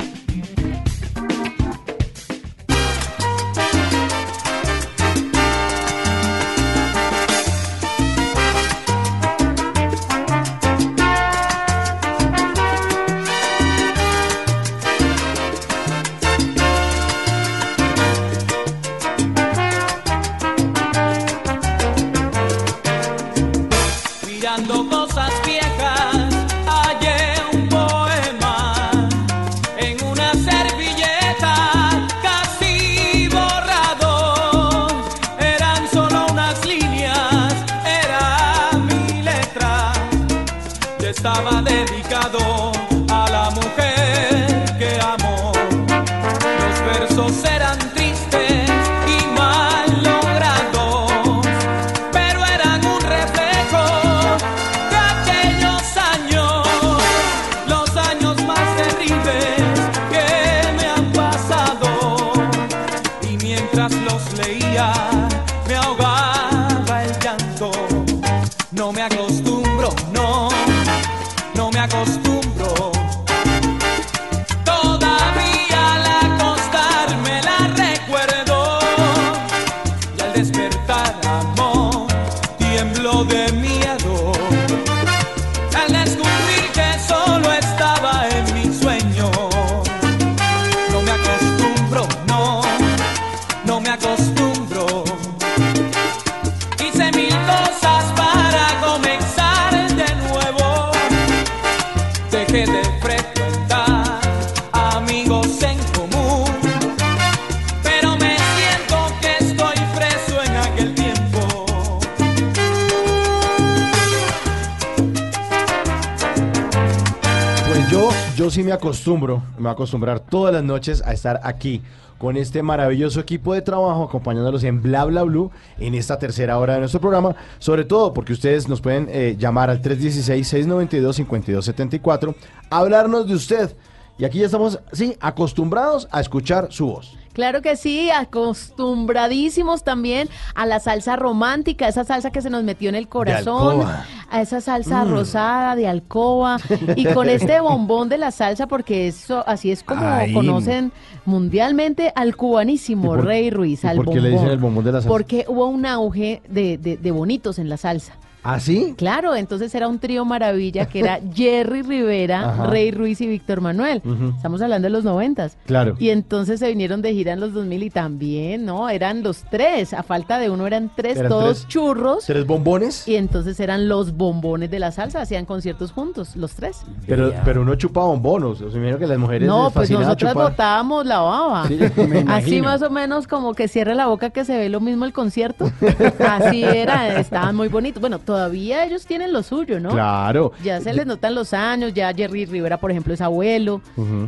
Acostumbro, me voy a acostumbrar todas las noches a estar aquí con este maravilloso equipo de trabajo acompañándolos en Bla Bla Blue en esta tercera hora de nuestro programa, sobre todo porque ustedes nos pueden eh, llamar al 316-692-5274, hablarnos de usted. Y aquí ya estamos, sí, acostumbrados a escuchar su voz. Claro que sí, acostumbradísimos también a la salsa romántica, esa salsa que se nos metió en el corazón, a esa salsa Mm. rosada de alcoba y con este *laughs* bombón de la salsa porque eso así es como Ay. conocen mundialmente al cubanísimo ¿Y por- Rey Ruiz, al por qué le dicen el bombón de la salsa? Porque hubo un auge de, de- de bonitos en la salsa. ¿Ah, sí? Claro, entonces era un trío maravilla que era *laughs* Jerry Rivera, Ajá. Rey Ruiz y Víctor Manuel. Estamos hablando de los noventas. Claro. Y entonces se vinieron de gira en los 2000 y también, ¿no? Eran los tres, a falta de uno eran tres, Eran todos tres. churros. ¿Tres bombones? Y entonces eran los bombones de la salsa, hacían conciertos juntos, los tres. Pero, pero uno chupa bombonos. O sea, me imagino que las mujeres No, les pues nosotras chupar. botábamos la baba. Sí, Así más o menos como que cierre la boca que se ve lo mismo el concierto. *laughs* Así era, estaban muy bonitos. Bueno, todavía ellos tienen lo suyo, ¿no? Claro. Ya se les notan los años, ya Jerry Rivera, por ejemplo, es abuelo,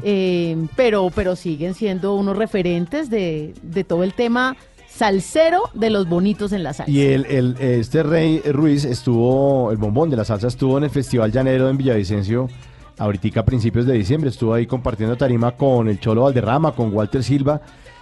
eh, pero, pero siguen siendo unos referentes de, de todo el tema salsero de los bonitos en la salsa. Y el, el- este Rey Ruiz estuvo, el bombón de la salsa estuvo en el Festival Llanero en Villavicencio, ahorita a principios de diciembre, estuvo ahí compartiendo tarima con el Cholo Valderrama, con Walter Silva,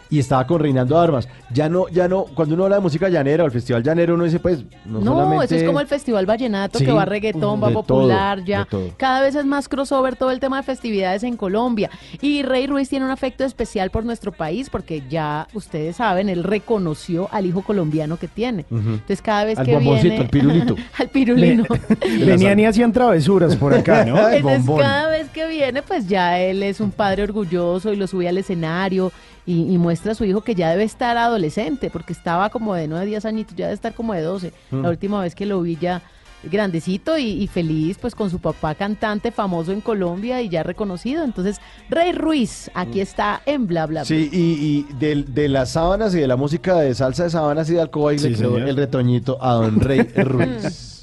y estaba con Reinaldo Armas. Ya no, ya no, cuando uno habla de música llanera o el Festival Llanero, uno dice, pues, no, No, solamente... eso es como el Festival Vallenato, Sí, que va reggaetón, va popular, todo, ya. Cada vez es más crossover todo el tema de festividades en Colombia. Y Rey Ruiz tiene un afecto especial por nuestro país, porque ya ustedes saben, él reconoció al hijo colombiano que tiene. Entonces cada vez Al que bomboncito, viene... al pirulito. *laughs* al pirulino. *laughs* Venían y hacían travesuras por acá, ¿no? *laughs* Entonces cada vez que viene, pues ya él es un padre orgulloso y lo sube al escenario y, y muestra a su hijo que ya debe estar adolescente, porque estaba como de 9, 10 añitos, ya debe estar como de 12. Mm. La última vez que lo vi ya grandecito y, y feliz, pues con su papá cantante famoso en Colombia y ya reconocido. Entonces, Rey Ruiz, aquí está en Bla Bla. Bla. Sí, y, y del- de, las sábanas y de la música de salsa de sábanas y de alcoba, y Sí, le quedó el retoñito a don Rey *laughs* Ruiz.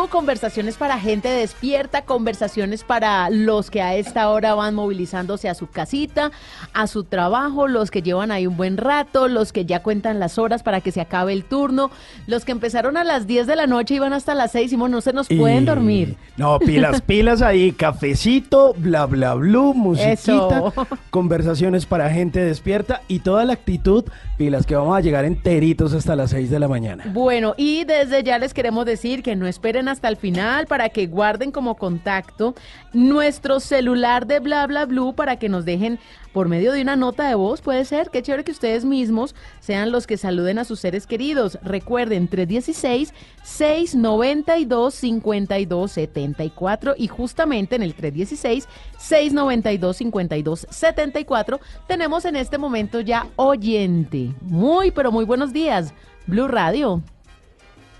Blue, conversaciones para gente despierta, conversaciones para los que a esta hora van movilizándose a su casita, a su trabajo, los que llevan ahí un buen rato, los que ya cuentan las horas para que se acabe el turno, los que empezaron a las 10 de la noche y van hasta las 6 y no se nos pueden Y- dormir. No, pilas, *laughs* pilas ahí, cafecito, bla, bla, blue, musiquita, Eso. conversaciones para gente despierta y toda la actitud, pilas, que vamos a llegar enteritos hasta las 6 de la mañana. Bueno, y desde ya les queremos decir que no esperen hasta el final para que guarden como contacto nuestro celular de bla bla blue para que nos dejen por medio de una nota de voz. Puede ser, qué chévere que ustedes mismos sean los que saluden a sus seres queridos. Recuerden, 316-692-5274 y justamente en el 316-692-5274 tenemos en este momento ya oyente. Muy, pero muy buenos días. Blue Radio.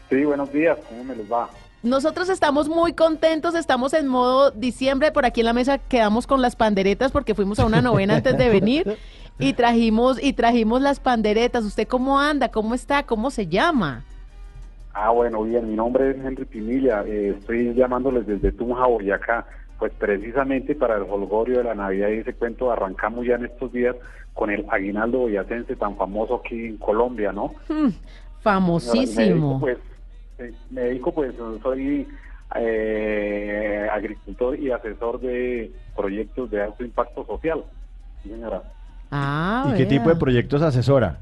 Sí, buenos días, ¿cómo me les va? Nosotros estamos muy contentos, estamos en modo diciembre, por aquí en la mesa quedamos con las panderetas porque fuimos a una novena antes de venir *laughs* y trajimos y trajimos las panderetas. ¿Usted cómo anda? ¿Cómo está? ¿Cómo se llama? Ah, bueno, bien, mi nombre es Henry Pinilla, eh, estoy llamándoles desde Tunja, Boyacá, pues precisamente para el holgorio de la Navidad y ese cuento arrancamos ya en estos días con el aguinaldo boyacense tan famoso aquí en Colombia, ¿no? Me famosísimo. pues, me dedico, pues, soy eh, agricultor y asesor de proyectos de alto impacto social. Señora. Ah, ¿Y qué tipo de proyectos asesora?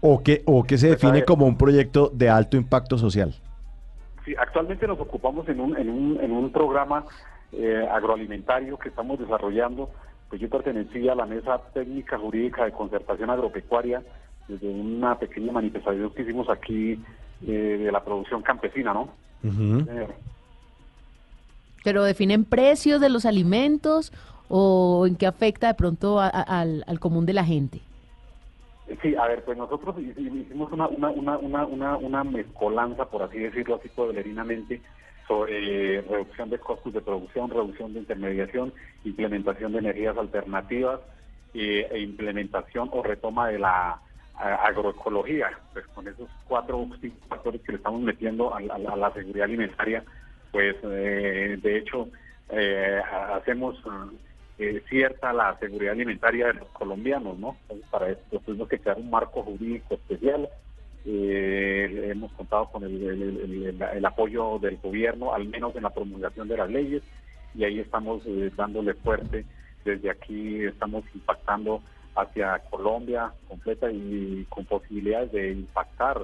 ¿O qué, o qué se Pues, define como un proyecto de alto impacto social? Sí, actualmente nos ocupamos en un, en un, en un programa eh, agroalimentario que estamos desarrollando. Pues yo pertenecí a la Mesa Técnica Jurídica de Concertación Agropecuaria desde una pequeña manifestación que hicimos aquí eh, de la producción campesina, ¿no? Eh, ¿Pero definen precios de los alimentos o en qué afecta de pronto a- a- al, al común de la gente? Sí, a ver, pues nosotros hi- hi- hicimos una, una, una, una, una, una mezcolanza, por así decirlo, así pueblerinamente, sobre eh, reducción de costos de producción, reducción de intermediación, implementación de energías alternativas eh, e implementación o retoma de la agroecología. Pues con esos cuatro factores que le estamos metiendo a, a la seguridad alimentaria, pues eh, de hecho eh, ha- hacemos eh, cierta la seguridad alimentaria de los colombianos, ¿no? Entonces, para esto tuvimos que crear un marco jurídico especial. Eh, hemos contado con el- el apoyo del gobierno, al menos en la promulgación de las leyes, y ahí estamos eh, dándole fuerte. Desde aquí estamos impactando hacia Colombia completa y con posibilidades de impactar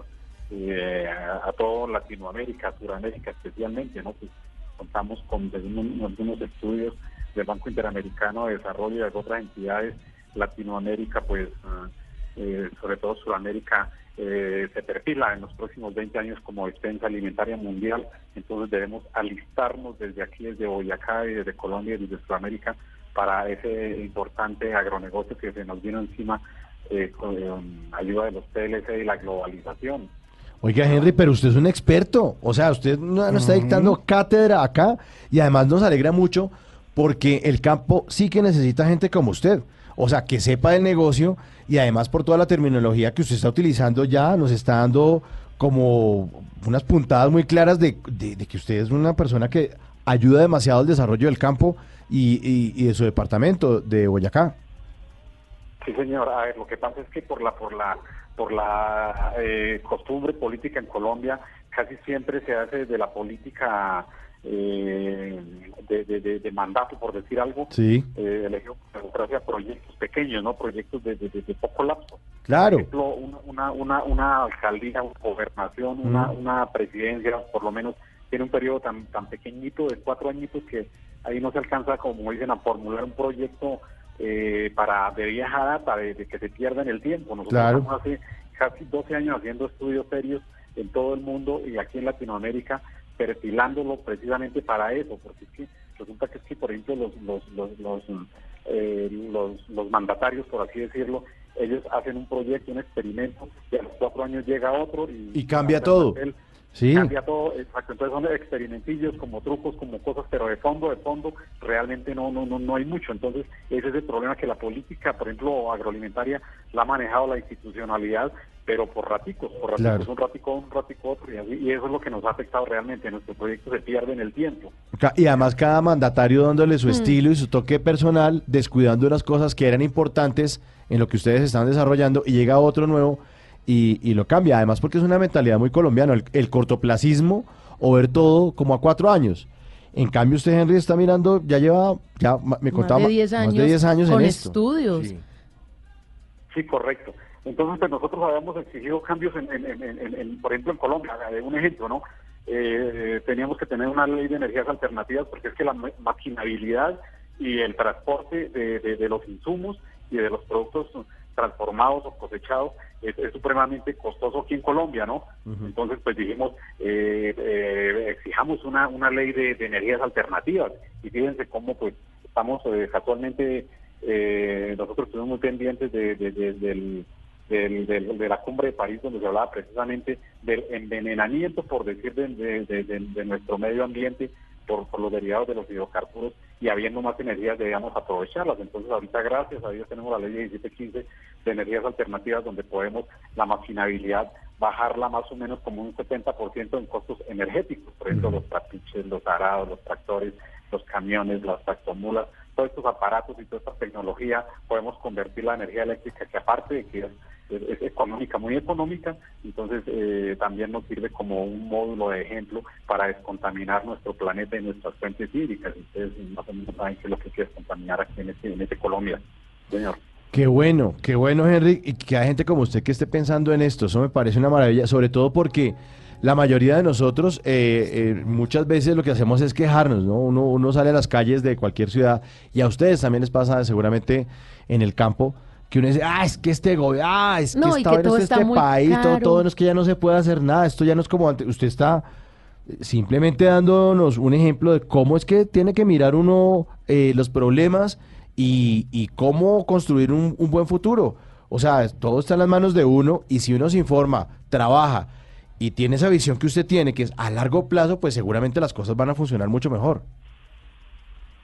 eh, a, toda Latinoamérica, Sudamérica especialmente, ¿no? Pues contamos con algunos, estudios del Banco Interamericano de Desarrollo y de otras entidades, Latinoamérica, pues ah, eh, sobre todo Sudamérica, eh, se perfila en los próximos 20 años como despensa alimentaria mundial, entonces debemos alistarnos desde aquí, desde Boyacá y desde Colombia y desde Sudamérica para ese importante agronegocio que se nos vino encima eh, con eh, ayuda de los PLC y la globalización. Oiga, Henry, pero usted es un experto. O sea, usted no, no está dictando cátedra acá y además nos alegra mucho porque el campo sí que necesita gente como usted. O sea, que sepa del negocio y además por toda la terminología que usted está utilizando ya nos está dando como unas puntadas muy claras de, de- de que usted es una persona que ayuda demasiado al desarrollo del campo y, y- y de su departamento de Boyacá. Sí, señor. A ver, lo que pasa es que por la por la por la eh, costumbre política en Colombia casi siempre se hace de la política eh, de, de- de- de mandato, por decir algo, Sí. eh, elegido democracia proyectos pequeños, no proyectos de, de- poco lapso. Claro. Por ejemplo, una, una, una, una alcaldía, una gobernación, una, Mm. una presidencia, por lo menos, tiene un periodo tan, tan pequeñito de cuatro añitos que ahí no se alcanza, como dicen, a formular un proyecto eh, para de vieja data, de, de que se pierda en el tiempo. Nosotros Claro. estamos hace casi 12 años haciendo estudios serios en todo el mundo y aquí en Latinoamérica, perfilándolo precisamente para eso, porque es que resulta que es que, por ejemplo, los, los, los, los, eh, los, los mandatarios, por así decirlo, ellos hacen un proyecto, un experimento, y a los cuatro años llega otro y, Y cambia todo. Sí. Cambia todo, exacto. Entonces son experimentillos, como trucos, como cosas, pero de fondo, de fondo, realmente no, no, no, no hay mucho. Entonces, ese es el problema que la política, por ejemplo, agroalimentaria, la ha manejado la institucionalidad, pero por raticos, por raticos, Claro. un ratico, un ratico otro, y, así, y eso es lo que nos ha afectado realmente. Nuestro proyecto se pierde en el tiempo. Y además cada mandatario dándole su Mm. estilo y su toque personal, descuidando unas cosas que eran importantes en lo que ustedes están desarrollando y llega otro nuevo y, y lo cambia. Además porque es una mentalidad muy colombiana, el, el cortoplacismo o ver todo como a cuatro años. En cambio usted, Henry, está mirando, ya lleva, ya me contaba, más de 10 más años, de 10 años con en esto. estudios. Sí, correcto. Entonces, pues nosotros habíamos exigido cambios, en, en- en- en- en- por ejemplo, en Colombia, un ejemplo, ¿no? Eh, teníamos que tener una ley de energías alternativas porque es que la ma- maquinabilidad y el transporte de, de- de los insumos y de los productos transformados o cosechados es, es supremamente costoso aquí en Colombia, ¿no? Entonces, pues dijimos, eh, eh, exijamos una, una ley de, de energías alternativas. Y fíjense cómo, pues, estamos eh, casualmente, eh, nosotros estuvimos muy pendientes de, de- de- del, del- del- de la cumbre de París, donde se hablaba precisamente del envenenamiento, por decir, de, de- de- de- de nuestro medio ambiente por, por los derivados de los hidrocarburos y habiendo más energías debíamos aprovecharlas. Entonces ahorita gracias a Dios tenemos la ley 1715 de energías alternativas donde podemos la maquinabilidad bajarla más o menos como un 70% en costos energéticos, por ejemplo los trapiches, los arados, los tractores, los camiones, las tractomulas, todos estos aparatos y toda esta tecnología podemos convertir la energía eléctrica que aparte de que es, es- económica, muy económica, entonces eh, también nos sirve como un módulo de ejemplo para descontaminar nuestro planeta y nuestras fuentes hídricas. Ustedes más o menos saben qué es lo que quiere contaminar aquí en este, en este Colombia, señor. Qué bueno, qué bueno, Henry, y que hay gente como usted que esté pensando en esto. Eso me parece una maravilla, sobre todo porque la mayoría de nosotros eh, eh, muchas veces lo que hacemos es quejarnos, ¿no? Uno, uno sale a las calles de cualquier ciudad y a ustedes también les pasa seguramente en el campo que uno dice, ah, es que este gobierno, ah, es que No, y esta que todo está este muy país, todo, caro. todo no es que ya no se puede hacer nada, esto ya no es como antes, usted está eh, simplemente dándonos un ejemplo de cómo es que tiene que mirar uno eh, los problemas y, y cómo construir un, un buen futuro. O sea, todo está en las manos de uno y si uno se informa, trabaja y tiene esa visión que usted tiene, que es a largo plazo, pues seguramente las cosas van a funcionar mucho mejor.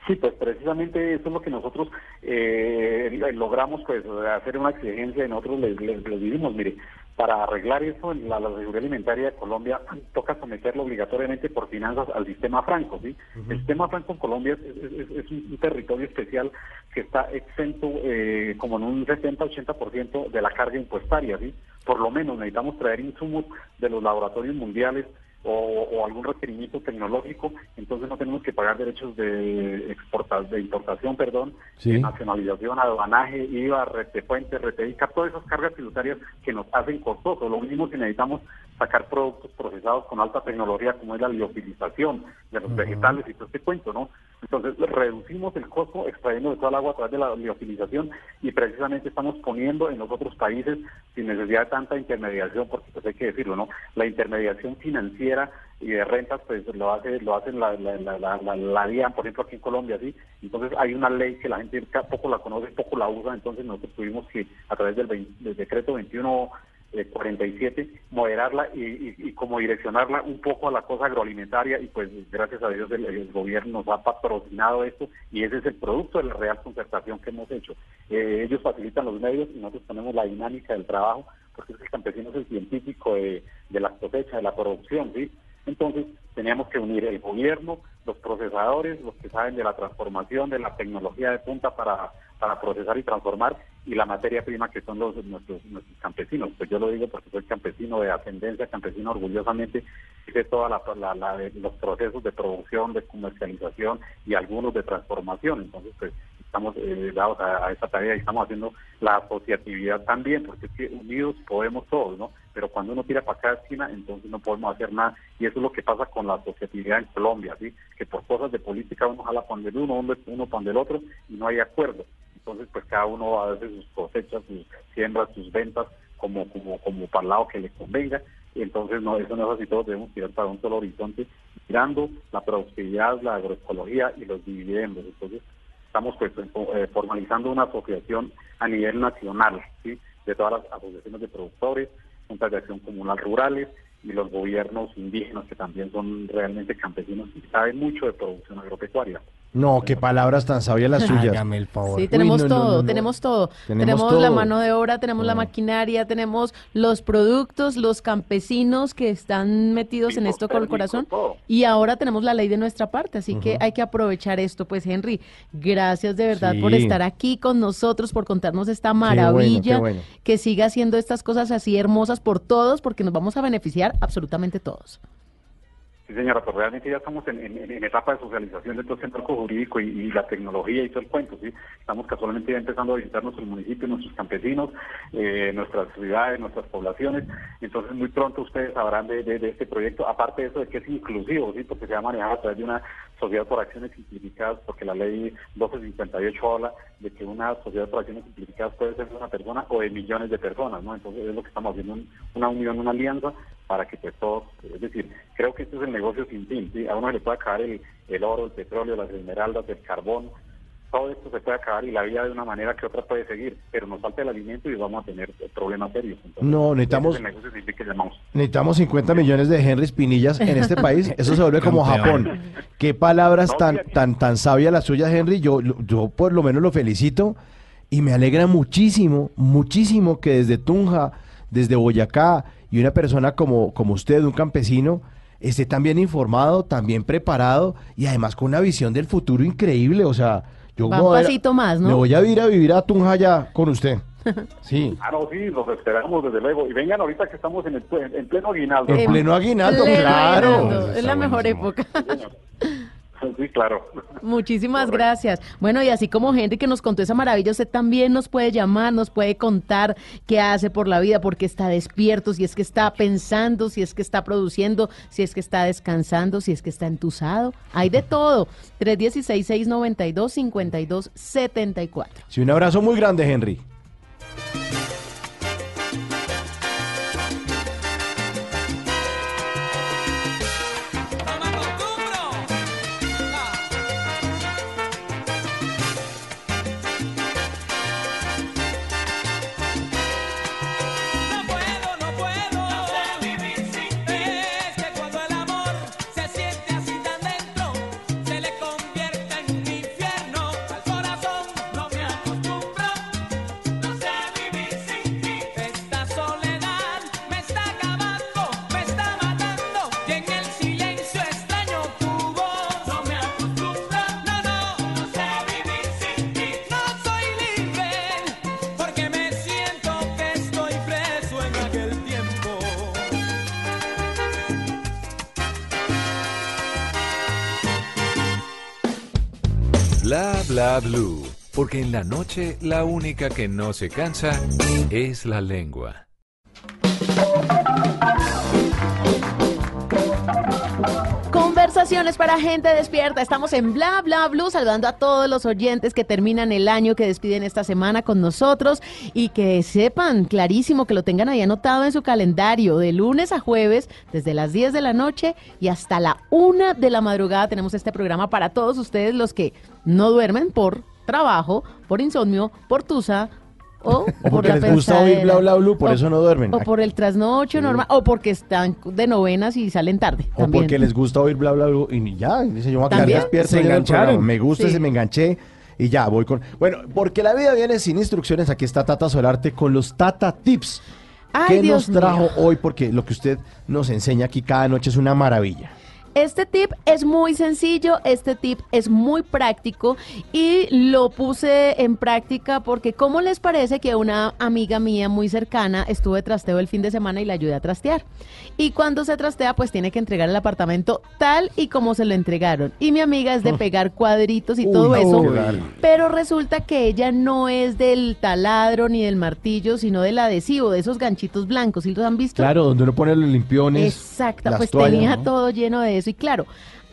Sí, pues precisamente eso es lo que nosotros eh, logramos pues hacer una exigencia y nosotros les, les, les dijimos, mire, para arreglar eso en la, la seguridad alimentaria de Colombia toca someterlo obligatoriamente por finanzas al sistema franco, ¿sí? El sistema franco en Colombia es, es- un territorio especial que está exento eh, como en un 70-80% de la carga impuestaria, ¿sí? Por lo menos necesitamos traer insumos de los laboratorios mundiales o, o algún requerimiento tecnológico, entonces no tenemos que pagar derechos de exporta, de importación, perdón, Sí. de nacionalización, aduanaje, IVA, retefuente, reteica, todas esas cargas tributarias que nos hacen costoso. Lo mismo que necesitamos sacar productos procesados con alta tecnología como es la liofilización de los vegetales y todo este cuento, ¿no? Entonces reducimos el costo extrayendo de toda el agua a través de la liofilización y precisamente estamos poniendo en los otros países sin necesidad de tanta intermediación, porque pues hay que decirlo, ¿no? La intermediación financiera y de rentas pues lo hace lo hacen la la, la, la, la- la DIAN, por ejemplo aquí en Colombia sí entonces hay una ley que la gente poco la conoce poco la usa entonces nosotros tuvimos que a través del, 20 del decreto 21 eh, 47 moderarla y, y- y como direccionarla un poco a la cosa agroalimentaria y pues gracias a Dios el, gobierno nos ha patrocinado esto y ese es el producto de la real concertación que hemos hecho Eh, ellos facilitan los medios y nosotros tenemos la dinámica del trabajo porque es el campesino es el científico de, de la cosecha, de la producción, ¿sí? Entonces, teníamos que unir el gobierno, los procesadores, los que saben de la transformación, de la tecnología de punta para, para procesar y transformar, y la materia prima que son los nuestros, nuestros campesinos. Pues yo lo digo porque soy campesino de ascendencia, campesino orgullosamente, hice todos la, la- la- los procesos de producción, de comercialización y algunos de transformación. Entonces, pues estamos eh, dados a, a esta tarea y estamos haciendo la asociatividad también, porque es que unidos podemos todos, ¿no? Pero cuando uno tira para cada esquina, entonces no podemos hacer nada. Y eso es lo que pasa con la asociatividad en Colombia, ¿sí? Que por cosas de política uno jala para el uno, uno, uno para el otro y no hay acuerdo. Entonces, pues cada uno hace sus cosechas, sus siembras, sus ventas, como, como, como para el lado que le convenga. Y entonces, no, eso no es así, todos debemos tirar para un solo horizonte, mirando la productividad, la agroecología y los dividendos. Entonces, estamos pues, eh, formalizando una asociación a nivel nacional, ¿sí? de todas las asociaciones de productores, juntas de acción comunal rurales y los gobiernos indígenas que también son realmente campesinos y saben mucho de producción agropecuaria. No, qué palabras tan sabias las suyas. Hágame el favor. Sí, tenemos Uy, no, no, todo, no, no. tenemos todo. Tenemos Tenemos, todo. la mano de obra, tenemos la maquinaria, tenemos los productos, los campesinos que están metidos en esto con el corazón y ahora tenemos la ley de nuestra parte, así que hay que aprovechar esto. Pues Henry, gracias de verdad por estar aquí con nosotros, por contarnos esta bueno, maravilla, qué bueno. que siga haciendo estas cosas así hermosas por todos, porque nos vamos a beneficiar absolutamente todos. Sí, señora, pues realmente ya estamos en, etapa de socialización de todo este marco jurídico y, la tecnología y todo el cuento, ¿sí? Estamos casualmente ya empezando a visitar nuestros municipios, nuestros campesinos, eh, nuestras ciudades, nuestras poblaciones. Entonces, muy pronto ustedes sabrán de, de- de este proyecto, aparte de eso de que es inclusivo, ¿sí? Porque se va a manejar a través de una sociedad por acciones simplificadas, porque la ley 1258 habla de que una sociedad por acciones simplificadas puede ser de una persona o de millones de personas, ¿no? Entonces, es lo que estamos haciendo, un- una unión, una alianza para que pues todos, es decir, creo que este es el negocio sin fin. A uno le puede acabar el, el oro, el petróleo, las esmeraldas, el carbón, todo esto se puede acabar y la vida de una manera que otra puede seguir, pero nos falta el alimento y vamos a tener problemas serios. Entonces, No, necesitamos- que. Necesitamos 50 millones de Henry Pinillas en este país. Eso se vuelve como. Japón. Qué palabras tan, tan, tan sabias las suyas, Henry. Yo, yo por lo menos lo felicito y me alegra muchísimo, muchísimo que desde Tunja, desde Boyacá y una persona como, como usted, un campesino, esté tan bien informado, tan bien preparado y además con una visión del futuro increíble. O sea, yo Va me un voy a- pasito más, ¿no? me voy a ir a vivir a Tunja ya con usted. *laughs* Sí. Ah, no, sí, los esperamos desde luego. Y vengan ahorita que estamos en, el, en pleno aguinaldo. En pleno aguinaldo, Pleno claro. aguinaldo, Es la mejor época. Sí, *laughs* claro. Muchísimas gracias. Bueno, y así como Henry que nos contó esa maravilla, usted también nos puede llamar, nos puede contar qué hace por la vida, por qué está despierto, si es que está pensando, si es que está produciendo, si es que está descansando, si es que está entusado. Hay de todo. *laughs* 316-692-5274. Sí, un abrazo muy grande, Henry. Porque en la noche la única que no se cansa es la lengua. Conversaciones para gente despierta. Estamos en Bla Bla Blue saludando a todos los oyentes que terminan el año, que despiden esta semana con nosotros y que sepan clarísimo que lo tengan ahí anotado en su calendario de lunes a jueves desde las 10 de la noche y hasta la 1 de la madrugada tenemos este programa para todos ustedes los que no duermen por trabajo, por insomnio, por tusa o, O por porque la les gusta oír bla bla blue, por O- eso no duermen. O por el trasnocho normal, o porque están de novenas y salen tarde. O también. porque les gusta oír bla bla bla y ya, dice yo me voy a quedar despierto Se engancharon. Me gusta, Sí. se me enganché y ya voy con. Bueno, porque la vida viene sin instrucciones. Aquí está Tata Solarte con los Tata Tips. Ay, ¿Qué Dios nos trajo mío. hoy? Porque lo que usted nos enseña aquí cada noche es una maravilla. Este tip es muy sencillo, este tip es muy práctico y lo puse en práctica porque ¿cómo les parece que una amiga mía muy cercana estuvo de trasteo el fin de semana y la ayudé a trastear? Y cuando se trastea pues tiene que entregar el apartamento tal y como se lo entregaron. Y mi amiga es de pegar cuadritos y todo eso. Pero resulta que ella no es del taladro ni del martillo, sino del adhesivo, de esos ganchitos blancos. ¿Sí los han visto? Claro, donde uno pone los limpiones. Exacto, pues toallas, tenía ¿no? todo lleno de eso y claro,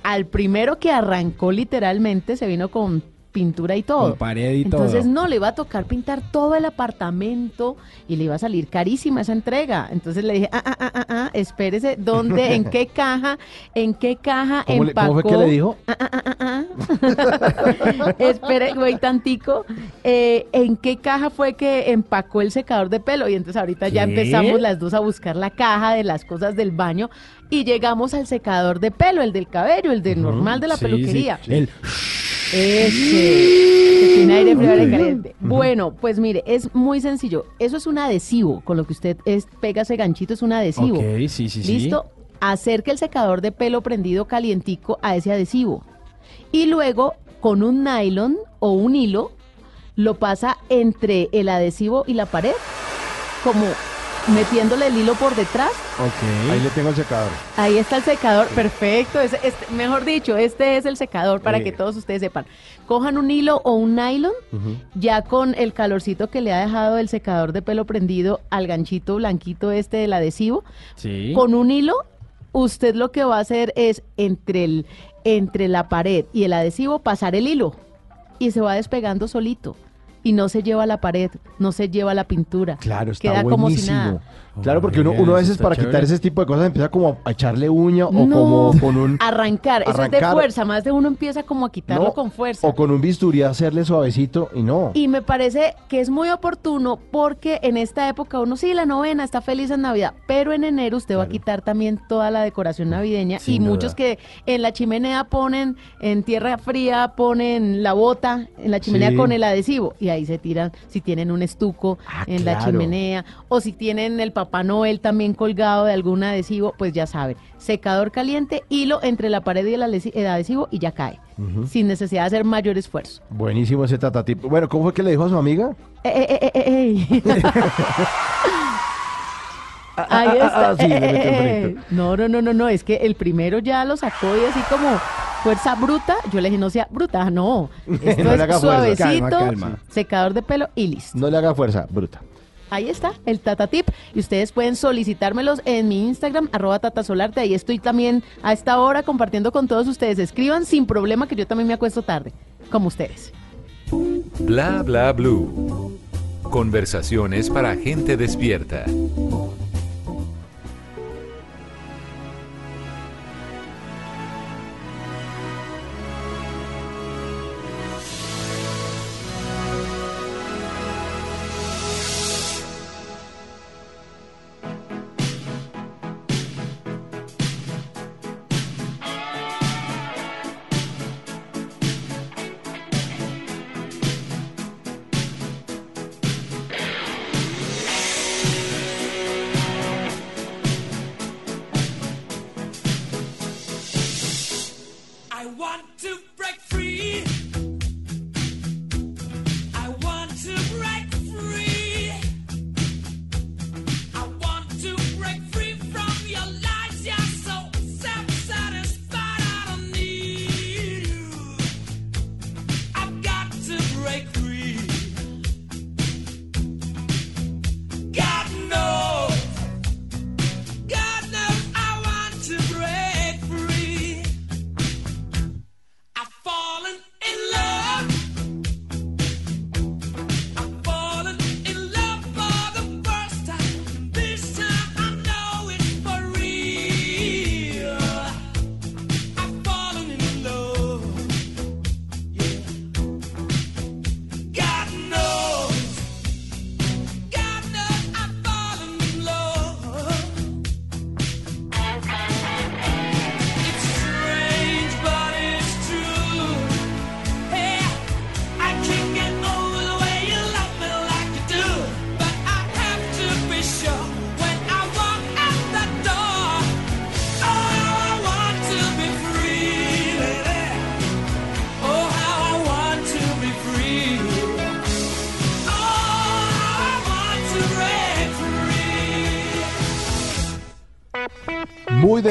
al primero que arrancó literalmente se vino con pintura y todo. Con pared y todo. Entonces no, le iba a tocar pintar todo el apartamento y le iba a salir carísima esa entrega. Entonces le dije, ah, ah, ah, ah, ah, espérese, ¿dónde, en qué *laughs* caja, en qué caja ¿Cómo, le- empacó? cómo fue que le dijo? *laughs* Espere, güey, tantico. eh, ¿En qué caja fue que empacó el secador de pelo? Y entonces ahorita ya empezamos las dos a buscar la caja de las cosas del baño y llegamos al secador de pelo, el del cabello, el del normal de la Sí, peluquería. sí, el- Ese. que tiene aire frío, aire caliente. Bueno, pues mire, es muy sencillo. Eso es un adhesivo. Con lo que usted es, pega ese ganchito es un adhesivo. Ok, sí, sí, sí. ¿Listo? Acerca el secador de pelo prendido calientico a ese adhesivo. Y luego, con un nylon o un hilo, lo pasa entre el adhesivo y la pared, como metiéndole el hilo por detrás. Ahí le tengo el secador. Ahí está el secador, perfecto. este- mejor dicho, este es el secador para Eh. que todos ustedes sepan. Cojan un hilo o un nylon, ya con el calorcito que le ha dejado el secador de pelo prendido al ganchito blanquito este del adhesivo, Sí. con un hilo, usted lo que va a hacer es entre, el, entre la pared y el adhesivo pasar el hilo y se va despegando solito. Y no se lleva la pared, no se lleva la pintura. Claro, está Queda como si buenísimo. nada. Claro, porque uno, uno a veces para chévere. quitar ese tipo de cosas empieza como a echarle uña o No. como con un... Arrancar, eso es de fuerza, más de uno empieza como a quitarlo No, con fuerza. O con un bisturí hacerle suavecito y no. Y me parece que es muy oportuno porque en esta época uno sí, la novena está feliz en Navidad, pero en enero usted va a quitar también toda la decoración navideña y duda. muchos que en la chimenea ponen, en tierra fría ponen la bota en la chimenea Sí. con el adhesivo y ahí se tiran si tienen un estuco en la Ah, chimenea o si tienen el Papá Noel también colgado de algún adhesivo, pues ya saben, secador caliente, hilo entre la pared y el adhesi- el adhesivo y ya cae, sin necesidad de hacer mayor esfuerzo. Buenísimo ese tatatip. Bueno, ¿cómo fue que le dijo a su amiga? Eh, eh, eh, eh, eh. *laughs* Ahí está. ah, sí, le Eh, metió un eh, eh. No, no, no, no, no, es que el primero ya lo sacó y así como fuerza bruta. Yo le dije, no sea bruta, no. *laughs* Esto No es suavecito, Calma, calma. secador de pelo y listo. No le haga fuerza, bruta. Ahí está, el Tata Tip. Y ustedes pueden solicitármelos en mi Instagram, arroba tatasolarte. Ahí estoy también a esta hora compartiendo con todos ustedes. Escriban sin problema que yo también me acuesto tarde, como ustedes. Bla bla blue. Conversaciones para gente despierta.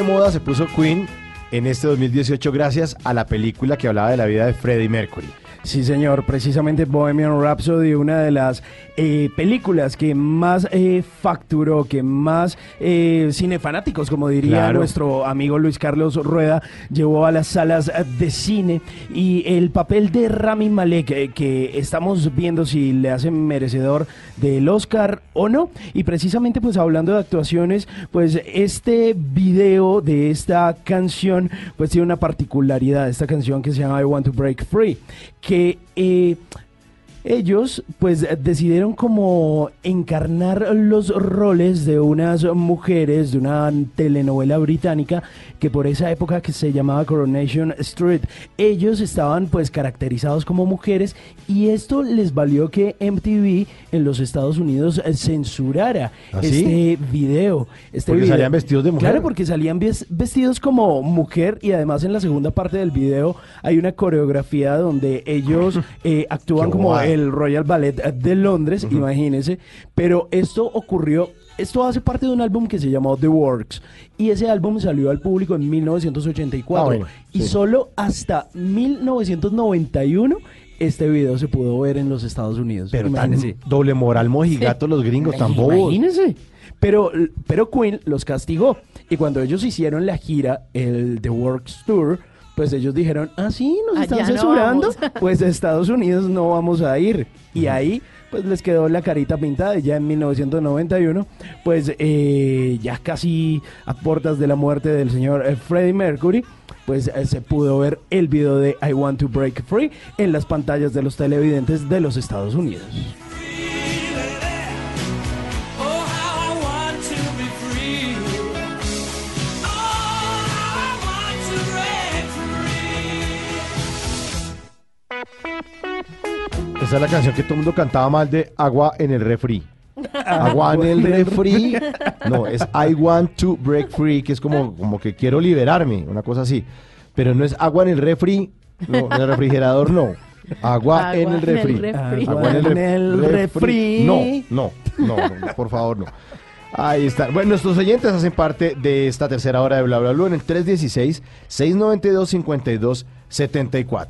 Moda se puso Queen en este 2018 gracias a la película que hablaba de la vida de Freddie Mercury. Sí, señor, precisamente Bohemian Rhapsody, una de las eh, películas que más eh, facturó, que más eh, cinefanáticos, como diría Claro. nuestro amigo Luis Carlos Rueda, llevó a las salas de cine. Y el papel de Rami Malek, eh, que estamos viendo si le hace merecedor del Oscar o no. Y precisamente, pues hablando de actuaciones, pues este video de esta canción, pues tiene una particularidad, esta canción que se llama I Want to Break Free, que eh, ellos pues decidieron como encarnar los roles de unas mujeres de una telenovela británica que por esa época que se llamaba Coronation Street ellos estaban pues caracterizados como mujeres y esto les valió que MTV en los Estados Unidos censurara ¿Ah, sí? este video este Porque video. salían vestidos de mujer. Claro, porque salían ves- vestidos como mujer y además en la segunda parte del video hay una coreografía donde ellos *laughs* eh, actúan Qué como guay. El Royal Ballet de Londres, imagínense. Pero esto ocurrió, esto hace parte de un álbum que se llamó The Works y ese álbum salió al público en 1984 Ah, bueno, y sí. solo hasta 1991 este video se pudo ver en los Estados Unidos. Pero tan Imagínense. doble moral mojigato los gringos, tan bobos. Imagínense. Pero, pero Queen los castigó. Y cuando ellos hicieron la gira, el The Works Tour, pues ellos dijeron, ah, sí, nos Allá están no censurando. *laughs* pues a Estados Unidos no vamos a ir. Y ahí, pues les quedó la carita pintada. Y ya en 1991, pues eh, ya casi a puertas de la muerte del señor eh, Freddie Mercury. Pues eh, se pudo ver el video de I Want to Break Free en las pantallas de los televidentes de los Estados Unidos. Esa es la canción que todo el mundo cantaba mal de agua en el refri. *laughs* Agua en el refri. No, es I want to break free, que es como, como que quiero liberarme, una cosa así. Pero no es agua en el refri, no, en el refrigerador no. Agua, Agua en el refri. refri. Agua en el, En ref- el refri. No, no, no, no, por favor, no. Ahí está. Bueno, nuestros oyentes hacen parte de esta tercera hora de Bla Bla Bla en el 316-692-5274.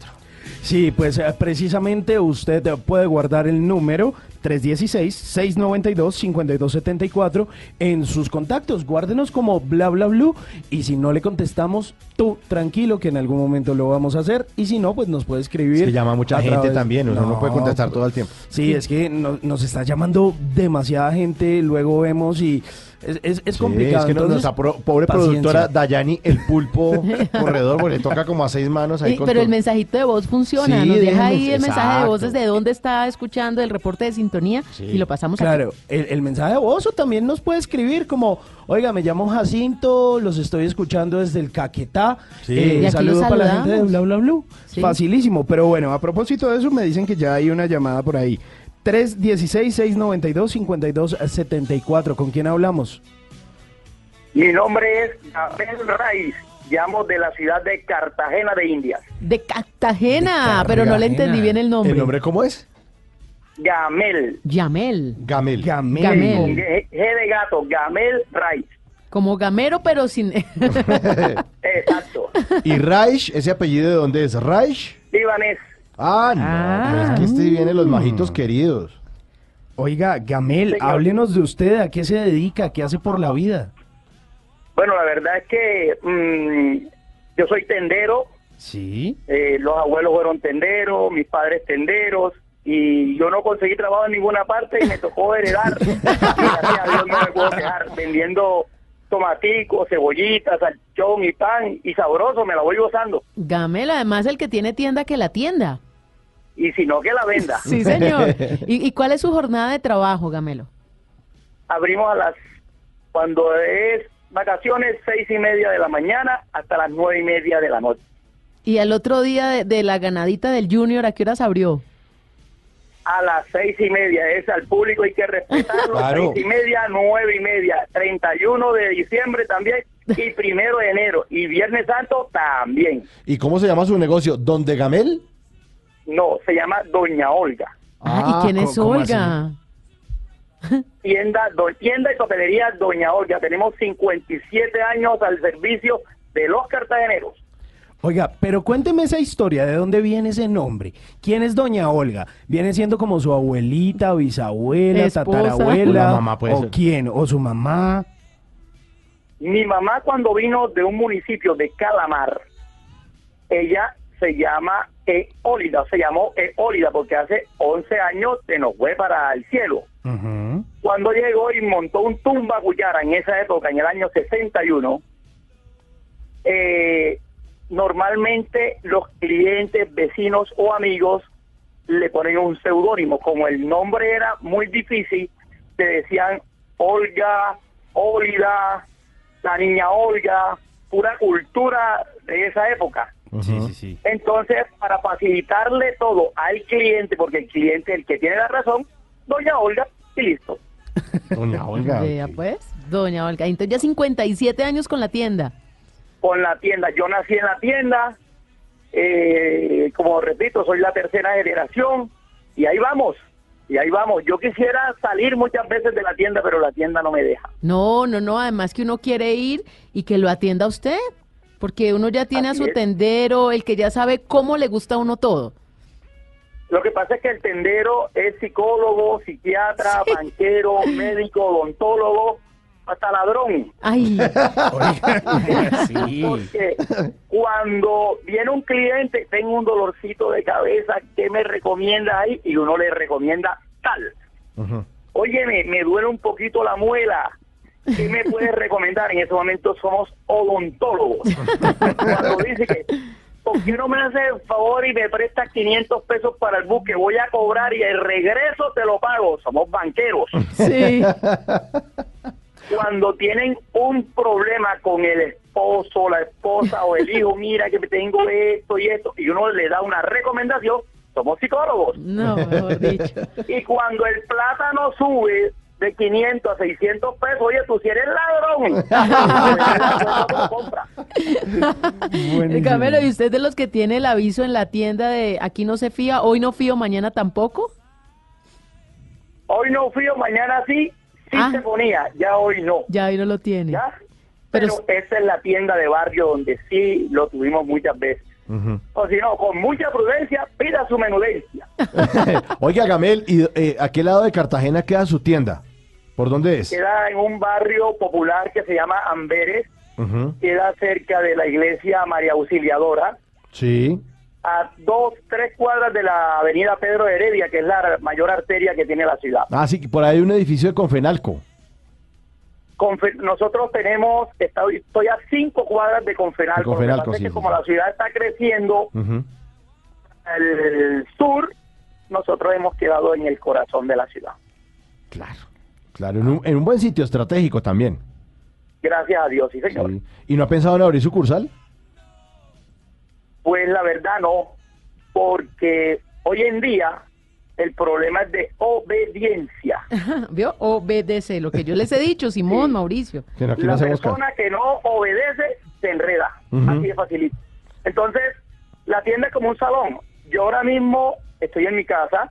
Sí, pues eh, precisamente usted puede guardar el número 316-692-5274 en sus contactos. Guárdenos como bla bla blue y si no le contestamos, tú tranquilo que en algún momento lo vamos a hacer y si no, pues nos puede escribir. Es que llama mucha gente través- también, uno no puede contestar pues, todo el tiempo. Sí, es que no- nos está llamando demasiada gente, luego vemos y es, es- es Sí, complicado. es que entonces, nuestra pro- pobre paciencia. productora Dayani, el pulpo *laughs* corredor, porque le toca como a seis manos ahí con pero el mensajito de voz funciona, Sí, nos deja ahí el mensaje de voz desde dónde está escuchando el reporte de sintonía y lo pasamos. Claro, el, el mensaje de voz o también nos puede escribir como, oiga, me llamo Jacinto, los estoy escuchando desde el Caquetá. Sí. Eh, Y aquí saludo los para la gente de. Bla Bla Blue. Sí. Facilísimo, pero bueno, a propósito de eso me dicen que ya hay una llamada por ahí. 316-692-5274. ¿Con quién hablamos? Mi nombre es Abel Raiz, llamo de la ciudad de Cartagena de Indias. De Cartagena, pero no le entendí bien el nombre. ¿El nombre cómo es? Gamel. Gamel. Gamel. Gamel. G, de gato, Gamel Raiz. Como gamero, pero sin... *laughs* Exacto. ¿Y Reich, ese apellido de dónde es? ¿Reich? Libanés. Ah, no, pero es que este viene los majitos queridos. Oiga, Gamel, Señor. háblenos de usted, ¿a qué se dedica? ¿Qué hace por la vida? Bueno, la verdad es que mm, yo soy tendero, Sí. eh, los abuelos fueron tenderos, mis padres tenderos, y yo no conseguí trabajo en ninguna parte y me tocó heredar. *laughs* gracias a Dios no me puedo quejar vendiendo tomaticos, cebollitas, salchón y pan, y sabroso, me la voy gozando. Gamel, además el que tiene tienda que la tienda. Y si no, que la venda. Sí, señor. *laughs* ¿Y, y cuál es su jornada de trabajo, Gamelo? Abrimos a las, cuando es vacaciones, seis y media de la mañana hasta las nueve y media de la noche. Y el otro día de, de la ganadita del Junior, ¿a qué horas abrió? A las seis y media, es al público, hay que respetarlo. *laughs* Claro. Seis y media, nueve y media, 31 de diciembre también y primero de enero. Y Viernes Santo también. ¿Y cómo se llama su negocio? ¿Donde Gamel? No, se llama Doña Olga. Ah, ¿Y quién es ¿cómo Olga? Tienda, do- tienda y papelería Doña Olga. Tenemos 57 años al servicio de los cartageneros. Oiga, pero cuénteme esa historia, ¿de dónde viene ese nombre? ¿Quién es doña Olga? ¿Viene siendo como su abuelita, bisabuela, Esposa. tatarabuela? La mamá puede ¿O ser. quién? ¿O su mamá? Mi mamá cuando vino de un municipio de Calamar, ella se llama Eólida, se llamó Eólida porque hace 11 años se nos fue para el cielo. Cuando llegó y montó un tumba Guyara en esa época, en el año 61, eh, normalmente los clientes, vecinos o amigos le ponen un seudónimo. Como el nombre era muy difícil, te decían Olga, Ólida, la niña Olga, pura cultura de esa época. Sí, sí, sí. Entonces, para facilitarle todo al cliente, porque el cliente es el que tiene la razón, doña Olga, y listo. *laughs* Doña Olga. Vea pues, doña Olga. Entonces ya 57 años con la tienda. Con la tienda, yo nací en la tienda, eh, como repito, soy la tercera generación, y ahí vamos, y ahí vamos. Yo quisiera salir muchas veces de la tienda, pero la tienda no me deja. No, no, no, además que uno quiere ir y que lo atienda usted, porque uno ya tiene Así a su es. tendero, el que ya sabe cómo le gusta a uno todo. Lo que pasa es que el tendero es psicólogo, psiquiatra, banquero, *laughs* médico, odontólogo, hasta ladrón. Ay, Porque cuando viene un cliente, tengo un dolorcito de cabeza, ¿qué me recomienda ahí? Y uno le recomienda tal. Óyeme, me duele un poquito la muela. ¿Qué me puedes recomendar? En ese momento somos odontólogos. Cuando dice que, ¿por qué no me hace el favor y me prestas 500 pesos para el bus que voy a cobrar y el regreso te lo pago? Somos banqueros. sí. Cuando tienen un problema con el esposo, la esposa o el hijo, mira que tengo esto y esto, y uno le da una recomendación, somos psicólogos. No, mejor dicho. Y cuando el plátano sube de 500 a 600 pesos, oye, tú si eres ladrón. *laughs* El Camelo, ¿y usted es de los que tiene el aviso en la tienda de aquí no se fía, hoy no fío, mañana tampoco? Hoy no fío, mañana sí, sí se ponía, ya hoy no. Ya hoy no lo tiene. ¿Ya? Pero, esa es la tienda de barrio donde sí lo tuvimos muchas veces. O si no, con mucha prudencia, pida su menudencia. *laughs* Oiga, Gamel, ¿y eh, a qué lado de Cartagena queda su tienda? ¿Por dónde es? Queda en un barrio popular que se llama Amberes, queda cerca de la iglesia María Auxiliadora, Sí. a dos, tres cuadras de la avenida Pedro Heredia, que es la mayor arteria que tiene la ciudad. Ah, sí, por ahí hay un edificio de Confenalco. Confe- nosotros tenemos, estoy, a cinco cuadras de Confenalco. De Confenalco, sí, que sí, como la ciudad está creciendo, el sur, nosotros hemos quedado en el corazón de la ciudad. Claro, en un, en un buen sitio estratégico también. Gracias a Dios, sí señor. Sí. ¿Y no ha pensado en abrir sucursal? Pues la verdad no, porque hoy en día el problema es de obediencia. *laughs* ¿Vio? Obedece, lo que yo les he dicho, *laughs* Simón, Mauricio. Que no, aquí no La persona que no obedece se enreda. Así de facilito. Entonces, la tienda es como un salón. Yo ahora mismo estoy en mi casa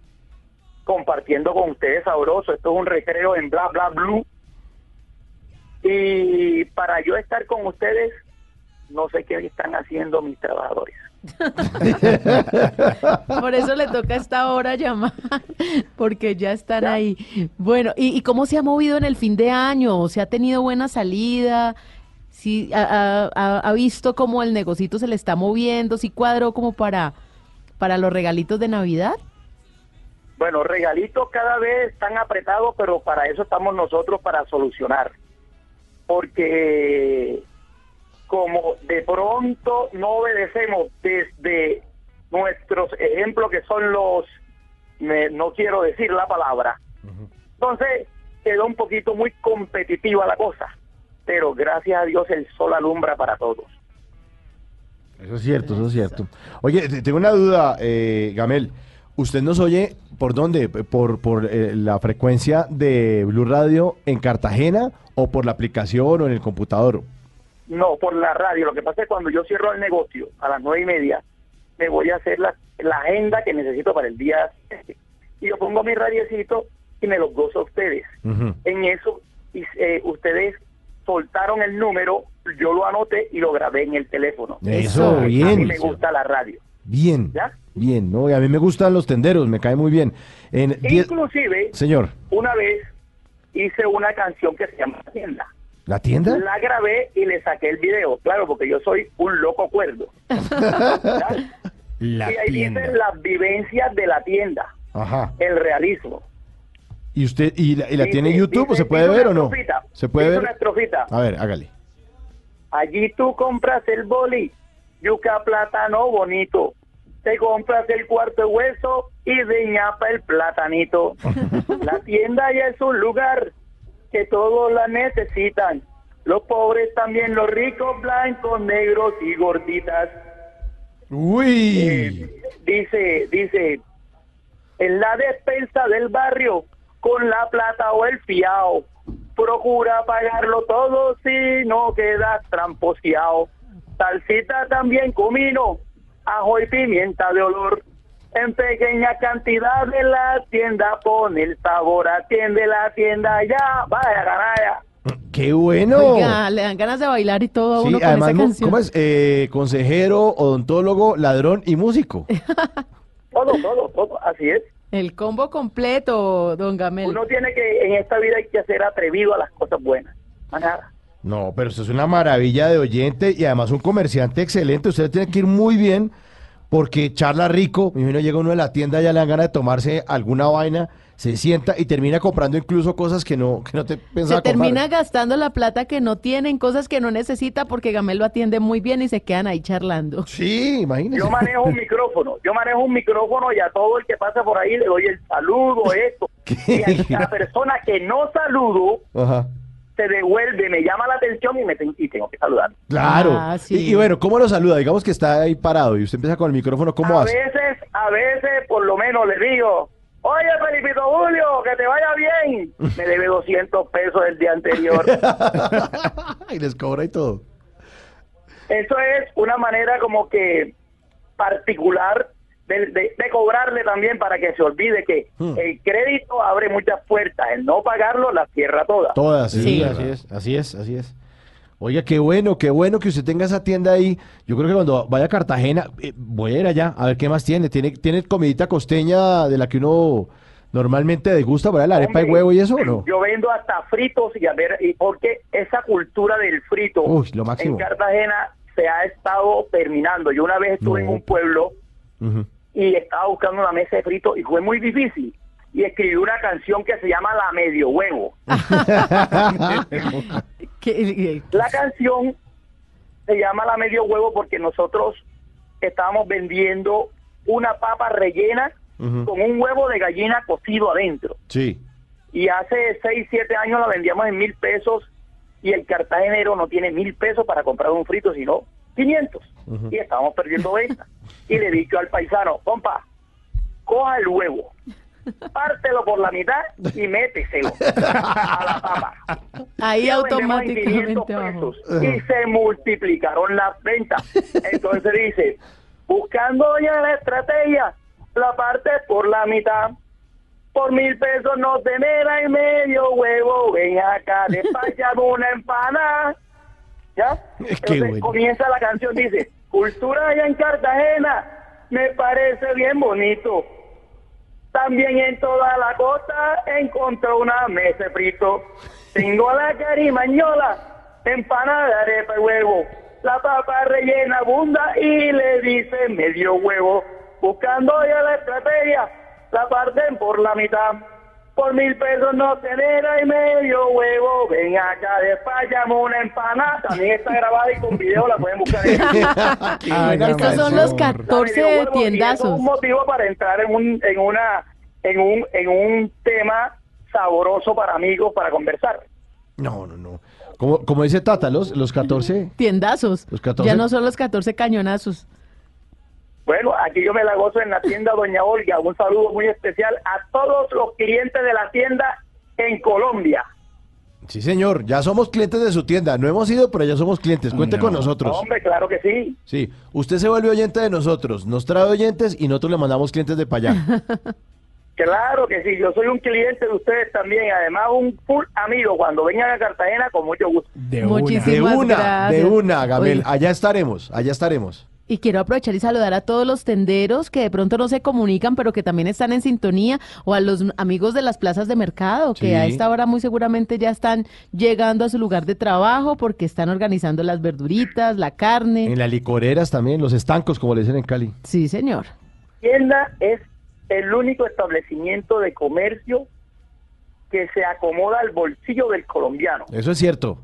compartiendo con ustedes sabroso. Esto es un recreo en bla bla blue. Y para yo estar con ustedes, no sé qué están haciendo mis trabajadores. *laughs* Por eso le toca a esta hora llamar, porque ya están ahí. Bueno, ¿y, y cómo se ha movido en el fin de año? ¿Se ha tenido buena salida? ¿Sí, ha- ha visto cómo el negocito se le está moviendo? ¿Sí cuadró como para, para los regalitos de Navidad? Bueno, regalitos cada vez están apretados, pero para eso estamos nosotros para solucionar. Porque como de pronto no obedecemos desde nuestros ejemplos que son los, me- no quiero decir la palabra, entonces quedó un poquito muy competitiva la cosa, pero gracias a Dios el sol alumbra para todos. Eso es cierto, eso es cierto. Oye, te- tengo una duda, eh, Gamel. ¿Usted nos oye por dónde? ¿Por, por eh, la frecuencia de Blue Radio en Cartagena o por la aplicación o en el computador? No, por la radio. Lo que pasa es que cuando yo cierro el negocio a las nueve y media, me voy a hacer la, la agenda que necesito para el día siguiente. Y yo pongo mi radiecito y me los gozo a ustedes. En eso, y, eh, ustedes soltaron el número, yo lo anoté y lo grabé en el teléfono. Eso, A mí bien. me gusta la radio. Bien. ¿Ya? Bien, no, y a mí me gustan los tenderos, me cae muy bien. En diez- Inclusive, Señor, una vez hice una canción que se llama La Tienda. ¿la tienda? La grabé y le saqué el video, claro, porque yo soy un loco cuerdo. *laughs* La y ahí tienda. dicen las vivencias de la tienda, Ajá. el realismo. ¿Y usted y la, y la tiene en YouTube o dice- se puede ver una o no? estrofita, ¿Se puede dice ver? una estrofita. A ver, hágale. Allí tú compras el boli, yuca plátano bonito. Te compras el cuarto de hueso y de ñapa el platanito. *laughs* la tienda ya es un lugar que todos la necesitan. Los pobres también, los ricos, blancos, negros y gorditas. Uy. Dice, dice, en la despensa del barrio, con la plata o el fiao, procura pagarlo todo si no quedas tramposeado. Salsita también comino, ajo y pimienta de olor. En pequeña cantidad de la tienda pone el sabor, atiende la tienda ya, vaya canalla. ¡Qué bueno! Oiga, le dan ganas de bailar y todo a Sí, uno con además, esa canción. ¿cómo es? Eh, consejero, odontólogo, ladrón y músico. *laughs* Todo, todo, todo, así es. El combo completo, don Gamel. Uno tiene que, en esta vida hay que ser atrevido a las cosas buenas. Más nada. No, pero usted es una maravilla de oyente y además un comerciante excelente. Usted tiene que ir muy bien porque charla rico. Mi imagino llega uno de la tienda, ya le dan ganas de tomarse alguna vaina, se sienta y termina comprando incluso cosas que no, que no te pensaba Se termina comprar. gastando la plata que no tiene en cosas que no necesita porque Gamel lo atiende muy bien y se quedan ahí charlando. Sí, imagínese. Yo manejo un micrófono, yo manejo un micrófono y a todo el que pasa por ahí le doy el saludo, esto. *laughs* Y a la persona que no saludo, Ajá. Se devuelve, me llama la atención y me ten- y tengo que saludar. Claro. Ah, sí. y, y bueno, ¿cómo lo saluda? Digamos que está ahí parado y usted empieza con el micrófono, ¿cómo a hace? veces, a veces, por lo menos le digo, oye Felipito Julio, que te vaya bien. *laughs* Me debe 200 pesos el día anterior. *laughs* y les cobra y todo. Eso es una manera como que particular de, de- de cobrarle también para que se olvide que Hmm. el crédito abre muchas puertas, el no pagarlo las cierra todas. Todas, sí, Sí. así es, así es, así es. Oiga, qué bueno, qué bueno que usted tenga esa tienda ahí. Yo creo que cuando vaya a Cartagena, eh, voy a ir allá a ver qué más tiene. ¿Tiene, tiene comidita costeña de la que uno normalmente degusta para la arepa Hombre, huevo y eso o no? Yo vendo hasta fritos y a ver, y porque esa cultura del frito Uy, lo máximo. en Cartagena se ha estado terminando. Yo una vez estuve No. en un pueblo. Y estaba buscando una mesa de frito y fue muy difícil. Y escribí una canción que se llama La Medio Huevo. *laughs* La canción se llama La Medio Huevo porque nosotros estábamos vendiendo una papa rellena con un huevo de gallina cocido adentro. Sí. Y hace 6, 7 años la vendíamos en mil pesos y el cartagenero no tiene mil pesos para comprar un frito, sino 500. Ujú. Y estábamos perdiendo venta. Y le he dicho al paisano, compa, coja el huevo, pártelo por la mitad y méteselo a la papa. Ahí Y automáticamente 500 abajo. pesos. Y se multiplicaron las ventas. Entonces dice, buscando ya la estrategia, la parte por la mitad. Por mil pesos no tener y medio huevo, ven acá, despáchame una empanada. *laughs* Entonces bueno. comienza la canción, dice, cultura allá en Cartagena, me parece bien bonito. También en toda la costa encontró una mesa frito. Tengo la carimañola, empanada de arepa huevo. La papa rellena abunda y le dice medio huevo. Buscando ya la estrategia, la parten por la mitad. Por mil pesos no tener y medio huevo. Ven acá, despáchame una empanada. También está grabada y con video la pueden buscar en *laughs* Estos son los canción. 14 Medio huevo, y eso tiendazos. es un motivo para entrar en un, en una, en un, en un tema sabroso para amigos para conversar. No, no, no. Como, como dice Tata, los, los 14. Tiendazos. Los 14. Ya no son los 14 cañonazos. Bueno, aquí yo me la gozo en la tienda Doña Olga. Un saludo muy especial a todos los clientes de la tienda en Colombia. Sí, señor, ya somos clientes de su tienda. No hemos ido, pero ya somos clientes. Cuente con nosotros. Hombre, claro que sí. Sí, usted se vuelve oyente de nosotros, nos trae oyentes y nosotros le mandamos clientes de para allá. *laughs* Claro que sí, yo soy un cliente de ustedes también, además un full amigo. Cuando vengan a Cartagena, con mucho gusto. De Muchísimas una, de una, gracias. de una, Gamel. Oye. Allá estaremos, allá estaremos. Y quiero aprovechar y saludar a todos los tenderos que de pronto no se comunican, pero que también están en sintonía, o a los amigos de las plazas de mercado, que Sí. a esta hora muy seguramente ya están llegando a su lugar de trabajo porque están organizando las verduritas, la carne. En las licoreras también, los estancos, como le dicen en Cali. Sí, señor. Tienda es el único establecimiento de comercio que se acomoda al bolsillo del colombiano. Eso es cierto.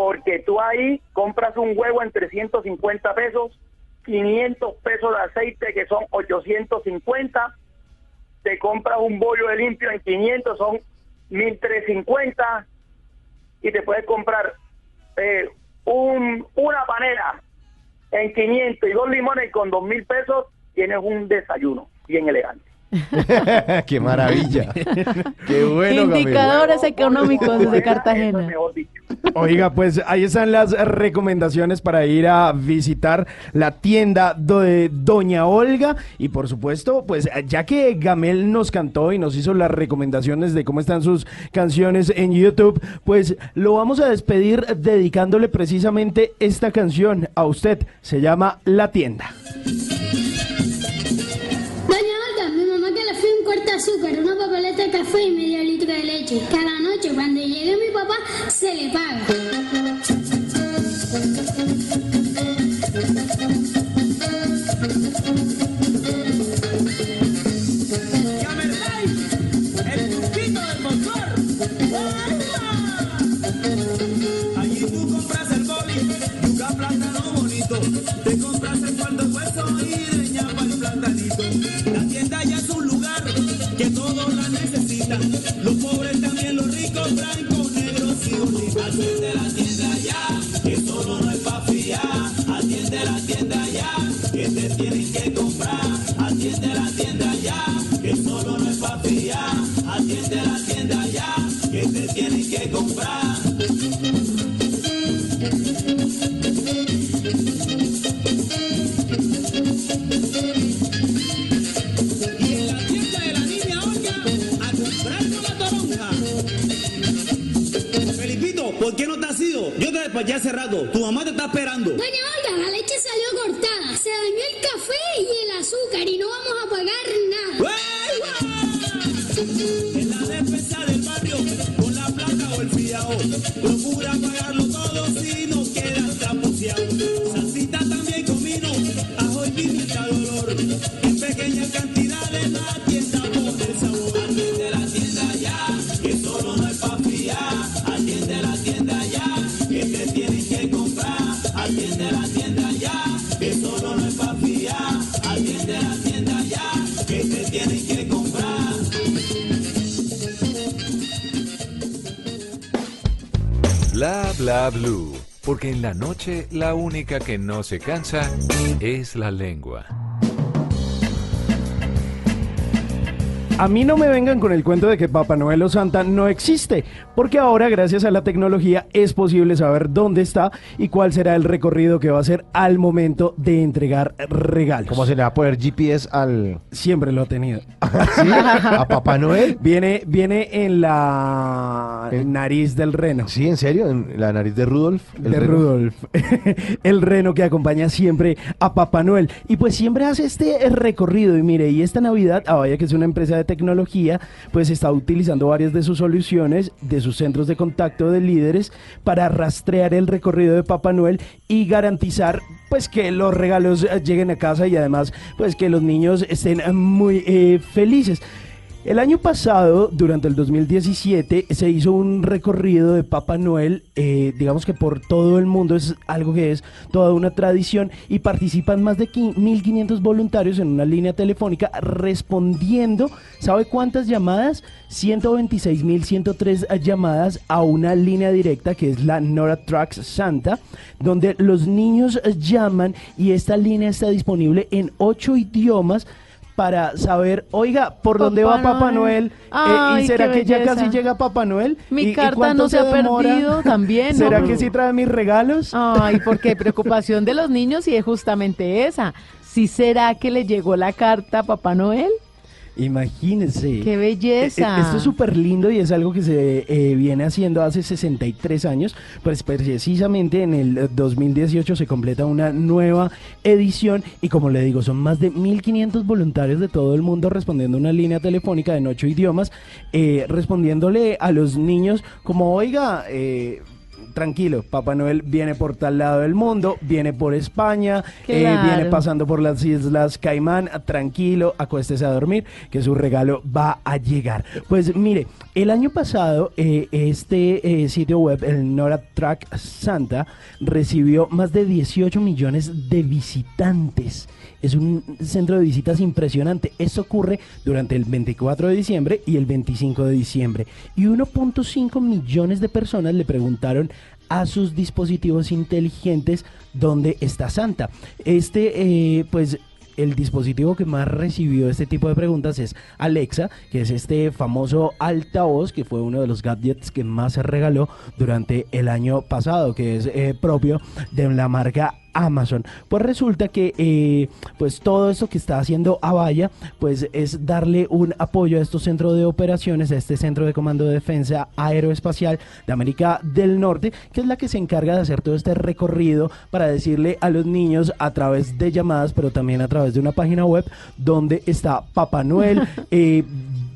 Porque tú ahí compras un huevo en 350 pesos, 500 pesos de aceite que son 850, te compras un bollo de limpio en 500, son 1350 y te puedes comprar eh, un, una panera en 500 y dos limones con 2000 pesos, tienes un desayuno bien elegante. *laughs* Qué maravilla. Qué bueno. Indicadores económicos desde Cartagena. Oiga, pues ahí están las recomendaciones para ir a visitar la tienda de Doña Olga. Y por supuesto, pues ya que Gamel nos cantó y nos hizo las recomendaciones de cómo están sus canciones en YouTube, pues lo vamos a despedir dedicándole precisamente esta canción a usted. Se llama La Tienda. Cada noche cuando llegue mi papá se le paga. Hace rato. Tu mamá te está Bla blue. Porque en la noche la única que no se cansa es la lengua. A mí no me vengan con el cuento de que Papá Noel o Santa no existe, porque ahora gracias a la tecnología es posible saber dónde está y cuál será el recorrido que va a hacer al momento de entregar regalos. ¿Cómo se le va a poner GPS al...? Siempre lo ha tenido. *laughs* ¿A Papá Noel? Viene, viene en la nariz del reno. Sí, ¿en serio? ¿En la nariz de Rudolf? de Rudolf. *laughs* el reno que acompaña siempre a Papá Noel. Y pues siempre hace este recorrido. Y mire, y esta Navidad, a vaya que es una empresa de tecnología, pues está utilizando varias de sus soluciones, de sus centros de contacto de líderes, para rastrear el recorrido de Papá Noel y garantizar pues que los regalos eh, lleguen a casa y además pues que los niños estén muy eh, felices. El año pasado, durante el 2017, se hizo un recorrido de Papá Noel, eh, digamos que por todo el mundo, es algo que es toda una tradición, y participan más de qui- 1.500 voluntarios en una línea telefónica respondiendo, ¿sabe cuántas llamadas? 126.103 llamadas a una línea directa que es la Nora Trucks Santa, donde los niños llaman y esta línea está disponible en ocho idiomas para saber, oiga, ¿por dónde va Papá Papá Noel. Eh, ¿Y será que ya casi llega Papá Noel? Mi ¿Y- carta no se ha perdido también, *laughs* ¿no? ¿Será que sí trae mis regalos? Ay, *laughs* porque preocupación de los niños y es justamente esa. ¿Sí será que le llegó la carta a Papá Noel? Imagínense. ¡Qué belleza! Eh, Esto es súper lindo y es algo que se eh, viene haciendo hace 63 años. Pues precisamente en el 2018 se completa una nueva edición y como le digo, son más de 1.500 voluntarios de todo el mundo respondiendo una línea telefónica en ocho idiomas, eh, respondiéndole a los niños como, oiga, eh, tranquilo, Papá Noel viene por tal lado del mundo, viene por España, eh, viene pasando por las Islas Caimán, tranquilo, acuéstese a dormir, que su regalo va a llegar. Pues mire, el año pasado eh, este eh, sitio web, el Nora Track Santa, recibió más de 18 millones de visitantes. Es un centro de visitas impresionante. Esto ocurre durante el 24 de diciembre y el 25 de diciembre. Y 1.5 millones de personas le preguntaron a sus dispositivos inteligentes dónde está Santa. Este, eh, pues el dispositivo que más recibió este tipo de preguntas es Alexa, que es este famoso altavoz que fue uno de los gadgets que más se regaló durante el año pasado, que es eh, propio de la marca Amazon. Pues resulta que eh, pues todo esto que está haciendo Avaya pues es darle un apoyo a estos centros de operaciones, a este centro de comando de defensa aeroespacial de América del Norte, que es la que se encarga de hacer todo este recorrido para decirle a los niños a través de llamadas, pero también a través de una página web donde está Papá Noel, *laughs* eh,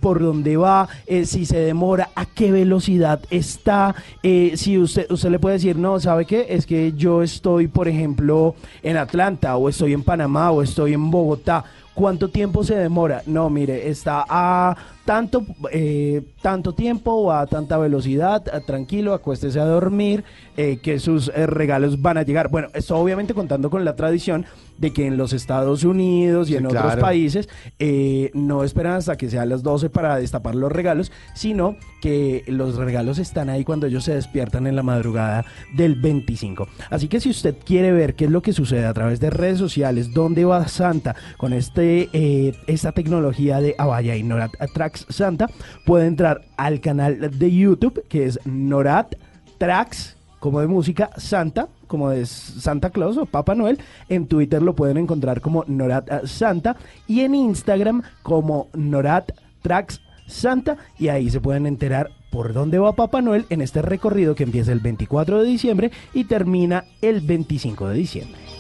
por dónde va, eh, si se demora, a qué velocidad está, eh, si usted, usted le puede decir, no, ¿sabe qué? Es que yo estoy, por ejemplo, en Atlanta, o estoy en Panamá, o estoy en Bogotá. ¿Cuánto tiempo se demora? No, mire, está a tanto, eh, tanto tiempo a tanta velocidad, tranquilo, acuéstese a dormir, eh, que sus eh, regalos van a llegar. Bueno, esto obviamente contando con la tradición de que en los Estados Unidos y Sí, en otros países eh, no esperan hasta que sean las 12 para destapar los regalos, sino que los regalos están ahí cuando ellos se despiertan en la madrugada del 25. Así que si usted quiere ver qué es lo que sucede a través de redes sociales, dónde va Santa con este eh, esta tecnología de Avaya y Norat Santa, puede entrar al canal de YouTube que es Norat Tracks como de música, Santa, como de Santa Claus o Papá Noel. En Twitter lo pueden encontrar como Norat Santa y en Instagram como Norat Tracks Santa y ahí se pueden enterar por dónde va Papá Noel en este recorrido que empieza el 24 de diciembre y termina el 25 de diciembre.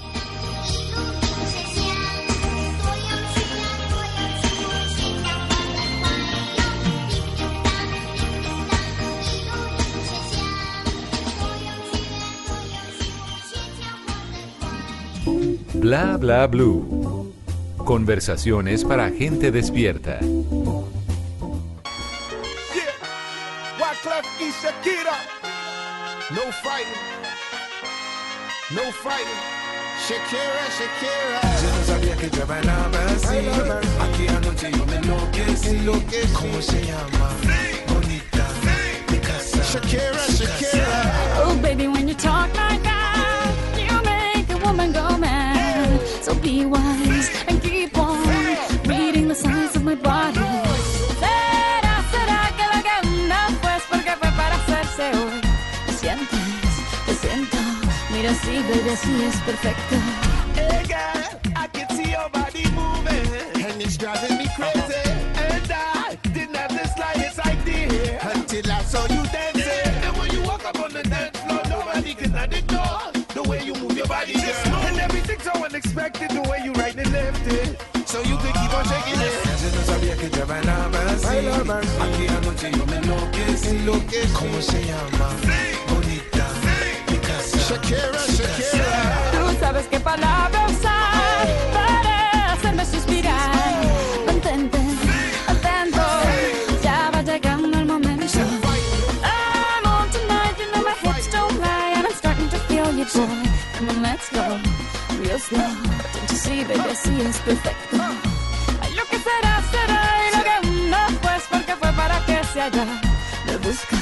Bla bla blue. Conversaciones para gente despierta. Wyclef y Shakira. No fighting. No fighting. Shakira, Shakira. Yo no sabía que yo bailaba así. Aquí anoche yo me enloquecí. ¿Cómo se llama? Bonita. Mi casa. Shakira, Shakira. Oh, baby, when you talk So be wise and keep on reading the signs of my body. Será, será que lo que anda pues porque fue para hacerse hoy. ¿Me sientes? Te siento. Mira, sí, baby, así es perfecto. Hey girl, I can see your body moving, and it's driving me so unexpected, the way you right and left it. So you can keep on shaking it. Yo no sabía que yo bailaba así. Bailaba así. Aquí anoche yo me enloquecí. ¿Cómo se llama? Bonita. Mi casa. Shakira, Shakira. Tú sabes qué palabra usar para hacerme suspirar. Oh. Mantente atento, ya va llegando el momento. I'm on tonight, you know my hips don't lie, and I'm starting to feel you, boy. Come on, let's go, real slow. Don't you see, baby, así es perfecto. Ay, Lo que será, será, y lo que no, pues porque fue para que se haya. Me buscas,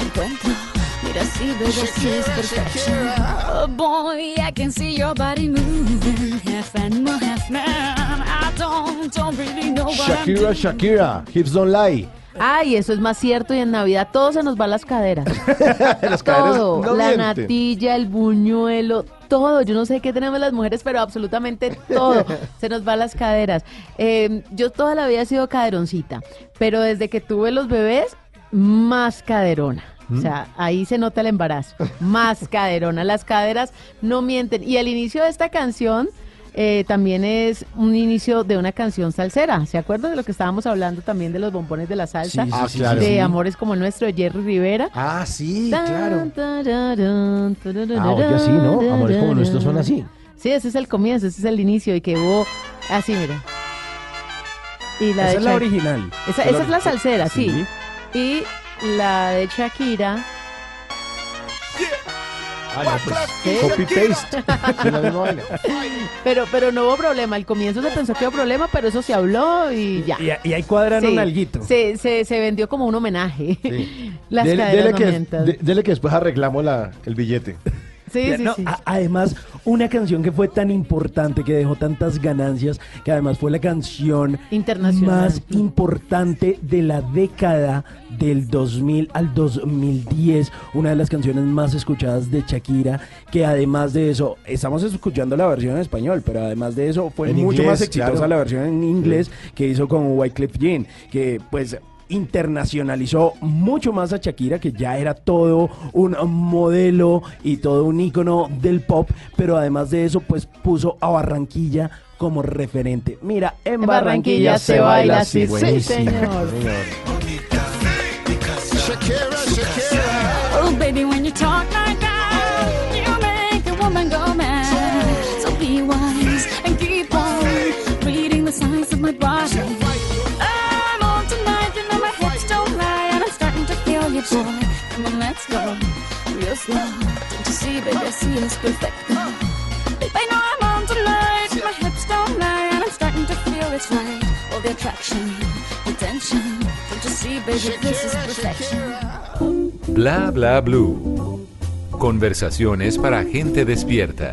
encuentro. Mira, sí, baby, así es perfection. Oh boy, I can see your body moving, half animal, half man. I don't, don't really know what I'm Shakira, doing. Shakira, Hips Don't Lie. Ay, eso es más cierto y en Navidad todo se nos va a las caderas. *laughs* Las caderas todo, no la mienten. natilla, el buñuelo, todo. Yo no sé qué tenemos las mujeres, pero absolutamente todo *laughs* se nos va a las caderas. Eh, yo toda la vida he sido caderoncita, pero desde que tuve los bebés, más caderona. O sea, ahí se nota el embarazo. Más *laughs* caderona. Las caderas no mienten. Y el inicio de esta canción eh, también es un inicio de una canción salsera. ¿Se acuerdan de lo que estábamos hablando también de los bombones de la salsa? Sí, sí, Ah, sí, claro. De sí. Amores como el nuestro de Jerry Rivera. Ah, sí, claro. Ah, oye, sí, ¿no? Amores como nuestros son así. Sí, ese es el comienzo, ese es el inicio y que hubo así, mira. Y Esa de es la original. Esa, esa es la salsera, sí. Y la de Shakira. Ah, no, pues, ¿Sí? copy paste. Sí, la misma *laughs* vaina. Pero, pero no hubo problema. Al comienzo se pensó que hubo problema, pero eso se habló y ya. Y, y ahí cuadraron Sí, alguito. Se, se, se vendió como un homenaje. *laughs* Las Dele, caderas dele no que, de- dele que después arreglamos la, el billete. Sí, Ya, sí, no, sí. a- además, una canción que fue tan importante, que dejó tantas ganancias, que además fue la canción Internacional. más importante de la década del 2000 al 2010, una de las canciones más escuchadas de Shakira, que además de eso, estamos escuchando la versión en español, pero además de eso fue En mucho inglés, más exitosa claro. la versión en inglés que hizo con Wyclef Jean, que pues internacionalizó mucho más a Shakira, que ya era todo un modelo y todo un ícono del pop, pero además de eso, pues puso a Barranquilla como referente. Mira, en, En Barranquilla se baila así, sí, señor. Oh, baby, when you talk let's go real slow. Don't you see, baby, I see it's perfect. Babe, I know I'm on tonight, my hips don't lie, and I'm starting to feel it's right. All the attraction, the tension. Don't you see, baby, this is perfection. Bla bla blue. Conversaciones para gente despierta.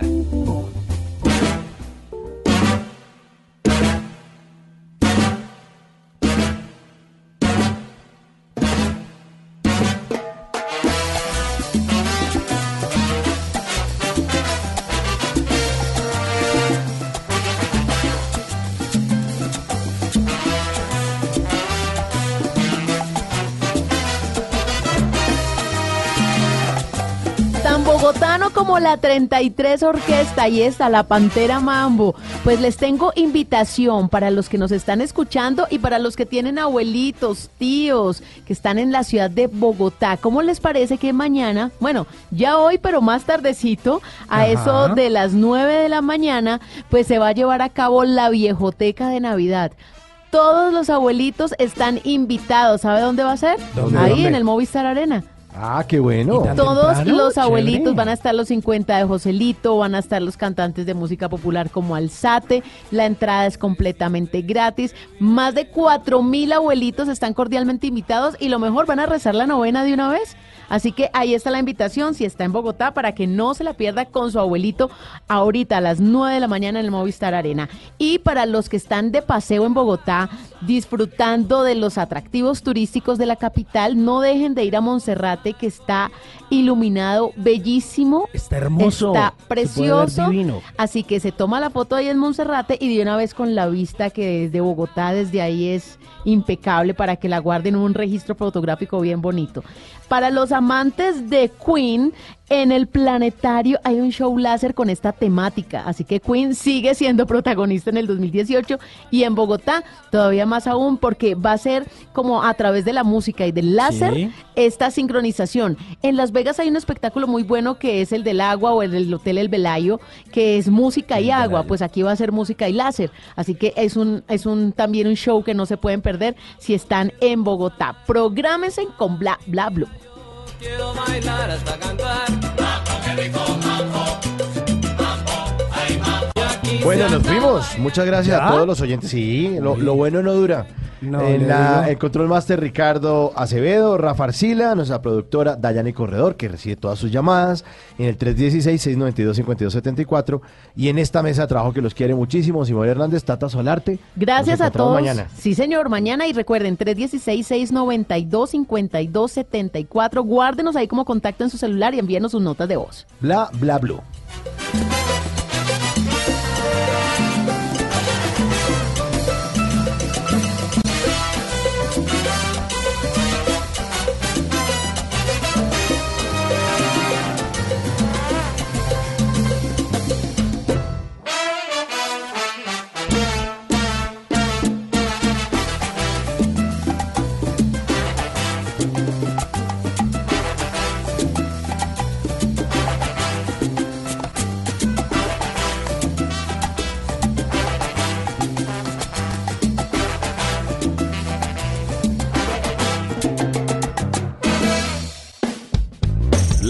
Como la 33 Orquesta y esta, la Pantera Mambo. Pues les tengo invitación para los que nos están escuchando y para los que tienen abuelitos, tíos, que están en la ciudad de Bogotá. ¿Cómo les parece que mañana, bueno, ya hoy, pero más tardecito, a Ajá. eso de las 9 de la mañana, pues se va a llevar a cabo la viejoteca de Navidad? Todos los abuelitos están invitados. ¿Sabe dónde va a ser? ¿Dónde, Ahí dónde? en el Movistar Arena. Ah, qué bueno. Todos temprano? los abuelitos Chévere. van a estar los 50 de Joselito, van a estar los cantantes de música popular como Alzate, la entrada es completamente gratis, más de 4 mil abuelitos están cordialmente invitados y lo mejor van a rezar la novena de una vez. Así que ahí está la invitación, si está en Bogotá, para que no se la pierda con su abuelito ahorita a las 9 de la mañana en el Movistar Arena. Y para los que están de paseo en Bogotá, disfrutando de los atractivos turísticos de la capital, no dejen de ir a Monserrate, que está iluminado, bellísimo. Está hermoso. Está precioso. Así que se toma la foto ahí en Monserrate y de una vez con la vista que desde Bogotá, desde ahí es impecable para que la guarden en un registro fotográfico bien bonito. Para los amantes de Queen, en el planetario hay un show láser con esta temática, así que Queen sigue siendo protagonista en el 2018 y en Bogotá todavía más aún porque va a ser como a través de la música y del láser Sí. esta sincronización. En Las Vegas hay un espectáculo muy bueno que es el del agua o el del Hotel El Velayo, que es música y agua, pues aquí va a ser música y láser. Así que es un es un también un show que no se pueden perder si están en Bogotá. Prográmense con Bla Bla. Quiero bailar hasta cantar. Rico Bueno, nos fuimos. Muchas gracias ¿Ya? a todos los oyentes. Sí, lo, lo bueno no dura. No, en la- el control master Ricardo Acevedo, Rafa Arcila, nuestra productora Dayane Corredor, que recibe todas sus llamadas, en el 316-692-5274. Y en esta mesa de trabajo que los quiere muchísimo, Simón Hernández, Tata Solarte. Gracias a todos. mañana. Sí, señor, mañana y recuerden 316-692-5274. Guárdenos ahí como contacto en su celular y envíenos sus notas de voz. Bla, bla, blue.